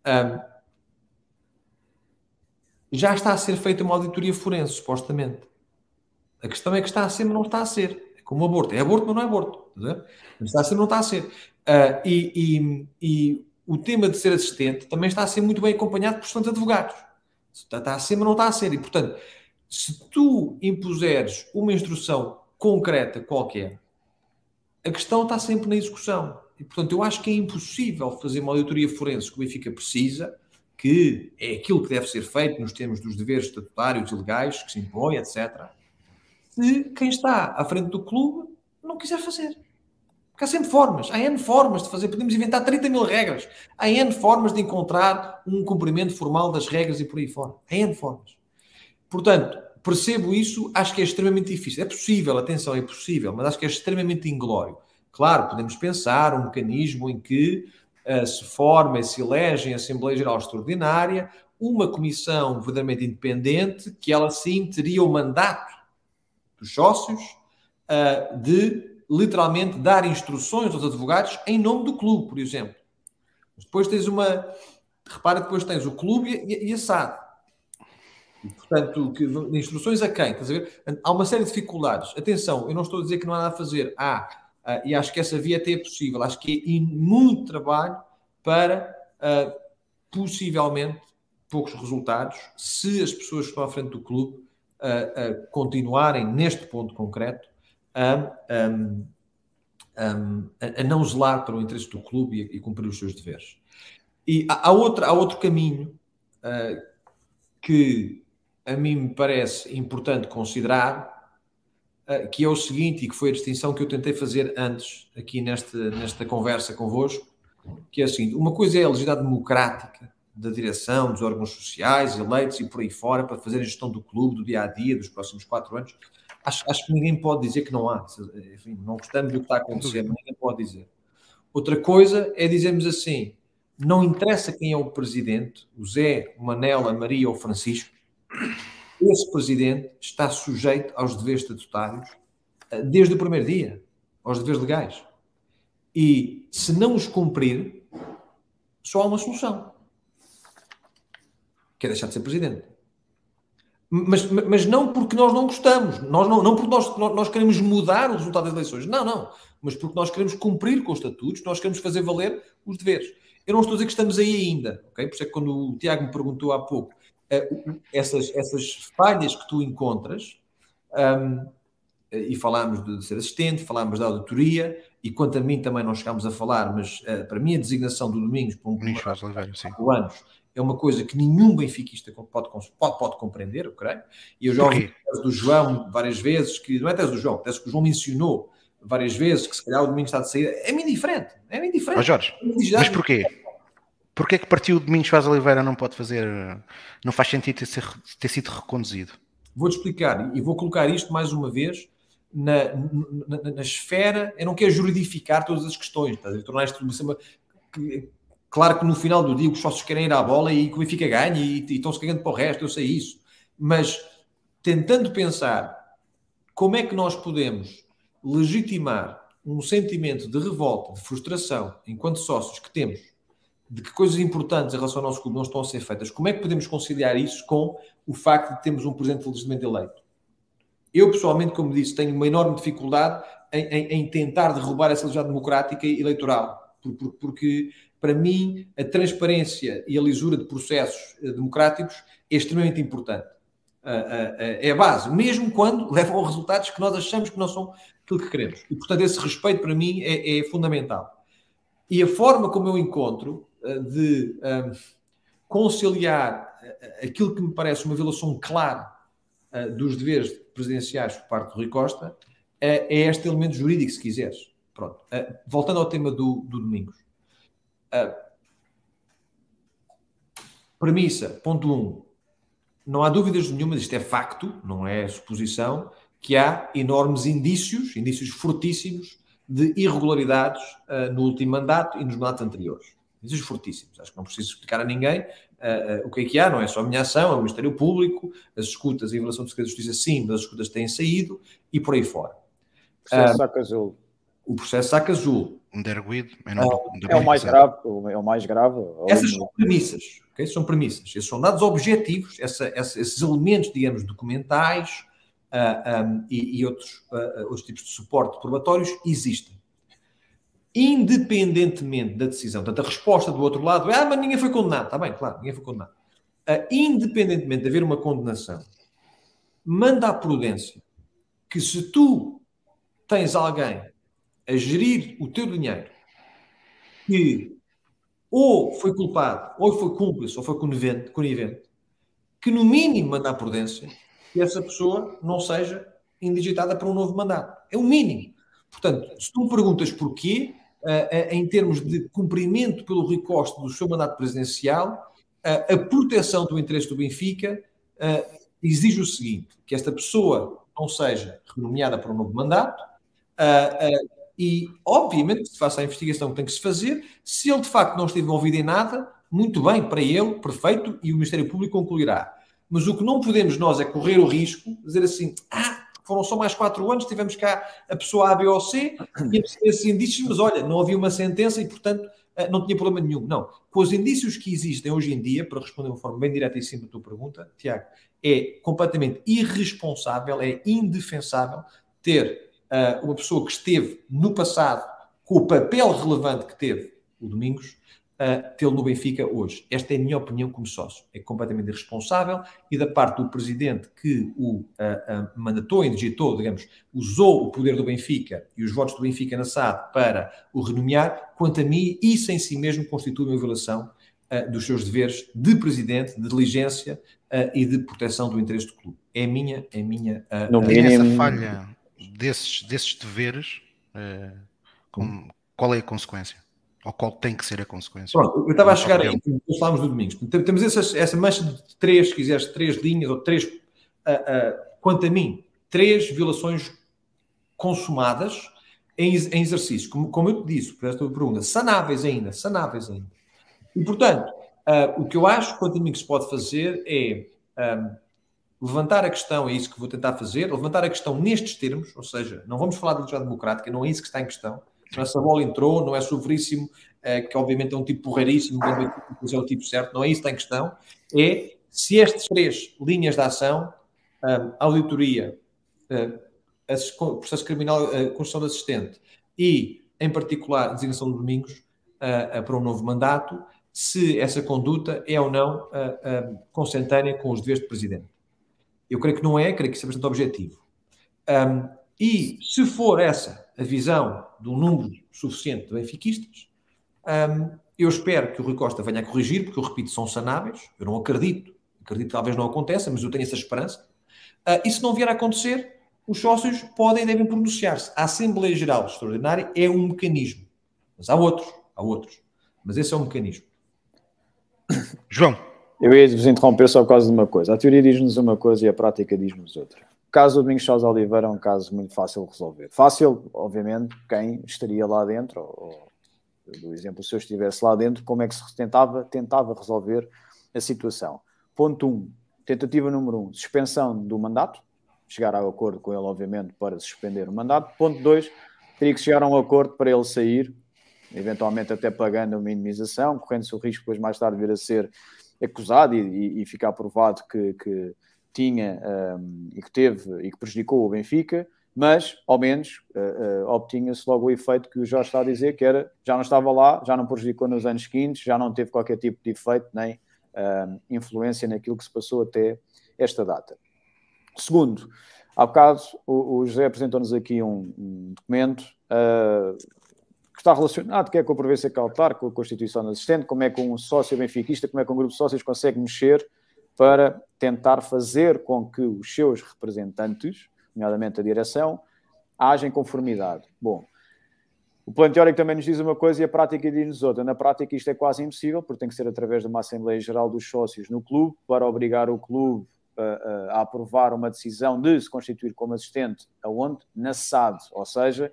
Um, já está a ser feita uma auditoria forense, supostamente. A questão é que está a ser, mas não está a ser. É como o aborto. É aborto, mas não é aborto. Está, está a ser, mas não está a ser. Uh, e, e, e, o tema de ser assistente também está a ser muito bem acompanhado por bastantes advogados. Está, está a ser, mas não está a ser. E, portanto, se tu impuseres uma instrução concreta qualquer, a questão está sempre na execução. E, portanto, eu acho que é impossível fazer uma auditoria forense que o Benfica precisa, que é aquilo que deve ser feito nos termos dos deveres estatutários e legais que se impõem, etc., se quem está à frente do clube não quiser fazer. Porque há sempre formas, há N formas de fazer. Podemos inventar 30 mil regras. Há N formas de encontrar um cumprimento formal das regras e por aí fora. Há N formas. Portanto, percebo isso, acho que é extremamente difícil. É possível, atenção, é possível, mas acho que é extremamente inglório. Claro, podemos pensar um mecanismo em que uh, se forma e se elege em Assembleia Geral Extraordinária uma comissão verdadeiramente independente que ela sim teria o mandato dos sócios uh, de literalmente dar instruções aos advogados em nome do clube, por exemplo. Depois tens uma. Repara, depois tens o clube e, e a SAD portanto, que, instruções a quem? Estás a ver? Há uma série de dificuldades. Atenção, eu não estou a dizer que não há nada a fazer. Há, uh, e acho que essa via até é possível. Acho que é muito trabalho para, uh, possivelmente, poucos resultados, se as pessoas que estão à frente do clube uh, continuarem neste ponto concreto a, a, não zelar para o interesse do clube e, e cumprir os seus deveres. E há, há, outra, há outro caminho uh, que a mim me parece importante considerar, uh, que é o seguinte, e que foi a distinção que eu tentei fazer antes, aqui nesta, nesta conversa convosco, que é o seguinte, uma coisa é a legislação democrática da direção, dos órgãos sociais, eleitos e por aí fora, para fazer a gestão do clube, do dia-a-dia, -dia, dos próximos quatro anos. Acho, acho, que ninguém pode dizer que não há. Enfim, não gostamos do que está a acontecer, ninguém pode dizer. Outra coisa é dizermos assim, não interessa quem é o presidente, o Zé, o Manel, a Maria ou o Francisco, esse presidente está sujeito aos deveres estatutários eh, desde o primeiro dia, aos deveres legais. E se não os cumprir, só há uma solução, que é deixar de ser presidente. Mas, mas não porque nós não gostamos, nós não, não porque nós, nós queremos mudar o resultado das eleições, não, não, mas porque nós queremos cumprir com os estatutos, nós queremos fazer valer os deveres. Eu não estou a dizer que estamos aí ainda, ok? Por isso é que quando o Tiago me perguntou há pouco essas, essas falhas que tu encontras, um, e falámos de ser assistente, falámos da auditoria, e quanto a mim também não chegámos a falar, mas uh, para mim a designação do Domingos para um Domingos faz Oliveira, sim. anos é uma coisa que nenhum benfiquista pode, pode, pode compreender, eu creio. E eu já ouvi tese do João várias vezes, que não é tese do João, tese que o João mencionou várias vezes, que se calhar o Domingos está de saída, é-me indiferente, é-me indiferente. Oh, Jorge, é mas porquê? Porquê que partiu o Domingos Faz Oliveira não pode fazer, não faz sentido ter, ser, ter sido reconduzido? Vou-te explicar e vou colocar isto mais uma vez na, na, na, esfera, eu não quero juridificar todas as questões, tá? tornar isto uma, Claro que no final do dia os sócios querem ir à bola e que o ganhe e, e estão-se cagando para o resto, eu sei isso. Mas tentando pensar como é que nós podemos legitimar um sentimento de revolta, de frustração, enquanto sócios que temos, de que coisas importantes em relação ao nosso clube não estão a ser feitas, como é que podemos conciliar isso com o facto de termos um presidente legitimamente eleito? Eu, pessoalmente, como disse, tenho uma enorme dificuldade em, em, em tentar derrubar essa legislação democrática e eleitoral, porque para mim, a transparência e a lisura de processos eh, democráticos é extremamente importante. É a base, mesmo quando levam a resultados que nós achamos que não são aquilo que queremos. E, portanto, esse respeito para mim é, é fundamental. E a forma como eu encontro de um, conciliar eh, aquilo que me parece uma violação clara uh, dos deveres presidenciais por parte do Rui Costa é, é este elemento jurídico, se quiseres. Pronto. Uh, voltando ao tema do, do Domingos. Uh, premissa, ponto 1. Um, não há dúvidas nenhuma, isto é facto, não é suposição, que há enormes indícios, indícios fortíssimos, de irregularidades uh, no último mandato e nos mandatos anteriores. Indícios fortíssimos. Acho que não preciso explicar a ninguém uh, uh, o que é que há, não é só a minha ação, é o Ministério Público, as escutas em relação do Segredo de Justiça, sim, mas as escutas têm saído e por aí fora. O processo Saca Azul. O processo Saca Azul um derguido. É, é, o mais grave, é o mais grave. Essas são premissas, okay? são premissas. Esses são dados objetivos, essa, essa, esses elementos, digamos, documentais uh, ah, um, e, e, outros, uh, outros tipos de suporte probatórios existem. Independentemente da decisão, portanto, a resposta do outro lado é: ah, mas ninguém foi condenado. Está bem, claro, ninguém foi condenado. Independentemente de haver uma condenação, manda a prudência que se tu tens alguém a gerir o teu dinheiro que ou foi culpado, ou foi cúmplice, ou foi conivente, conivente que no mínimo manda a prudência que essa pessoa não seja indigitada para um novo mandato. É o mínimo. Portanto, se tu me perguntas porquê, em termos de cumprimento pelo Rui Costa do seu mandato presidencial, uh, a proteção do interesse do Benfica exige o seguinte: que esta pessoa não seja renomeada para um novo mandato, e, obviamente, se faça a investigação que tem que se fazer. Se ele, de facto, não esteve envolvido em nada, muito bem, para ele, perfeito, e o Ministério Público concluirá. Mas o que não podemos nós é correr o risco de dizer assim, ah, foram só mais quatro anos, tivemos cá a pessoa A, B ou C, e esses indícios, mas olha, não havia uma sentença e, portanto, eh, não tinha problema nenhum. Não. Com os indícios que existem hoje em dia, para responder de uma forma bem direta e simples à tua pergunta, Tiago, é completamente irresponsável, é indefensável ter uh, uma pessoa que esteve no passado com o papel relevante que teve o Domingos, uh, tê-lo no Benfica hoje. Esta é a minha opinião como sócio. É completamente irresponsável e da parte do presidente que o uh, uh, mandatou, indigitou, digamos, usou o poder do Benfica e os votos do Benfica na SAD para o renomear, quanto a mim, isso em si mesmo constitui uma violação dos seus deveres de presidente, de diligência e de proteção do interesse do clube. É a minha, é a minha. no mínimo, essa falha desses, desses deveres, uh, com, qual é a consequência? Ou qual tem que ser a consequência? Pronto, eu estava a chegar aí, nós falámos do Domingos. Temos essa, essa mancha de três, se quiseres, três linhas, ou três, uh, uh, quanto a mim, três violações consumadas em, em exercício. Como, como eu te disse, por esta pergunta, sanáveis ainda, sanáveis ainda. E, portanto, uh, o que eu acho, quanto a mim, que se pode fazer é um, levantar a questão, é isso que vou tentar fazer, levantar a questão nestes termos, ou seja, não vamos falar de liberdade democrática, não é isso que está em questão. Se essa bola entrou, não é o Veríssimo, eh, que obviamente é um tipo porreiríssimo, mas é o tipo certo, não é isso que está em questão. É se estas três linhas de ação, auditoria, processo criminal, construção de assistente e, em particular, designação de Domingos para um novo mandato, se essa conduta é ou não consentânea com os deveres de Presidente. Eu creio que não é, creio que isso é bastante objetivo. Um, e se for essa a visão de um número suficiente de benfiquistas, um, eu espero que o Rui Costa venha a corrigir, porque eu repito, são sanáveis. Eu não acredito, acredito que talvez não aconteça, mas eu tenho essa esperança. Uh, e se não vier a acontecer, os sócios podem e devem pronunciar-se. A Assembleia Geral Extraordinária é um mecanismo, mas há outros, há outros. Mas esse é um mecanismo. João. Eu ia vos interromper só por causa de uma coisa. A teoria diz-nos uma coisa e a prática diz-nos outra. O caso do Domingos Chaves Oliveira é um caso muito fácil de resolver. Fácil, obviamente, quem estaria lá dentro, ou, do exemplo, se eu estivesse lá dentro, como é que se tentava, tentava resolver a situação. Ponto 1, um, tentativa número 1, um, suspensão do mandato, chegar a acordo com ele, obviamente, para suspender o mandato. Ponto 2, teria que chegar a um acordo para ele sair, eventualmente até pagando uma minimização, correndo-se o risco depois mais tarde vir a ser acusado e, e, e ficar provado que, que tinha um, e que teve e que prejudicou o Benfica, mas ao menos uh, uh, obtinha-se logo o efeito que o Jorge está a dizer, que era já não estava lá, já não prejudicou nos anos seguintes, já não teve qualquer tipo de efeito nem uh, influência naquilo que se passou até esta data. Segundo, há bocado o, o José apresentou-nos aqui um, um documento que está relacionado, que é com a prevenção cautelar, com a constituição do assistente, como é que um sócio benfiquista, como é que um grupo de sócios consegue mexer para tentar fazer com que os seus representantes, nomeadamente a direção, haja em conformidade. Bom, o plano teórico também nos diz uma coisa e a prática diz-nos outra. Na prática isto é quase impossível, porque tem que ser através de uma Assembleia Geral dos Sócios no clube, para obrigar o clube a, a, a aprovar uma decisão de se constituir como assistente aonde? Na SAD, ou seja,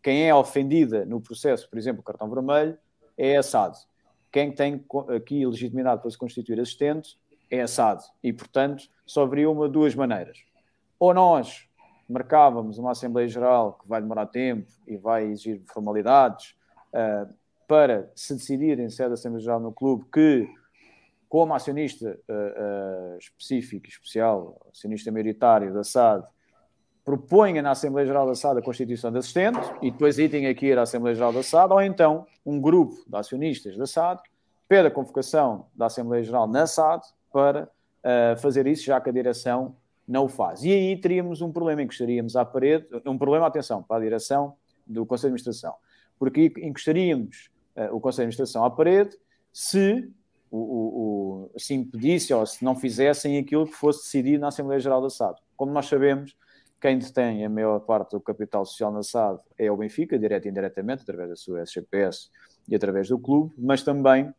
quem é ofendida no processo, por exemplo, o cartão vermelho, é a SAD. Quem tem aqui legitimidade para se constituir assistente é assado. E, portanto, só haveria uma duas maneiras. Ou nós marcávamos uma Assembleia Geral que vai demorar tempo e vai exigir formalidades uh, para se decidir em sede da Assembleia Geral no clube que, como acionista uh, uh, específico, especial, acionista maioritário da SAD, proponha na Assembleia Geral da SAD a constituição de assistente e depois aí tem que ir à Assembleia Geral da SAD, ou então um grupo de acionistas da SAD pede a convocação da Assembleia Geral na SAD para uh, fazer isso, já que a direção não o faz. E aí teríamos um problema, encostaríamos à parede, um problema, atenção, para a direção do Conselho de Administração, porque encostaríamos uh, o Conselho de Administração à parede se o, o, o, se impedisse ou se não fizessem aquilo que fosse decidido na Assembleia Geral da SAD. Como nós sabemos, quem detém a maior parte do capital social na SAD é o Benfica, direto e indiretamente, através da sua SGPS e através do clube, mas também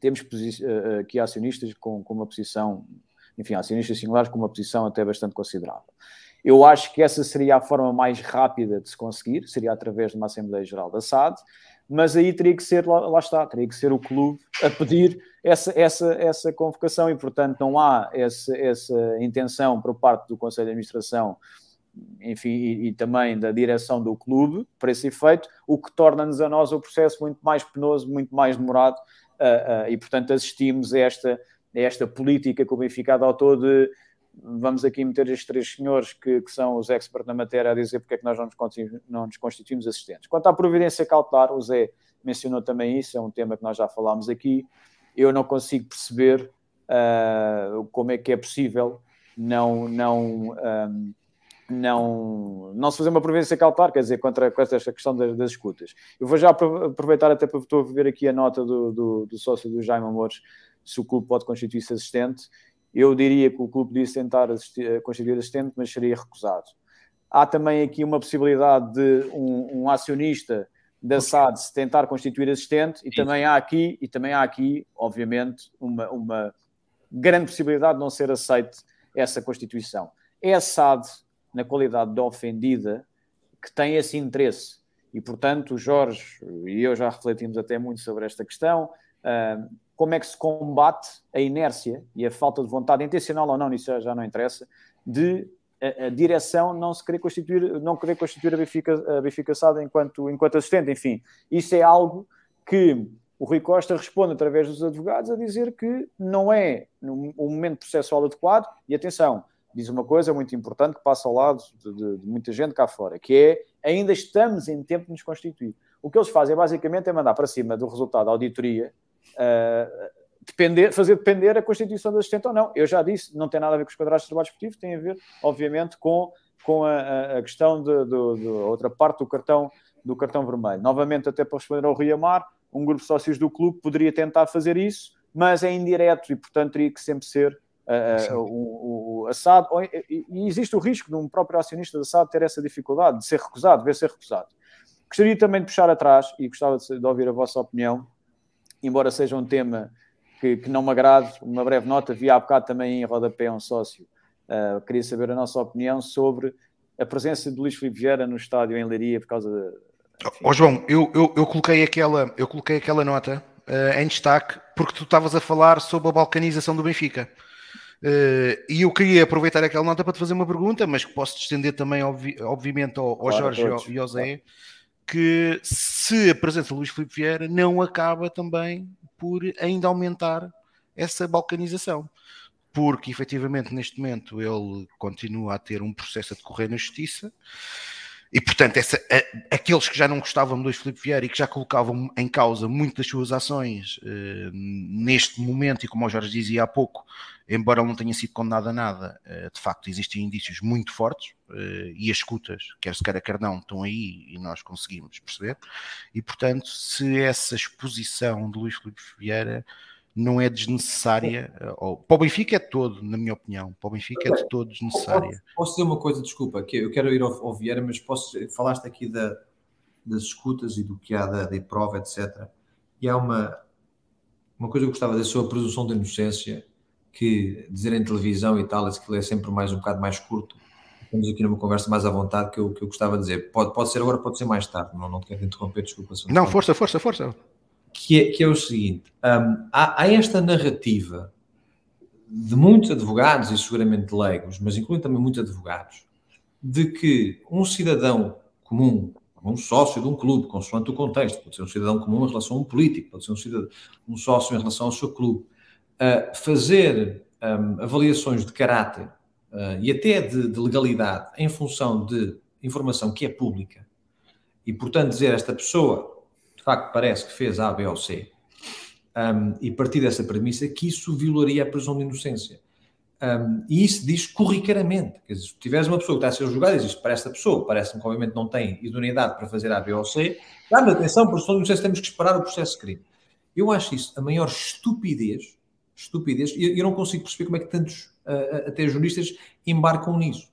temos uh, aqui acionistas com, com uma posição, enfim, acionistas singulares com uma posição até bastante considerável. Eu acho que essa seria a forma mais rápida de se conseguir, seria através de uma Assembleia Geral da SAD, mas aí teria que ser, lá, lá está, teria que ser o clube a pedir essa, essa, essa convocação e, portanto, não há essa, essa intenção por parte do Conselho de Administração enfim, e, e, também da direção do clube para esse efeito, o que torna-nos a nós o processo muito mais penoso, muito mais demorado e, portanto, assistimos a esta, a esta política que o Benfica adotou de vamos aqui meter estes três senhores que, que são os experts na matéria a dizer porque é que nós não nos, não nos constituímos assistentes. Quanto à providência cautelar, o Zé mencionou também isso, é um tema que nós já falámos aqui. Eu não consigo perceber uh, como é que é possível não, não, um, não, não se fazer uma providência cautelar, quer dizer, contra, contra esta questão das, das, escutas. Eu vou já aproveitar até para estou a ver aqui a nota do, do, do sócio do Jaime Amores, se o clube pode constituir-se assistente. Eu diria que o clube podia tentar assistir, constituir assistente, mas seria recusado. Há também aqui uma possibilidade de um, um acionista da SAD se tentar constituir assistente e também há aqui, e também há aqui, obviamente, uma, uma grande possibilidade de não ser aceite essa constituição. É a SAD na qualidade de ofendida, que tem esse interesse. E, portanto, o Jorge e eu já refletimos até muito sobre esta questão. Uh, como é que se combate a inércia e a falta de vontade, intencional ou não, isso já não interessa, de a, a direção não se querer constituir, não querer constituir a Benfica, a Benfica Sada enquanto, enquanto assistente. Enfim, isso é algo que o Rui Costa responde através dos advogados a dizer que não é um momento processual adequado. E atenção, diz uma coisa muito importante que passa ao lado de, de, de, muita gente cá fora, que é ainda estamos em tempo de nos constituir. O que eles fazem basicamente é mandar para cima do resultado da auditoria uh, depender, fazer depender a constituição do assistente ou não. Eu já disse, não tem nada a ver com os quadrados de trabalho esportivo, tem a ver, obviamente, com, com a, a questão de, outra parte do cartão, do cartão vermelho. Novamente, até para responder ao Rio Amar, um grupo de sócios do clube poderia tentar fazer isso, mas é indireto e, portanto, teria que sempre ser uh, o, o assado, e, e, existe o risco de um próprio acionista de assado ter essa dificuldade de ser recusado, de ver ser recusado. Gostaria também de puxar atrás e gostava de, de ouvir a vossa opinião, embora seja um tema que, que, não me agrade, uma breve nota, vi há bocado também em rodapé um sócio, uh, queria saber a nossa opinião sobre a presença de Luís Filipe Vieira no estádio em Leiria por causa de, Ó oh, João, eu, eu, eu, coloquei aquela, eu coloquei aquela nota uh, em destaque porque tu estavas a falar sobre a balcanização do Benfica. Uh, e eu queria aproveitar aquela nota para te fazer uma pergunta, mas que posso estender também, obvi obviamente, ao, ao claro, Jorge todos, e ao Zé, que se a presença de Luís Filipe Vieira não acaba também por ainda aumentar essa balcanização. Porque, efetivamente, neste momento ele continua a ter um processo a decorrer na Justiça e, portanto, essa, a, aqueles que já não gostavam Luís Filipe Vieira e que já colocavam em causa muitas das suas ações eh, neste momento, e como o Jorge dizia há pouco, embora ele não tenha sido condenado a nada, eh, de facto existem indícios muito fortes eh, e as escutas, quer se queira quer não, estão aí e nós conseguimos perceber. E, portanto, se essa exposição de Luís Filipe Vieira não é desnecessária. Ou, para o Benfica é todo, na minha opinião. Para o Benfica é de todo desnecessária. Posso, dizer uma coisa, desculpa, que eu quero ir ao, ao Vieira, mas posso, falaste aqui da, das escutas e do que há da, da prova, etc. E há uma, uma coisa que eu gostava de dizer sobre a presunção de inocência, que dizer em televisão e tal, esse que é sempre mais um bocado mais curto. Estamos aqui numa conversa mais à vontade que eu, que eu gostava de dizer. Pode, pode ser agora, pode ser mais tarde. Não, não te quero interromper, desculpa. Não, força, força, força que é, que é o seguinte: um, há, há, esta narrativa de muitos advogados e seguramente leigos, mas incluindo também muitos advogados, de que um cidadão comum, um sócio de um clube, consoante o contexto, pode ser um cidadão comum em relação a um político, pode ser um, cidadão, um sócio em relação ao seu clube, uh, fazer um, avaliações de caráter uh, e até de, de legalidade em função de informação que é pública, e portanto dizer esta pessoa facto parece que fez A, B ou C, um, e partir dessa premissa que isso violaria a presunção de inocência. Um, e isso diz corriqueiramente. Quer dizer, se tiveres uma pessoa que está a ser julgada diz para esta pessoa, parece-me que obviamente não tem idoneidade para fazer A, B ou C, dá-me atenção, presunção de inocência, temos que esperar o processo de crime. Eu acho isso a maior estupidez, estupidez, e eu não consigo perceber como é que tantos, uh, até juristas, embarcam nisso.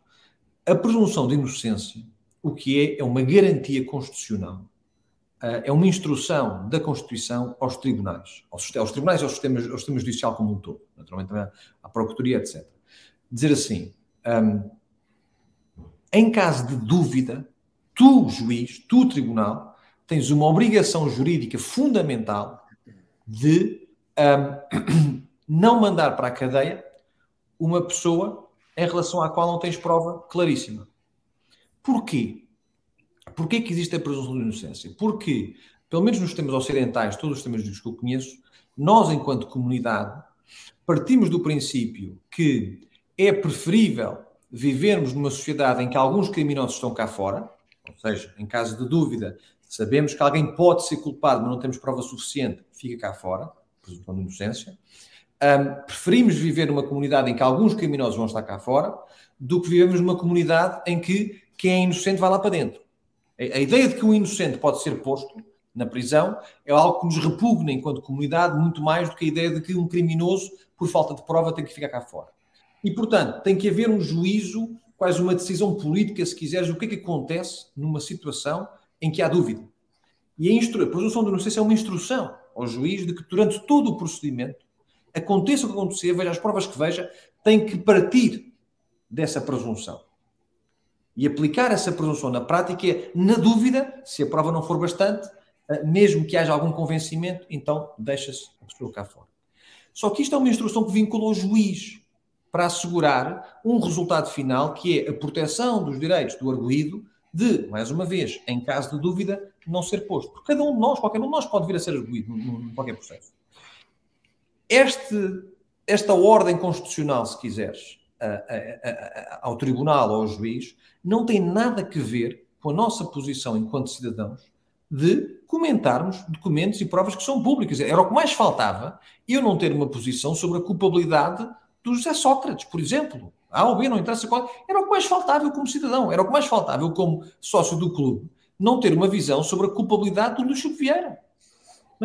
A presunção de inocência, o que é, é uma garantia constitucional é uma instrução da Constituição aos tribunais, aos, aos tribunais e aos sistemas, ao sistema judicial como um todo, naturalmente também à Procuradoria, etc. Dizer assim, um, em caso de dúvida, tu, juiz, tu, tribunal, tens uma obrigação jurídica fundamental de um, não mandar para a cadeia uma pessoa em relação à qual não tens prova claríssima. Porquê? Porquê que existe a presunção de inocência? Porque, pelo menos nos sistemas ocidentais, todos os jurídicos que eu conheço, nós, enquanto comunidade, partimos do princípio que é preferível vivermos numa sociedade em que alguns criminosos estão cá fora, ou seja, em caso de dúvida, sabemos que alguém pode ser culpado, mas não temos prova suficiente, fica cá fora, presunção de inocência. Um, preferimos viver numa comunidade em que alguns criminosos vão estar cá fora, do que vivemos numa comunidade em que quem é inocente vai lá para dentro. A ideia de que um inocente pode ser posto na prisão é algo que nos repugna enquanto comunidade muito mais do que a ideia de que um criminoso, por falta de prova, tem que ficar cá fora. E, portanto, tem que haver um juízo, quase uma decisão política, se quiseres, o que é que acontece numa situação em que há dúvida. E a, instru... a presunção de inocência é uma instrução ao juiz de que durante todo o procedimento, aconteça o que acontecer, veja as provas que veja, tem que partir dessa presunção. E aplicar essa presunção na prática é, na dúvida, se a prova não for bastante, eh, mesmo que haja algum convencimento, então deixa-se a pessoa cá fora. Só que isto é uma instrução que vincula o juiz para assegurar um resultado final que é a proteção dos direitos do arguído de, mais uma vez, em caso de dúvida, não ser posto. Porque cada um de nós, qualquer um de nós pode vir a ser arguído em qualquer processo. Este, esta ordem constitucional, se quiseres, ao tribunal ou ao juiz, não tem nada a ver com a nossa posição enquanto cidadãos de comentarmos documentos e provas que são públicas. Era o que mais faltava eu não ter uma posição sobre a culpabilidade do José Sócrates, por exemplo. A ou B, não interessa qual. Era o que mais faltava eu como cidadão, era o que mais faltava eu como sócio do clube, não ter uma visão sobre a culpabilidade do Luís Vieira.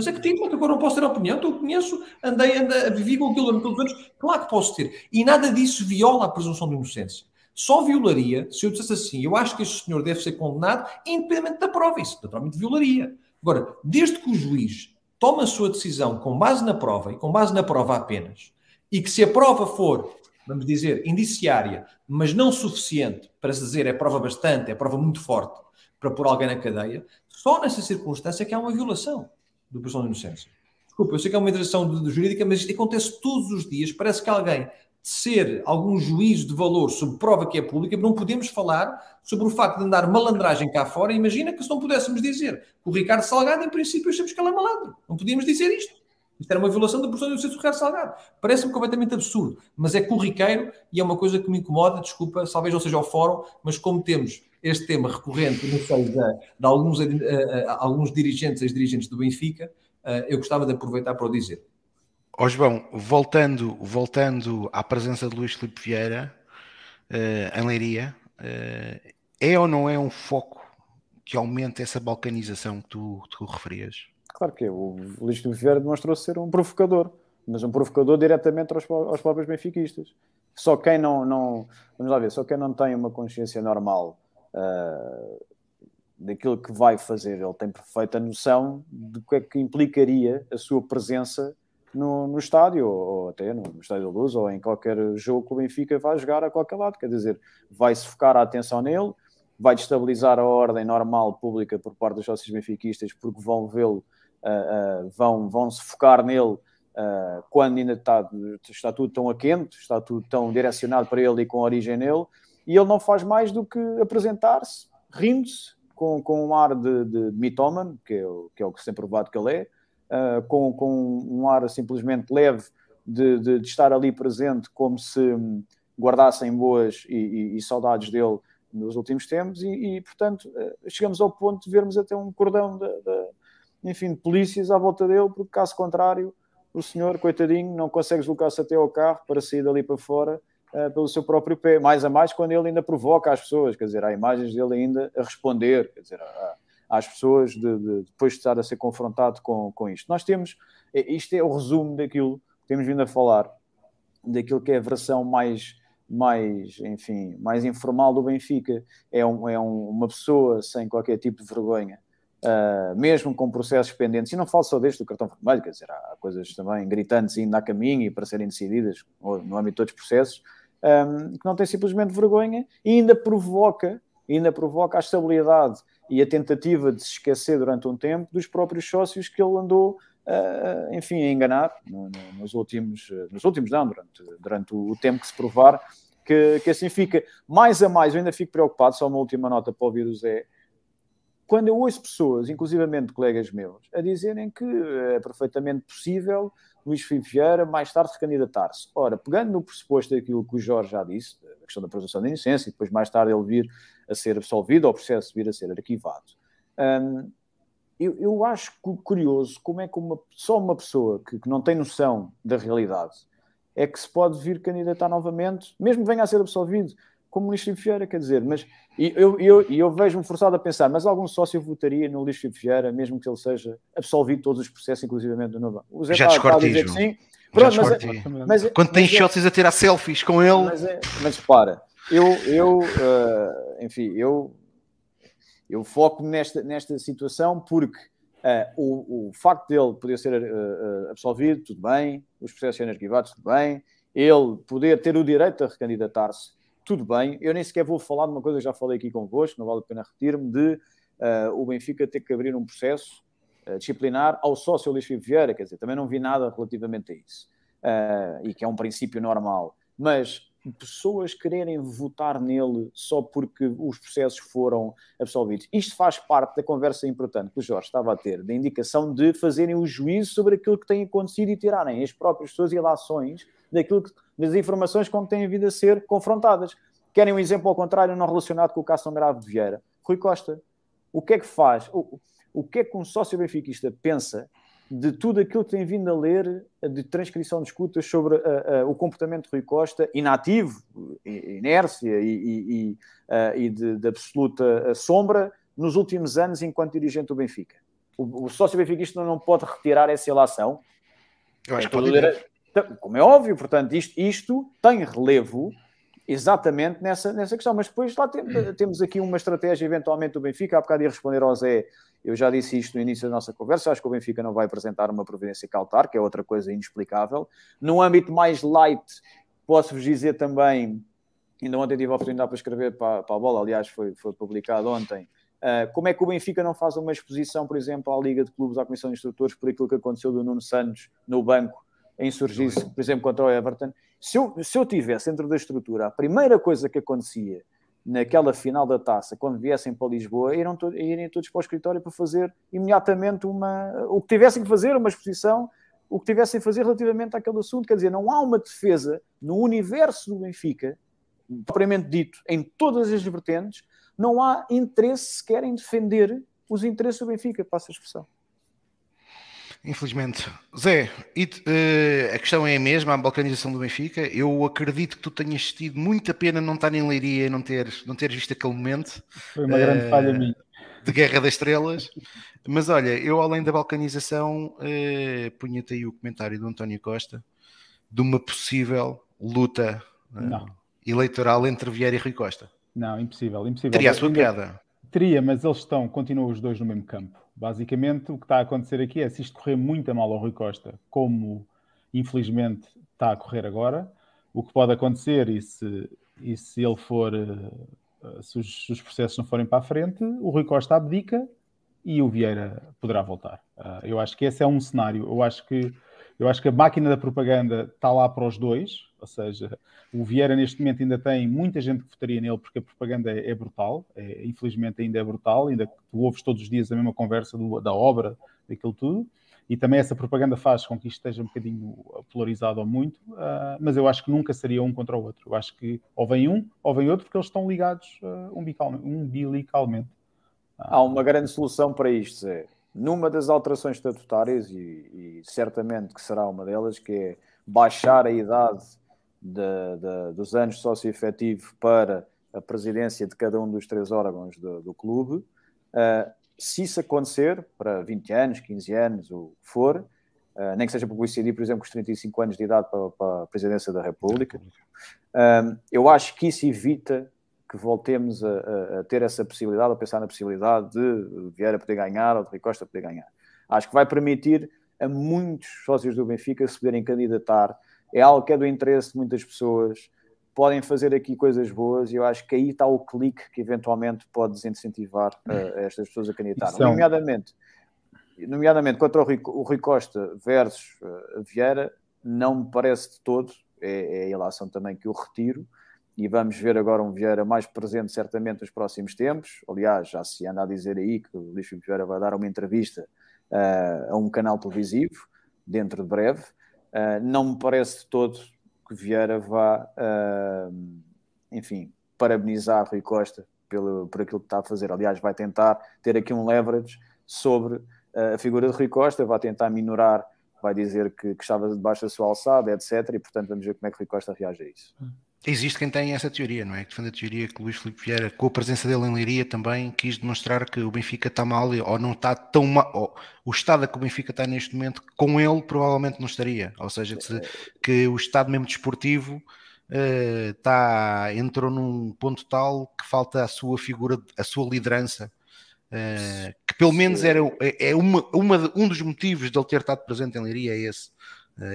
Mas é que tipo, que agora não posso ter opinião, então eu conheço, andei, andei, vivi com aquilo durante anos, claro que posso ter. E nada disso viola a presunção de inocência. Só violaria se eu dissesse assim: eu acho que este senhor deve ser condenado, independente da prova. Isso naturalmente violaria. Agora, desde que o juiz toma a sua decisão com base na prova e com base na prova apenas, e que se a prova for, vamos dizer, indiciária, mas não suficiente para se dizer é prova bastante, é prova muito forte para pôr alguém na cadeia, Só nessa circunstância é que há uma violação do presunção de inocência. Desculpa, eu sei que é uma interação jurídica, mas isto acontece todos os dias. Parece que alguém ser algum juízo de valor sobre prova que é pública, não podemos falar sobre o facto de andar malandragem cá fora. Imagina que se não pudéssemos dizer que o Ricardo Salgado, em princípio, achamos que ele é malandro. Não podíamos dizer isto. Isto era uma violação da inocência do Ricardo Salgado. Parece-me completamente absurdo, mas é corriqueiro e é uma coisa que me incomoda, desculpa, talvez não seja ao fórum, mas como temos este tema recorrente no seio de, de alguns, uh, uh, alguns dirigentes, ex-dirigentes do Benfica, uh, eu gostava de aproveitar para o dizer. Ó João, voltando, voltando à presença de Luís Filipe Vieira uh, em Leiria, uh, é ou não é um foco que aumente essa balcanização que tu, tu referias? Claro que é. O Luís Filipe Vieira demonstrou ser um provocador, mas um provocador diretamente aos, aos próprios benfiquistas. Só quem não, não, vamos lá ver, só quem não tem uma consciência normal uh, daquilo que vai fazer, ele tem perfeita noção de que é que implicaria a sua presença no, no estádio, ou até no, no Estádio da Luz, ou em qualquer jogo que o Benfica vai jogar a qualquer lado. Quer dizer, vai-se focar a atenção nele, vai destabilizar a ordem normal pública por parte dos sócios benfiquistas, porque vão vê-lo, uh, uh, vão, vão se focar nele uh, quando ainda está, está tudo tão a quente, está tudo tão direcionado para ele e com origem nele, e ele não faz mais do que apresentar-se, rindo-se, com, com um ar de, de, mitómano, que é, o, que é o que se tem provado que ele é, uh, com, com um ar simplesmente leve de, de, de, estar ali presente, como se guardassem boas e, e, e saudades dele nos últimos tempos, e, e, portanto uh, chegamos ao ponto de vermos até um cordão de, de, enfim, de polícias à volta dele, porque caso contrário, o senhor, coitadinho, não consegue deslocar-se até ao carro para sair dali para fora uh, pelo seu próprio pé, mais a mais quando ele ainda provoca as pessoas, quer dizer, há imagens dele ainda a responder, quer dizer, às pessoas de, de, depois de estar a ser confrontado com, com isto. Nós temos, é, isto é o resumo daquilo que temos vindo a falar, daquilo que é a versão mais, mais enfim, mais informal do Benfica. É, um, é um, uma pessoa sem qualquer tipo de vergonha, uh, mesmo com processos pendentes, e não falo só deste do cartão vermelho, quer dizer, há coisas também gritantes ainda a caminho e para serem decididas no âmbito de todos os processos, um, que não tem simplesmente vergonha e ainda provoca, ainda provoca a estabilidade e a tentativa de se esquecer durante um tempo dos próprios sócios que ele andou, uh, enfim, a enganar no, no, nos últimos, nos últimos não, durante, durante o tempo que se provar que, que assim fica. Mais a mais, eu ainda fico preocupado, só uma última nota para ouvir o Zé, quando eu ouço pessoas, inclusivamente colegas meus, a dizerem que é perfeitamente possível Luís Filipe Vieira mais tarde recandidatar-se. Ora, pegando no pressuposto daquilo que o Jorge já disse, a questão da presunção de inocência, e depois mais tarde ele vir a ser absolvido ou o processo vir a ser arquivado. Um, eu, eu, acho curioso como é que uma, só uma pessoa que, que, não tem noção da realidade é que se pode vir candidatar novamente, mesmo que venha a ser absolvido, como Luís Vieira, quer dizer, mas eu, eu, eu vejo-me forçado a pensar, mas algum sócio votaria no Luís Vieira, mesmo que ele seja absolvido de todos os processos, inclusivamente do Nova? O Zé Já a dizer que sim. Pronto, mas, é- mas, é- Quando tem shots a tirar selfies com ele. Mas, é, mas para, eu, eu uh, enfim, eu, eu foco nesta, nesta situação porque uh, o, o facto dele poder ser uh, absolvido, tudo bem, os processos serem arquivados, tudo bem, ele poder ter o direito a recandidatar-se, tudo bem. Eu nem sequer vou falar de uma coisa que já falei aqui convosco, não vale a pena repetir-me, de o Benfica ter que abrir um processo disciplinar ao sócio Luís Vieira, quer dizer, também não vi nada relativamente a isso, e que é um princípio normal. Mas pessoas quererem votar nele só porque os processos foram absolvidos. Isto faz parte da conversa importante que o Jorge estava a ter, da indicação de fazerem o juízo sobre aquilo que tem acontecido e tirarem as próprias suas ilações daquilo que, das informações com que têm vindo a ser confrontadas. Querem um exemplo ao contrário, não relacionado com o caso tão grave de Vieira? Rui Costa. O que é que faz? O, o que é que um sócio benfiquista pensa de tudo aquilo que tem vindo a ler de transcrição de escutas sobre uh, uh, o comportamento de Rui Costa, inativo, inércia e, e, e, uh, e de, de, absoluta sombra nos últimos anos enquanto dirigente do Benfica. O, o sócio benfiquista não pode retirar essa ilação. Eu acho é que pode ler, Como é óbvio, portanto, isto, isto tem relevo exatamente nessa, nessa questão. Mas depois lá tem, temos aqui uma estratégia eventualmente do Benfica. Há bocado ia responder ao Zé eu já disse isto no início da nossa conversa, acho que o Benfica não vai apresentar uma providência cautar, que é outra coisa inexplicável. No âmbito mais light, posso-vos dizer também, ainda ontem tive a oportunidade para escrever para, para a bola, aliás, foi, foi publicado ontem, Uh, como é que o Benfica não faz uma exposição, por exemplo, à Liga de Clubes, à Comissão de Instrutores, por aquilo que aconteceu do Nuno Santos no banco, a insurgir-se, por exemplo, contra o Everton? Se eu, se eu tivesse dentro da estrutura, a primeira coisa que acontecia naquela final da taça, quando viessem para Lisboa, irem, to irem todos para o escritório para fazer imediatamente uma. o que tivessem que fazer, uma exposição, o que tivessem a fazer relativamente àquele assunto. Quer dizer, não há uma defesa no universo do Benfica, propriamente dito, em todas as vertentes, não há interesse sequer em defender os interesses do Benfica, passa a expressão. Infelizmente. Zé, e, uh, a questão é a mesma, a balcanização do Benfica. Eu acredito que tu tenhas tido muita pena não estar em Leiria e não teres, não teres visto aquele momento. Foi uma uh, grande falha minha. De Guerra das Estrelas. Mas olha, eu além da balcanização, uh, punha-te aí o comentário do António Costa de uma possível luta uh, eleitoral entre Vieira e Rui Costa. Não, impossível, impossível. Teria a sua piada. Teria, mas eles estão, continuam os dois no mesmo campo. Basicamente, o que está a acontecer aqui é se isto correr muito mal ao Rui Costa, como infelizmente está a correr agora, o que pode acontecer e se, e se ele for, eh, se os, se os processos não forem para a frente, o Rui Costa abdica e o Vieira poderá voltar. Uh, eu acho que esse é um cenário. Eu acho que eu acho que a máquina da propaganda está lá para os dois, ou seja, o Vieira neste momento ainda tem muita gente que votaria nele porque a propaganda é, é brutal, é, infelizmente ainda é brutal, ainda que tu ouves todos os dias a mesma conversa do, da obra, daquilo tudo, e também essa propaganda faz com que isto esteja um bocadinho polarizado ou muito, uh, mas eu acho que nunca seria um contra o outro. Eu acho que ou vem um ou vem outro porque eles estão ligados uh, umbilicalmente. Há uma grande solução para isto, Zé numa das alterações estatutárias, e, e, certamente que será uma delas, que é baixar a idade de, de, dos anos de sócio efetivo para a presidência de cada um dos três órgãos do, do clube. Uh, se isso acontecer, para 20 anos, 15 anos, o que for, uh, nem que seja para coincidir, por exemplo, com os 35 anos de idade para, para a presidência da República, uh, eu acho que isso evita que voltemos a, a, ter essa possibilidade, a pensar na possibilidade de Vieira poder ganhar ou de Rui Costa poder ganhar. Acho que vai permitir a muitos sócios do Benfica se poderem candidatar. É algo que é do interesse de muitas pessoas. Podem fazer aqui coisas boas e eu acho que aí está o clique que eventualmente pode desincentivar uh, estas pessoas a candidatar. São... Nomeadamente, nomeadamente contra o Rui, o Rui Costa versus uh, Vieira, não me parece de todo. É, é a ilação também que eu retiro e vamos ver agora um Vieira mais presente certamente nos próximos tempos. Aliás, já se anda a dizer aí que o Luís Filipe Vieira vai dar uma entrevista uh, a um canal televisivo dentro de breve. Uh, não me parece de todo que Vieira vá, uh, enfim, parabenizar Rui Costa pelo, por aquilo que está a fazer. Aliás, vai tentar ter aqui um leverage sobre a figura de Rui Costa, vai tentar minorar, vai dizer que, que estava debaixo da sua alçada, etc. E, portanto, vamos ver como é que Rui Costa reage a isso. Hum. Existe quem tenha essa teoria, não é? Que defende a teoria que Luís Filipe Vieira, com a presença dele em Leiria, também quis demonstrar que o Benfica está mal ou não está tão mal. O estado a que o Benfica está neste momento, com ele provavelmente não estaria. Ou seja, que, que o estado mesmo desportivo uh, está, entrou num ponto tal que falta a sua figura, a sua liderança. Uh, que pelo menos era, é, é uma, uma, um dos motivos de ele ter estado presente em Leiria, é esse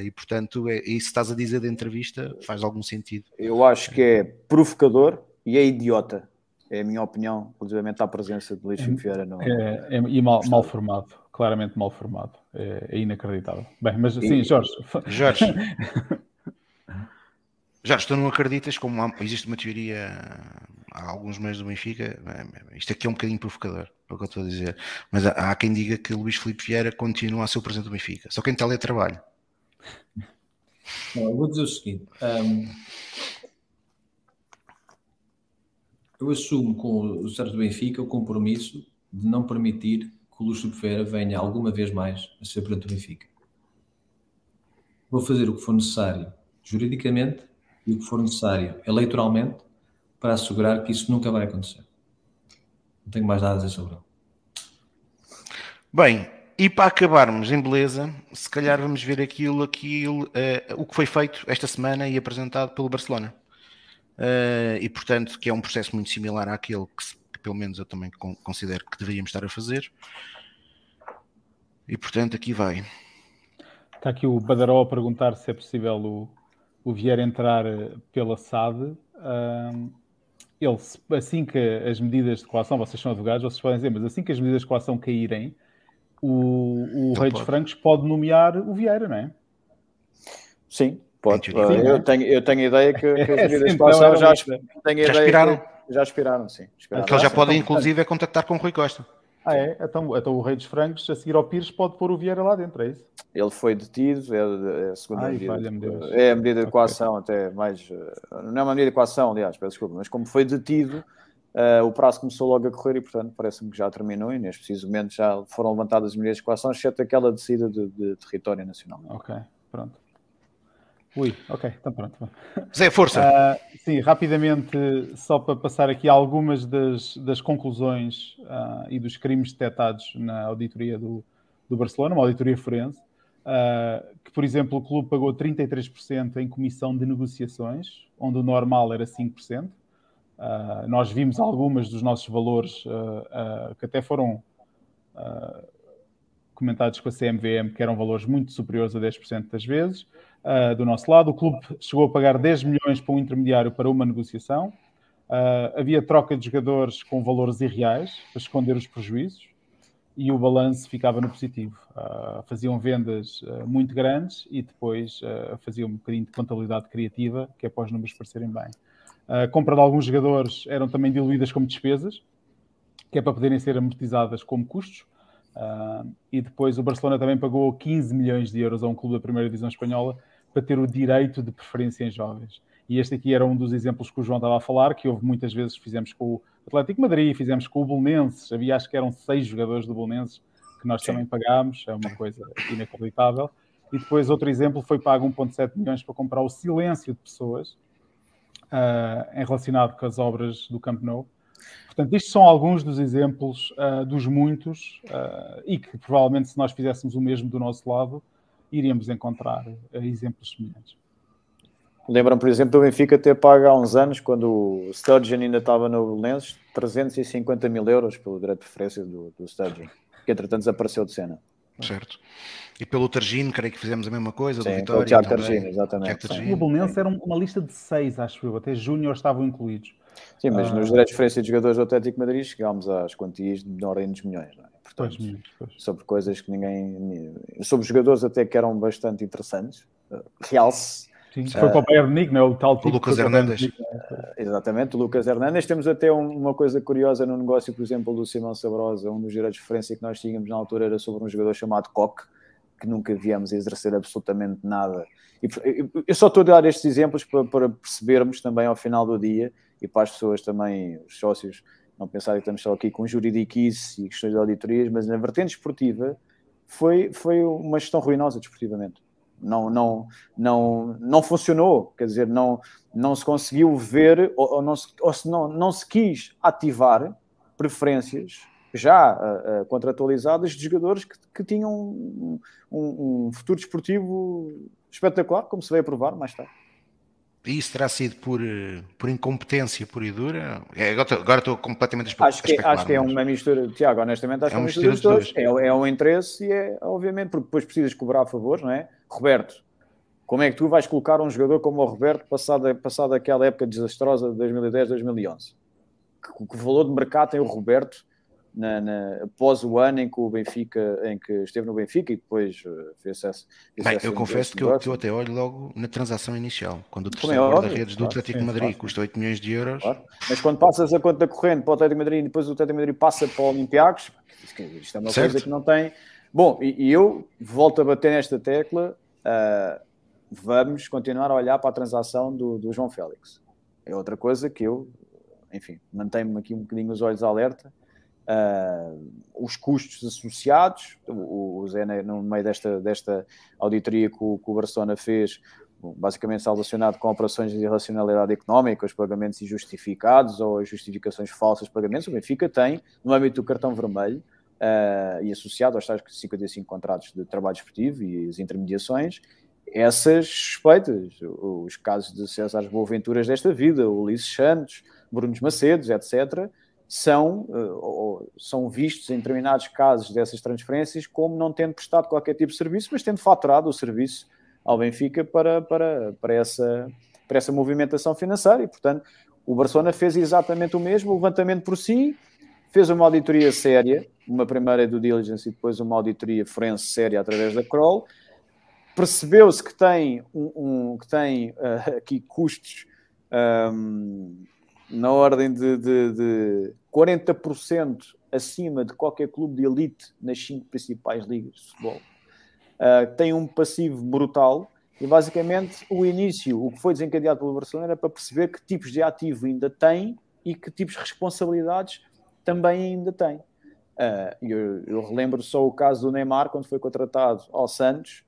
e portanto, é, isso estás a dizer da entrevista faz algum sentido. Eu acho que é provocador e é idiota. É a minha opinião relativamente à presença de Luís Chico Vieira. No... É, é, e mal, mal, formado, claramente mal formado. É, é inacreditável. Bem, mas sim, Jorge. Jorge. Jorge, tu não acreditas como há, existe uma teoria há alguns meses do Benfica, isto aqui é um bocadinho provocador, é o que eu estou a dizer, mas há, há quem diga que Luís Filipe Vieira continua a ser o presidente do Benfica, só quem está trabalho. Não, eu vou dizer o seguinte: um, eu assumo com o Sérgio Benfica o compromisso de não permitir que o Luís Ferreira venha alguma vez mais a ser presidente do Benfica. Vou fazer o que for necessário juridicamente e o que for necessário eleitoralmente para assegurar que isso nunca vai acontecer. Não tenho mais nada a dizer sobre ele. Bem, e para acabarmos em beleza, se calhar vamos ver aquilo, aquilo uh, o que foi feito esta semana e apresentado pelo Barcelona. Uh, e portanto, que é um processo muito similar àquele que, que pelo menos eu também considero que deveríamos estar a fazer. E portanto, aqui vai. Está aqui o Badaró a perguntar se é possível o, o Vieira entrar eh, pela SAD. Ele, assim que as medidas de coação, vocês são advogados, vocês podem dizer, mas assim que as medidas de coação caírem, o, o Rei dos Francos pode nomear o Vieira, não é? Sim, pode. Sim, eu, tenho, eu tenho a ideia que, que as medidas de coação já, tenho já expiraram. Que, já expiraram, sim. Expiraram. Que ele já pode, inclusive, é contactar com o Rui Costa. Ah, é? Então, então o Rei dos Francos, a seguir ao Pires, pode pôr o Vieira lá dentro, é isso? Ele foi detido, é, é a segunda Ai, medida. É a medida de coação, até mais. Não é uma medida de coação, aliás, peço desculpa, mas como foi detido, uh, o prazo começou logo a correr e, portanto, parece-me que já terminou e neste preciso momento já foram levantadas as medidas de coação, exceto aquela descida de, de território nacional. Ok, pronto. Ui, ok, então pronto. Zé, força! Uh, sim, rapidamente, só para passar aqui algumas das, das conclusões uh, e dos crimes detectados na auditoria do, do Barcelona, uma auditoria forense, uh, que, por exemplo, o clube pagou 33% em comissão de negociações, onde o normal era 5%. Nós vimos algumas dos nossos valores que até foram comentados com a CMVM, que eram valores muito superiores a 10% das vezes uh, do nosso lado. O clube chegou a pagar 10 milhões para um intermediário para uma negociação. Uh, havia troca de jogadores com valores irreais para esconder os prejuízos e o balanço ficava no positivo. Uh, faziam vendas uh, muito grandes e depois uh, faziam um bocadinho de contabilidade criativa, que é para os números parecerem bem. A compra de alguns jogadores eram também diluídas como despesas, que é para poderem ser amortizadas como custos. e depois o Barcelona também pagou 15 milhões de euros a um clube da primeira divisão espanhola para ter o direito de preferência em jovens. E este aqui era um dos exemplos que o João estava a falar, que houve muitas vezes, fizemos com o Atlético Madrid, fizemos com o Bolonenses, havia acho que eram seis jogadores do Bolonenses que nós Sim. também pagámos, é uma coisa inacreditável. E depois outro exemplo foi pago 1,7 milhões para comprar o silêncio de pessoas uh, relacionado com as obras do Camp Nou. Portanto, estes são alguns dos exemplos uh, dos muitos uh, e que provavelmente se nós fizéssemos o mesmo do nosso lado, iríamos encontrar exemplos semelhantes. Lembram, por exemplo, do Benfica ter pago há uns anos, quando o Sturgeon ainda estava no Belenenses, 350 mil euros pelo direito de preferência do, do Sturgeon, que entretanto desapareceu de cena. Certo. E pelo Targino, creio que fizemos a mesma coisa, Sim, do Vitória. O Tiago Targino, exatamente. E o Belenenses era uma lista de seis, acho eu, até Júnior estavam incluídos. Sim, mas uh... nos direitos de preferência de jogadores do Atlético Madrid chegámos às quantias de ordem dos milhões, não é? Portanto, pois, pois. sobre coisas que ninguém. Sobre jogadores até que eram bastante interessantes. Uh, realce. Sim, foi uh, para o Bayern Munique, não é? O tal tipo o Lucas Hernandes. Uh, exatamente, o Lucas Hernandes. Temos até um, uma coisa curiosa no negócio, por exemplo, do Simão Sabrosa. Um dos direitos de referência que nós tínhamos na altura era sobre um jogador chamado Koch, que nunca viemos exercer absolutamente nada. E, eu só estou a dar estes exemplos para, para percebermos também ao final do dia e para as pessoas também, os sócios, não pensar que estamos só aqui com juridiquice e questões de auditorias, mas na vertente esportiva foi, foi uma gestão ruinosa desportivamente. Não, não, não, não funcionou, quer dizer, não, não se conseguiu ver ou, ou não, se, ou se não, não se quis ativar preferências já uh, uh, contratualizadas de jogadores que, que tinham um, um, um futuro desportivo espetacular, como se veio a provar mais tarde. E isso terá sido por, eh, por incompetência pura e dura? É, agora, agora estou completamente a acho que, acho que é uma mistura, Tiago, honestamente, acho é que é uma mistura, mistura dos dois. É, é um interesse e é, obviamente, porque depois precisas cobrar a favor, não é? Roberto, como é que tu vais colocar um jogador como o Roberto passado, passado aquela época desastrosa de 2010, 2011? Que, que valor de mercado tem o Roberto na, na, após o ano em que o Benfica, em que esteve no Benfica e depois uh, fez acesso. Bem, eu confesso que eu, que eu, até olho logo na transação inicial, quando o terceiro é guarda-redes do Atlético de Madrid claro, custa 8 milhões de euros. Claro. Mas quando passas a conta corrente para o Atlético de Madrid e depois o Atlético de Madrid passa para o Olympiacos, isto é uma certo. coisa que não tem. Bom, e, e, eu volto a bater nesta tecla. Uh, vamos continuar a olhar para a transação do, do João Félix. É outra coisa que eu, enfim, mantenho-me aqui um bocadinho os olhos alerta Uh, os custos associados, o, o Zé, no meio desta, desta auditoria que o, que o Barcelona fez, basicamente está relacionado com operações de irracionalidade económica, os pagamentos injustificados ou as justificações falsas de pagamentos. O Benfica tem, no âmbito do cartão vermelho, uh, e associado aos tais 55 contratos de trabalho esportivo e as intermediações, essas suspeitas, os casos de César Boaventuras desta vida, Ulisses Santos, Brunos Macedos, etc., são, uh, são vistos em determinados casos dessas transferências como não tendo prestado qualquer tipo de serviço, mas tendo faturado o serviço ao Benfica para, para, para, essa, para essa movimentação financeira e, portanto, O Barcelona fez exatamente o mesmo, o levantamento por si, fez uma auditoria séria, uma primeira do diligence e depois uma auditoria forense séria através da Kroll. Percebeu-se que tem, um, um que tem uh, aqui custos um, na ordem de, de, de 40% acima de qualquer clube de elite nas cinco principais ligas de futebol. Uh, tem um passivo brutal e basicamente o início, o que foi desencadeado pelo Barcelona era para perceber que tipos de ativo ainda tem e que tipos de responsabilidades também ainda tem. Uh, eu, eu, relembro só o caso do Neymar, quando foi contratado ao Santos,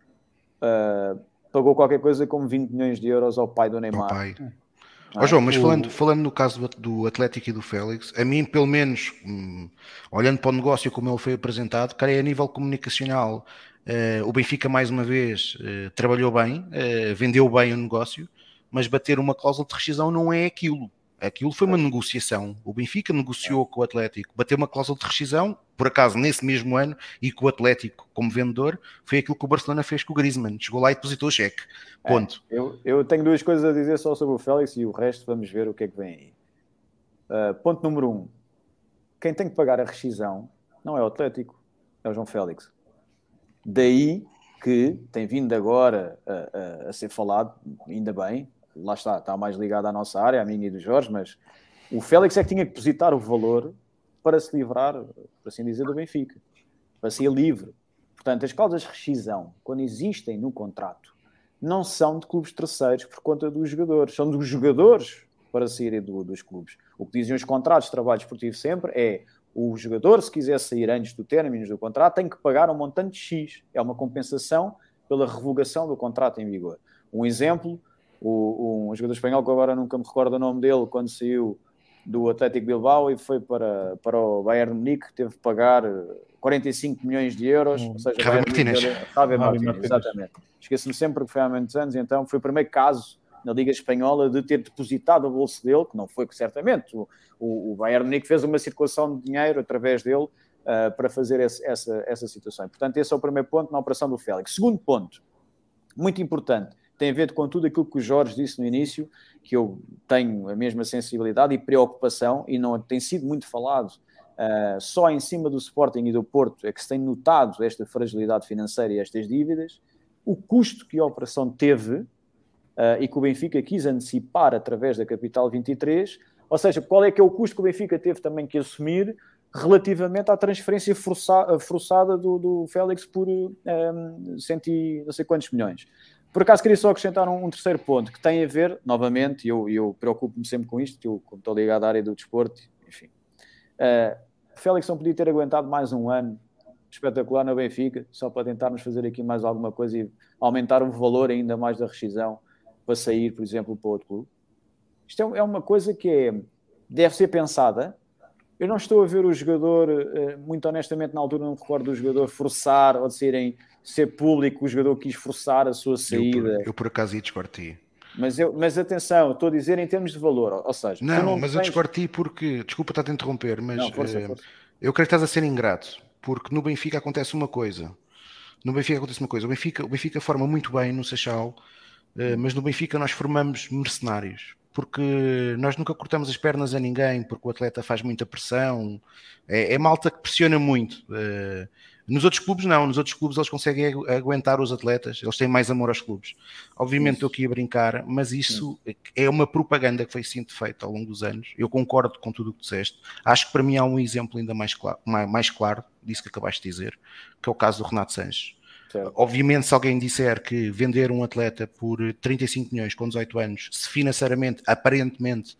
uh, pagou qualquer coisa como 20 milhões de euros ao pai do Neymar. pai. Ah, oh, João, mas o... falando, falando no caso do, Atlético e do Félix, a mim, pelo menos, hum, olhando para o negócio como ele foi apresentado, cara, é a nível comunicacional. Uh, o Benfica, mais uma vez, uh, trabalhou bem, uh, vendeu bem o negócio, mas bater uma cláusula de rescisão não é aquilo. Aquilo foi uma negociação. O Benfica negociou com o Atlético, bateu uma cláusula de rescisão, por acaso nesse mesmo ano, e com o Atlético como vendedor, foi aquilo que o Barcelona fez com o Griezmann. Chegou lá e depositou o cheque. É, Ponto. É, eu, eu, tenho duas coisas a dizer só sobre o Félix e o resto vamos ver o que é que vem aí. Uh, ponto número um. Quem tem que pagar a rescisão não é o Atlético, é o João Félix. Daí que tem vindo agora a, a, a ser falado, ainda bem, lá está, está mais ligado à nossa área, à minha e do Jorge, mas o Félix é que tinha que depositar o valor para se livrar, por assim dizer, do Benfica, para ser livre. Portanto, as cláusulas de rescisão, quando existem no contrato, não são de clubes terceiros por conta dos jogadores, são dos jogadores para saírem do, dos clubes. O que dizem os contratos de trabalho esportivo sempre é o jogador, se quiser sair antes do término do contrato, tem que pagar um montante X. É uma compensação pela revogação do contrato em vigor. Um exemplo, o, um jogador espanhol que agora nunca me recordo o nome dele, quando saiu do Atlético Bilbao e foi para, para o Bayern Munique, teve que pagar 45 milhões de euros, hum. ou seja, Javier Martínez. Javier Martínez, exatamente. Esqueço-me sempre que foi há muitos anos, então foi o primeiro caso na Liga Espanhola de ter depositado o bolso dele, que não foi certamente. O, o, o Bayern Munique fez uma circulação de dinheiro através dele uh, para fazer esse, essa, essa situação. Portanto, esse é o primeiro ponto na operação do Félix. Segundo ponto, muito importante, tem a ver com tudo aquilo que o Jorge disse no início, que eu tenho a mesma sensibilidade e preocupação, e não tem sido muito falado uh, só em cima do Sporting e do Porto, é que se tem notado esta fragilidade financeira e estas dívidas, o custo que a operação teve uh, e que o Benfica quis antecipar através da Capital 23, ou seja, qual é que é o custo que o Benfica teve também que assumir relativamente à transferência forçada, do, do Félix por um, eh, cento e não sei quantos milhões. Por acaso queria só acrescentar um, um terceiro ponto que tem a ver, novamente, eu, eu preocupo-me sempre com isto, eu estou ligado à área do desporto, enfim. Uh, Félix não podia ter aguentado mais um ano espetacular no Benfica, só para tentarmos fazer aqui mais alguma coisa e aumentar o valor ainda mais da rescisão para sair, por exemplo, para outro clube. Isto é, é uma coisa que é, deve ser pensada. Eu não estou a ver o jogador, uh, muito honestamente, na altura não me recordo do jogador forçar ou de serem ser público, o jogador quis forçar a sua saída. Eu, por, eu por acaso ia discordi. Mas, eu, mas atenção, estou a dizer em termos de valor, ou seja... Não, não mas tens... eu discordi porque, desculpa estar a te interromper, mas não, força, uh, força. eu creio que estás a ser ingrato, porque no Benfica acontece uma coisa, no Benfica acontece uma coisa, o Benfica, o Benfica forma muito bem no Seixal, uh, mas no Benfica nós formamos mercenários, porque nós nunca cortamos as pernas a ninguém, porque o atleta faz muita pressão, é, é malta que pressiona muito... Uh, nos outros clubes, não. Nos outros clubes, eles conseguem aguentar os atletas, eles têm mais amor aos clubes. Obviamente, estou aqui a brincar, mas isso é uma propaganda que foi sido feita ao longo dos anos. Eu concordo com tudo o que disseste. Acho que para mim há um exemplo ainda mais claro, mais claro disso que acabaste de dizer, que é o caso do Renato Sanches. Certo. Obviamente, se alguém disser que vender um atleta por 35 milhões com 18 anos, se financeiramente, aparentemente,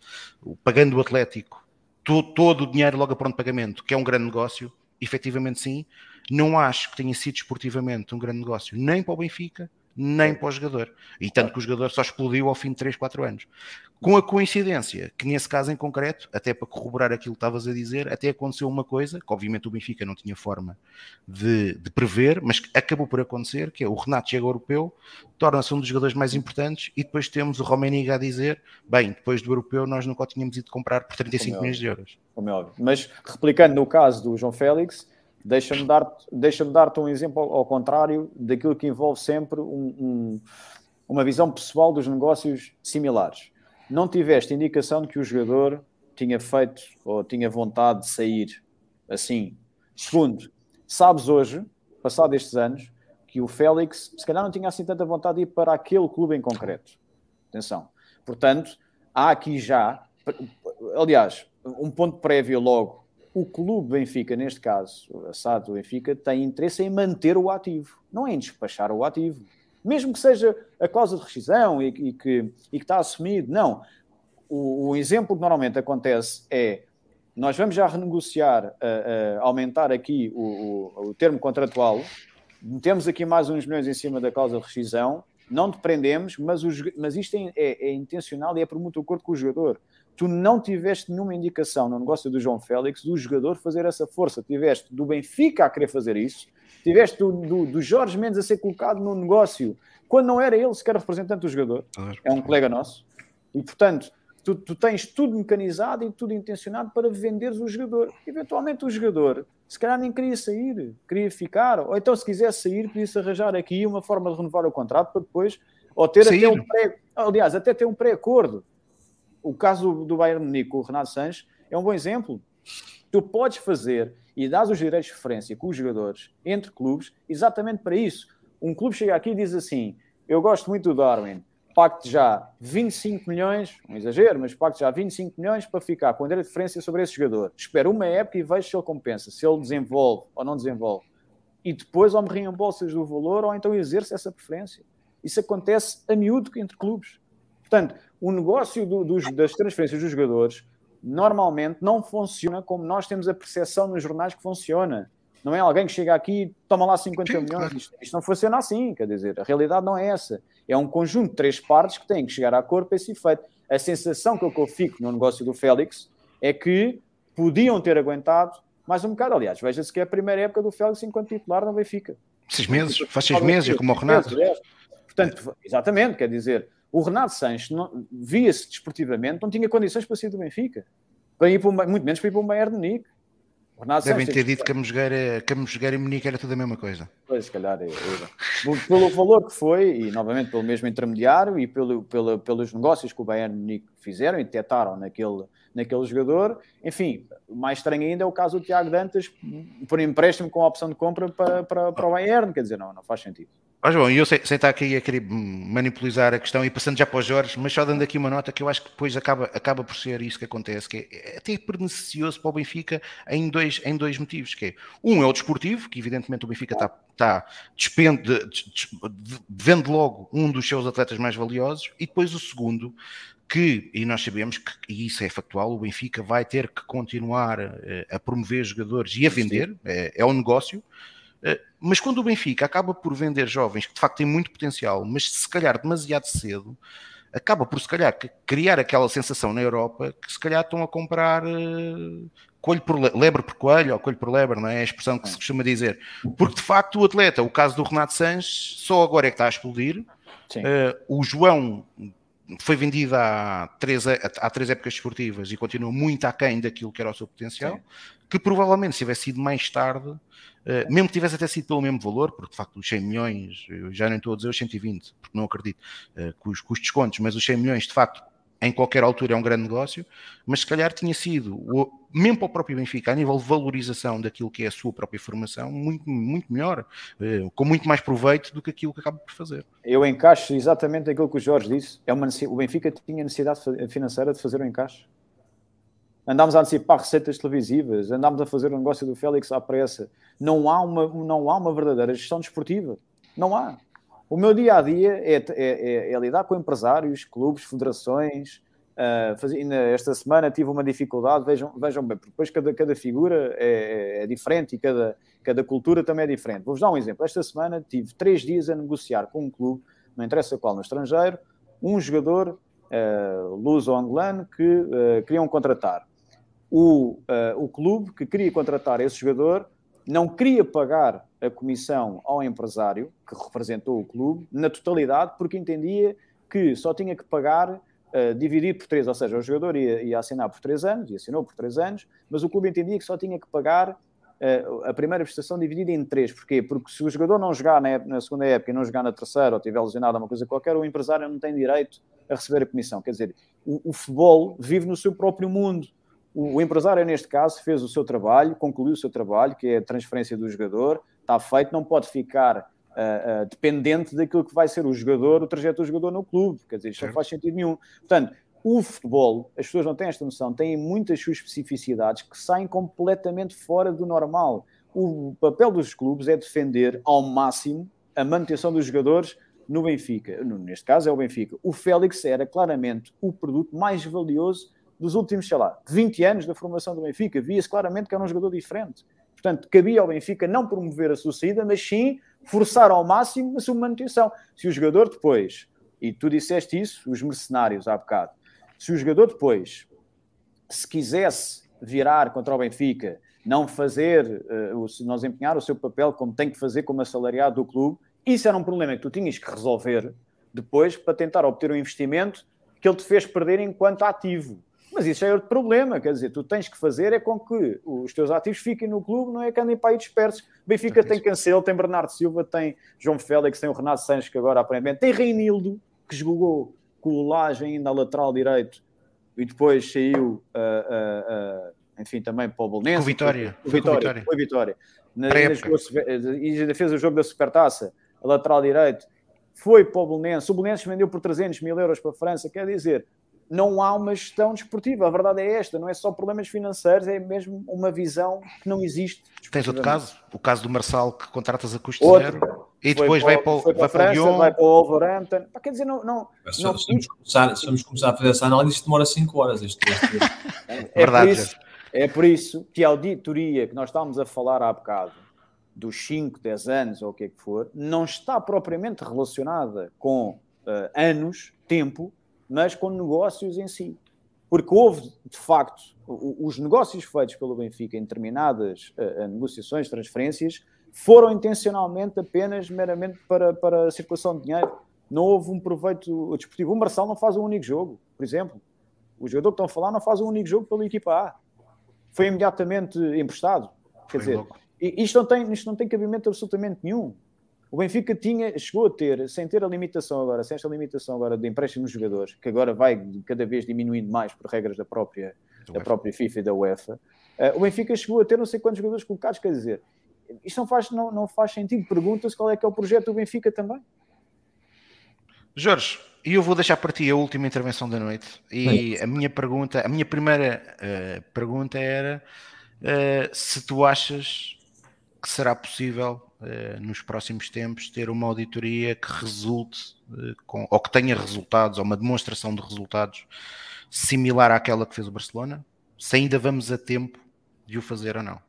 pagando o Atlético, todo, todo o dinheiro logo a pronto pagamento, que é um grande negócio, efetivamente sim, não acho que tenha sido esportivamente um grande negócio, nem para o Benfica, nem para o jogador. E tanto que o jogador só explodiu ao fim de 3, 4 anos. Com a coincidência que, nesse caso em concreto, até para corroborar aquilo que estavas a dizer, até aconteceu uma coisa que, obviamente, o Benfica não tinha forma de, de prever, mas acabou por acontecer: que é o Renato chega ao europeu, torna-se um dos jogadores mais importantes, e depois temos o Romaniga a dizer: bem, depois do europeu, nós nunca o tínhamos ido comprar por 35 Como milhões de euros. Como é óbvio. Mas replicando no caso do João Félix Deixa-me dar-te deixa dar um exemplo ao, ao, contrário daquilo que envolve sempre um, um, uma visão pessoal dos negócios similares. Não tiveste indicação de que o jogador tinha feito ou tinha vontade de sair assim. Segundo, sabes hoje, passado estes anos, que o Félix se calhar não tinha assim tanta vontade de ir para aquele clube em concreto. Atenção. Portanto, há aqui já, aliás, um ponto prévio logo. O clube Benfica, neste caso, a SAD do Benfica, tem interesse em manter o ativo, não é em despachar o ativo. Mesmo que seja a causa de rescisão e, e, que, e que está assumido, não. O, o, exemplo que normalmente acontece é nós vamos já renegociar, uh, uh, aumentar aqui o, o, o termo contratual, temos aqui mais uns milhões em cima da causa de rescisão, não te prendemos, mas, os, mas isto é, é, é, intencional e é por muito acordo com o jogador. Tu não tiveste nenhuma indicação no negócio do João Félix do jogador fazer essa força. Tiveste do Benfica a querer fazer isso, tiveste do, do, do Jorge Mendes a ser colocado no negócio quando não era ele sequer representante do jogador. É um colega nosso. E portanto, tu, tu, tens tudo mecanizado e tudo intencionado para venderes o jogador. Eventualmente o jogador, se calhar nem queria sair, queria ficar, ou então se quisesse sair, podia-se arranjar aqui uma forma de renovar o contrato para depois, ou ter sair. até um pré, aliás, até ter um pré-acordo. O caso do Bayern Munique o Renato Sanches é um bom exemplo. Tu podes fazer e dás os direitos de referência com os jogadores entre clubes exatamente para isso. Um clube chega aqui e diz assim: Eu gosto muito do Darwin, pacte já 25 milhões, um exagero, mas pacte já 25 milhões para ficar com a diferença sobre esse jogador. Espero uma época e vejo se ele compensa, se ele desenvolve ou não desenvolve. E depois ou me reembolsas do valor ou então exerce essa preferência. Isso acontece a miúdo entre clubes. Portanto, o negócio do, dos, das transferências dos jogadores normalmente não funciona como nós temos a percepção nos jornais que funciona. Não é alguém que chega aqui e toma lá 50 Sim, milhões. Claro. Isto, isto, não funciona assim, quer dizer, a realidade não é essa. É um conjunto de três partes que têm que chegar a cor para esse efeito. A sensação que eu fico no negócio do Félix é que podiam ter aguentado mais um bocado. Aliás, veja-se que é a primeira época do Félix enquanto titular não Benfica. Seis meses, faz seis meses, como o Renato. Portanto, exatamente, quer dizer, o Renato Sanches via-se desportivamente, não tinha condições para sair do Benfica. Para ir para um, muito menos para ir para o Bayern de Munique. Devem ter dito que a Mosgueira, que a Mosgueira e Munique era tudo a mesma coisa. Pois, se calhar. É, é. Pelo valor que foi, e novamente pelo mesmo intermediário, e pelo, pelo, pelos negócios que o Bayern Munique fizeram e detectaram naquele, naquele jogador. Enfim, mais estranho ainda é o caso do Tiago Dantas por empréstimo com a opção de compra para, para, para o Bayern. Quer dizer, não, não faz sentido. Mas bom, eu sei, estar aqui a querer manipular a questão e passando já para os Jorge, mas só dando aqui uma nota que eu acho que depois acaba, acaba por ser isso que acontece, que é, é até pernicioso para o Benfica em dois, em dois motivos, que é, um é o desportivo, que evidentemente o Benfica está, está despende, vende logo um dos seus atletas mais valiosos, e depois o segundo, que, e nós sabemos que, e isso é factual, o Benfica vai ter que continuar a, eh, a promover jogadores e a vender, é, é um negócio, eh, mas quando o Benfica acaba por vender jovens que de facto têm muito potencial, mas se calhar demasiado cedo, acaba por se calhar criar aquela sensação na Europa que se calhar estão a comprar uh, coelho por lebre por coelho ou coelho por lebre, não é? é a expressão que se costuma dizer. Porque de facto o atleta, o caso do Renato Sanches, só agora é que está a explodir. Uh, o João foi vendido há três, há três épocas esportivas e continua muito aquém daquilo que era o seu potencial, Sim. que provavelmente se tivesse sido mais tarde eh, mesmo que tivesse até sido pelo mesmo valor, porque de facto os 100 milhões, eu já nem estou a dizer os 120, porque não acredito, uh, com, os, com os descontos, mas os 100 milhões de facto em qualquer altura é um grande negócio, mas se calhar tinha sido, mesmo para o próprio Benfica, a nível de valorização daquilo que é a sua própria formação, muito, muito melhor, eh, com muito mais proveito do que aquilo que acaba por fazer. Eu encaixo exatamente aquilo que o Jorge disse, é uma, o Benfica tinha necessidade financeira de fazer o encaixe andámos a antecipar receitas televisivas, andámos a fazer o negócio do Félix à pressa. Não há uma, não há uma verdadeira gestão desportiva. Não há. O meu dia a dia é, é, é, é lidar com empresários, clubes, federações. Uh, faz, esta semana tive uma dificuldade, vejam, vejam bem, porque depois cada, cada figura é, é, diferente e cada, cada cultura também é diferente. Vou-vos dar um exemplo. Esta semana tive três dias a negociar com um clube, não interessa qual no estrangeiro, um jogador uh, luso-angolano que uh, queriam contratar o, uh, o clube que queria contratar esse jogador não queria pagar a comissão ao empresário que representou o clube na totalidade, porque entendia que só tinha que pagar uh, dividido por três, ou seja, o jogador ia, ia, assinar por três anos, e assinou por três anos, mas o clube entendia que só tinha que pagar uh, a primeira prestação dividida em três. Porquê? Porque se o jogador não jogar na, na, segunda época e não jogar na terceira, ou tiver lesionado uma coisa qualquer, o empresário não tem direito a receber a comissão. Quer dizer, o, o futebol vive no seu próprio mundo. O, empresário, neste caso, fez o seu trabalho, concluiu o seu trabalho, que é a transferência do jogador, está feito, não pode ficar uh, uh, dependente daquilo que vai ser o jogador, o trajeto do jogador no clube. Quer dizer, isto não faz sentido nenhum. Portanto, o futebol, as pessoas não têm esta noção, têm muitas suas especificidades que saem completamente fora do normal. O papel dos clubes é defender ao máximo a manutenção dos jogadores no Benfica. Neste caso é o Benfica. O Félix era claramente o produto mais valioso dos últimos, sei lá, 20 anos da formação do Benfica. Via-se claramente que era um jogador diferente. Portanto, cabia ao Benfica não promover a sua saída, mas sim forçar ao máximo a sua manutenção. Se o jogador depois, e tu disseste isso, os mercenários há bocado, se o jogador depois, se quisesse virar contra o Benfica, não fazer, uh, se não desempenhar o seu papel como tem que fazer como assalariado do clube, isso era um problema que tu tinhas que resolver depois para tentar obter um investimento que ele te fez perder enquanto ativo. Mas isso é outro problema, quer dizer, tu tens que fazer é com que os teus ativos fiquem no clube, não é que andem para aí dispersos. Benfica tem Cancelo, tem Bernardo Silva, tem João Félix, tem o Renato Sanches, que agora aparentemente tem Reinildo, que jogou Laje ainda lateral direito e depois saiu, uh, uh, uh, enfim, também para o Bolonense. Com Vitória. Com Vitória. Vitória. Foi Vitória. Na, e ainda fez o jogo da Supertaça, a lateral direito. Foi para o Bolonense. O Bolonense vendeu por 300 mil euros para a França. Quer dizer, não há uma gestão desportiva. A verdade é esta, não é só problemas financeiros, é mesmo uma visão que não existe. Tens outro caso, o caso do Marçal que contratas a custo outro, zero e depois vai para, vai para, a França, Lyon. vai para o Wolverhampton. Quer dizer, não. não, se, não se, vamos começar, se vamos começar a fazer essa análise, isto demora 5 horas. Este, este... é, é, Verdade, por isso, é por isso que a auditoria que nós estávamos a falar há bocado, dos 5, 10 anos ou o que é que for, não está propriamente relacionada com uh, anos, tempo, mas com negócios em si. Porque houve, de facto, os negócios feitos pelo Benfica em determinadas uh, negociações, transferências, foram intencionalmente apenas meramente para, para a circulação de dinheiro. Não houve um proveito desportivo. O Marçal não faz um único jogo, por exemplo. O jogador que estão a falar não faz um único jogo pela equipa A. Foi imediatamente emprestado. Quer Foi dizer, isto não, tem, isto não tem cabimento absolutamente nenhum. O Benfica tinha, chegou a ter, sem ter a limitação agora, sem esta limitação agora de empréstimo de jogadores, que agora vai cada vez diminuindo mais por regras da própria, da própria FIFA e da UEFA, uh, o Benfica chegou a ter não sei quantos jogadores colocados, quer dizer, isto não faz, não, não faz sentido. Pergunta-se qual é que é o projeto do Benfica também. Jorge, e eu vou deixar para ti a última intervenção da noite. E a minha pergunta, a minha primeira uh, pergunta era uh, se tu achas que será possível nos próximos tempos ter uma auditoria que resulte com, ou que tenha resultados, ou uma demonstração de resultados similar àquela que fez o Barcelona, se ainda vamos a tempo de o fazer ou não.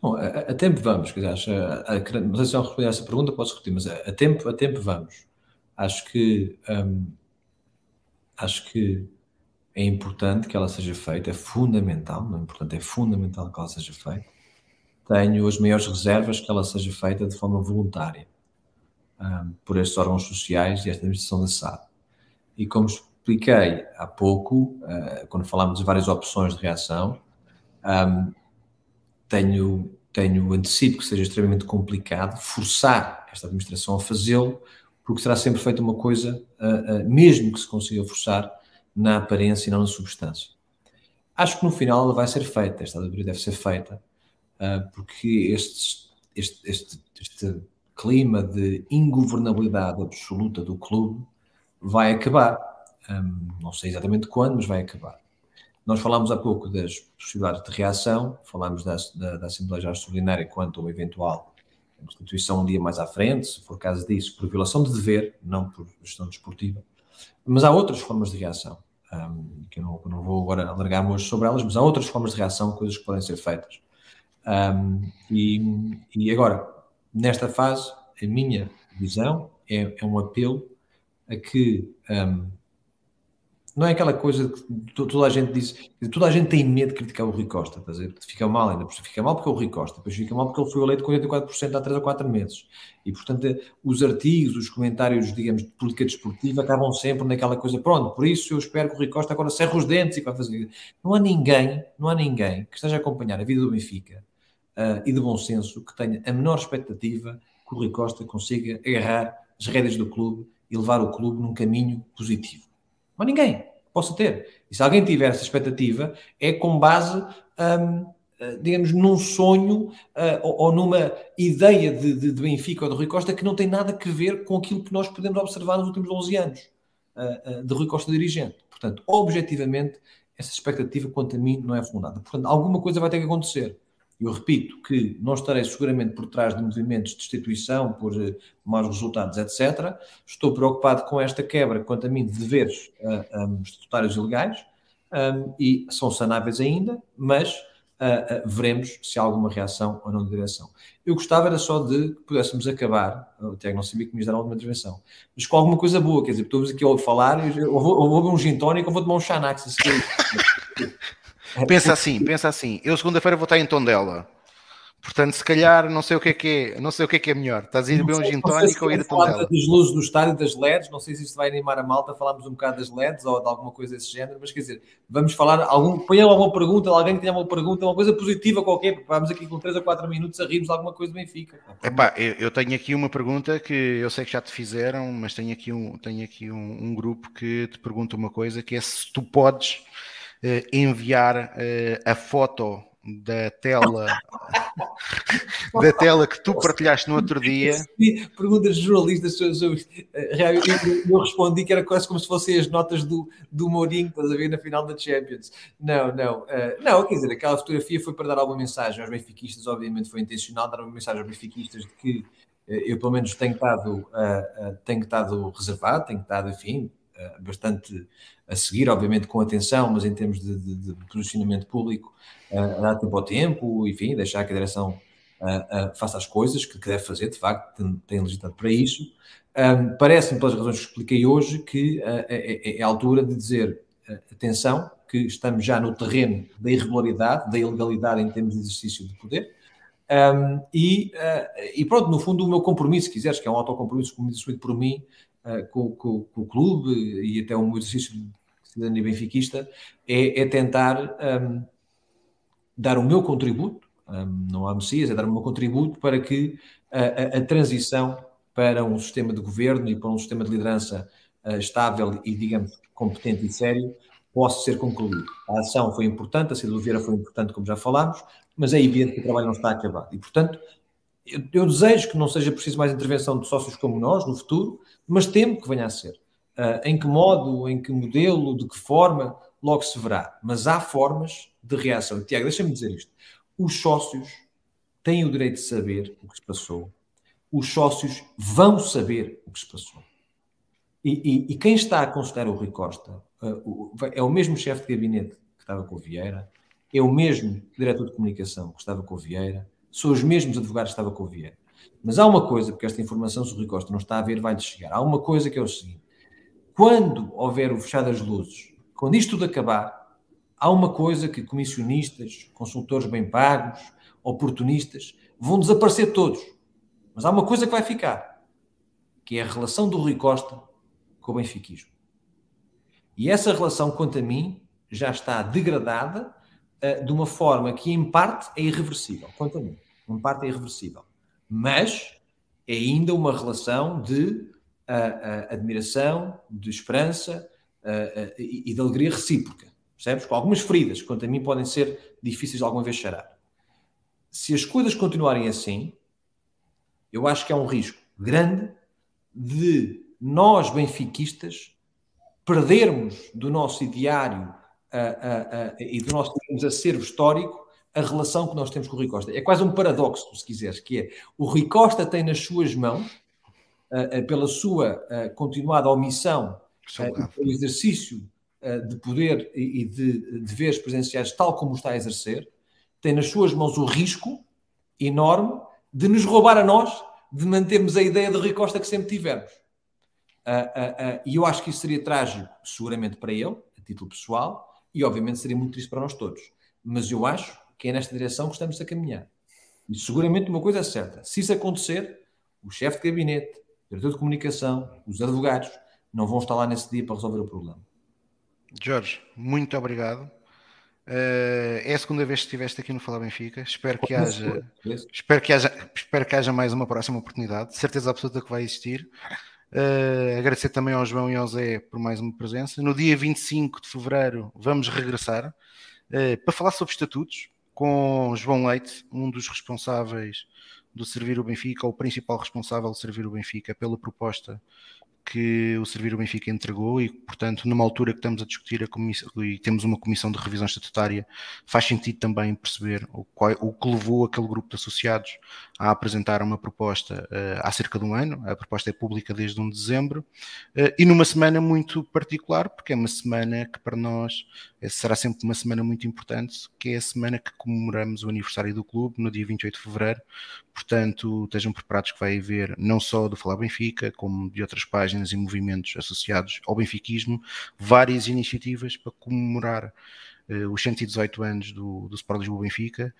Bom, a, a, tempo vamos, quer dizer, a, a, não sei se responder a essa pergunta, posso repetir, mas a, tempo, a tempo vamos. Acho que um, acho que é importante que ela seja feita, é fundamental, não é importante, é fundamental que ela seja feita. Tenho as maiores reservas que ela seja feita de forma voluntária um, por estes órgãos sociais e esta administração da SAD. E como expliquei há pouco, uh, quando falámos de várias opções de reação, um, tenho, tenho antecipo que seja extremamente complicado forçar esta administração a fazê-lo, porque será sempre feita uma coisa, uh, uh, mesmo que se consiga forçar, na aparência e não na substância. Acho que no final ela vai ser feita, esta auditoria deve ser feita, porque este, este, este, este clima de ingovernabilidade absoluta do clube vai acabar. Um, não sei exatamente quando, mas vai acabar. Nós falámos há pouco das possibilidades de reação, falámos da, da, da Assembleia Geral Extraordinária quanto a uma eventual constituição um dia mais à frente, se for caso disso, por violação de dever, não por gestão desportiva. Mas há outras formas de reação, um, que eu não, não, vou agora alargar hoje sobre elas, mas há outras formas de reação, coisas que podem ser feitas. Um, e, e, agora, nesta fase, a minha visão é, é um apelo a que um, não é aquela coisa que toda a gente diz, toda a gente tem medo de criticar o Rui Costa, estás a dizer? Fica mal ainda, fica mal porque é o Rui Costa, depois fica mal porque ele foi eleito com 84% há 3 ou 4 meses. E, portanto, os artigos, os comentários, digamos, de política desportiva acabam sempre naquela coisa, pronto, por isso eu espero que o Rui Costa agora cerre os dentes e vai fazer. Não há ninguém, não há ninguém que esteja a acompanhar a vida do Benfica uh, e de bom senso que tenha a menor expectativa que o Rui Costa consiga agarrar as rédeas do clube e levar o clube num caminho positivo. Mas ninguém possa ter. E se alguém tiver essa expectativa, é com base, hum, eh, digamos, num sonho uh, ou, ou, numa ideia de, de, de, Benfica ou de Rui Costa que não tem nada a ver com aquilo que nós podemos observar nos últimos 11 anos uh, uh, de Rui Costa dirigente. Portanto, objetivamente, essa expectativa, quanto a mim, não é fundada. Portanto, alguma coisa vai ter que acontecer. Eu repito que não estarei seguramente por trás de movimentos de destituição por uh, maus resultados, etc. Estou preocupado com esta quebra, quanto a mim, de deveres uh, um, estatutários e legais, um, e são sanáveis ainda, mas uh, veremos se há alguma reação ou não de direção. Eu gostava era só de que pudéssemos acabar, o Tiago não sabia que me ia dar alguma intervenção, mas com alguma coisa boa, quer dizer, estou aqui a falar, eu vou, vou beber um gin tónico ou vou tomar um xanax a seguir. Pensa assim, pensa assim. Eu segunda-feira vou estar em Tondela. Portanto, se calhar não sei o que é que é, não sei o que é que é melhor. Estás a ir beber um gin tónico ou ir a Tondela? das luzes do estádio das LEDs, não sei se isto vai animar a malta, falámos um bocado das LEDs ou de alguma coisa desse género, mas quer dizer, vamos falar, algum, ponha alguma pergunta, alguém que tenha uma pergunta, uma coisa positiva qualquer, porque vamos aqui com 3 a 4 minutos a rirmos de alguma coisa do Benfica. Epá, eu, eu tenho aqui uma pergunta que eu sei que já te fizeram, mas tenho aqui um, tenho aqui um, um grupo que te pergunta uma coisa, que é se tu podes enviar uh, a foto da tela da tela que tu partilhaste no outro dia. Perguntas de jornalistas eh, eu, respondi que era quase como se fossem as notas do, do Mourinho, estás a ver, na final da Champions. Não, não, uh, não, quer dizer, aquela fotografia foi para dar alguma mensagem aos benfiquistas, obviamente foi intencional dar uma mensagem aos benfiquistas de que uh, eu pelo menos tenho estado, uh, tenho estado reservado, tenho estado, enfim, bastante a seguir, obviamente com atenção, mas em termos de, de, de posicionamento público, uh, dar tempo ao tempo, enfim, deixar que a direção uh, uh, faça as coisas que, que, deve fazer, de facto, tem, tem legitimidade para isso. Um, Parece-me, pelas razões que expliquei hoje, que é, é, é, a altura de dizer atenção, que estamos já no terreno da irregularidade, da ilegalidade em termos de exercício de poder. Um, e, e, pronto, no fundo, o meu compromisso, se quiseres, que é um autocompromisso como assumido por mim, uh, com, com, com, o clube e até meu exercício de cidadania benfiquista, é, é tentar um, dar o meu contributo, um, não há Messias, é dar o meu contributo para que a, a, a, transição para um sistema de governo e para um sistema de liderança uh, estável e, digamos, competente e sério possa ser concluído. A ação foi importante, a saída do Vieira foi importante, como já falámos, mas é evidente que o trabalho não está acabado. E, portanto, eu, eu, desejo que não seja preciso mais intervenção de sócios como nós no futuro, mas temo que venha a ser. Uh, em que modo, em que modelo, de que forma, logo se verá. Mas há formas de reação. Tiago, deixa-me dizer isto. Os sócios têm o direito de saber o que se passou. Os sócios vão saber o que se passou. E, e, e quem está a consultar o Rui Costa uh, é o mesmo chefe de gabinete que estava com o Vieira, é o mesmo diretor de comunicação que estava com o Vieira, são os mesmos advogados que estava com o Vieira. Mas há uma coisa, porque esta informação, se o Rui Costa não está a ver, vai-lhe chegar. Há uma coisa que é o seguinte: quando houver o fechar das luzes, quando isto tudo acabar, há uma coisa que comissionistas, consultores bem pagos, oportunistas, vão desaparecer todos. Mas há uma coisa que vai ficar, que é a relação do Rui Costa com o benfiquismo. E essa relação, quanto a mim, já está degradada uh, de uma forma que, em parte, é irreversível. Quanto a mim, em parte é irreversível mas é ainda uma relação de uh, uh, admiração, de esperança uh, e, e de alegria recíproca, percebes? Com algumas feridas, que quanto a mim podem ser difíceis de alguma vez charar. Se as coisas continuarem assim, eu acho que há um risco grande de nós, benfiquistas, perdermos do nosso ideário e do nosso acervo histórico a relação que nós temos com o Rui Costa. É quase um paradoxo, se quiseres, que é o Rui Costa tem nas suas mãos, uh, uh, pela sua uh, continuada omissão e pelo exercício de poder e, e de deveres presenciais, tal como está a exercer, tem nas suas mãos o risco enorme de nos roubar a nós, de mantermos a ideia de Rui Costa que sempre tivemos. e eu acho que isso seria trágico, seguramente para ele, a título pessoal, e obviamente seria muito triste para nós todos. Mas eu acho que é nesta direção que estamos a caminhar. E seguramente uma coisa é certa: se isso acontecer, o chefe de gabinete, o diretor de comunicação, os advogados, não vão estar lá nesse dia para resolver o problema. Jorge, muito obrigado. Uh, é a segunda vez que estiveste aqui no Falar Benfica. Espero que, haja, espero, que haja, espero que haja mais uma próxima oportunidade. De certeza absoluta que vai existir. Uh, agradecer também ao João e ao Zé por mais uma presença. No dia 25 de fevereiro vamos regressar uh, para falar sobre estatutos com João Leite, um dos responsáveis do Servir o Benfica, ou o principal responsável de Servir o Benfica, pela proposta que o Servir o Benfica entregou e, portanto, numa altura que estamos a discutir a comissão, e temos uma comissão de revisão estatutária, faz sentido também perceber o, qual, o que levou aquele grupo de associados a apresentar uma proposta uh, há cerca de um ano. A proposta é pública desde 1 de dezembro uh, e numa semana muito particular, porque é uma semana que para nós eh, será sempre uma semana muito importante, que é a semana que comemoramos o aniversário do clube, no dia 28 de fevereiro. Portanto, estejam preparados que vai haver não só do Falar Benfica, como de outras páginas e movimentos associados ao benfiquismo, várias iniciativas para comemorar os 118 anos do, do Sport Lisboa Benfica.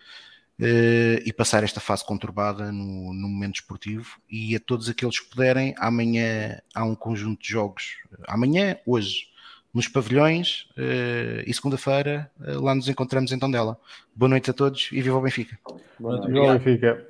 Uh, e passar esta fase conturbada no, no, momento esportivo e a todos aqueles que puderem, amanhã há um conjunto de jogos, amanhã, hoje, nos pavilhões uh, e segunda-feira uh, lá nos encontramos em Tondela. Boa noite a todos e viva o Benfica. Boa noite, viva o Benfica.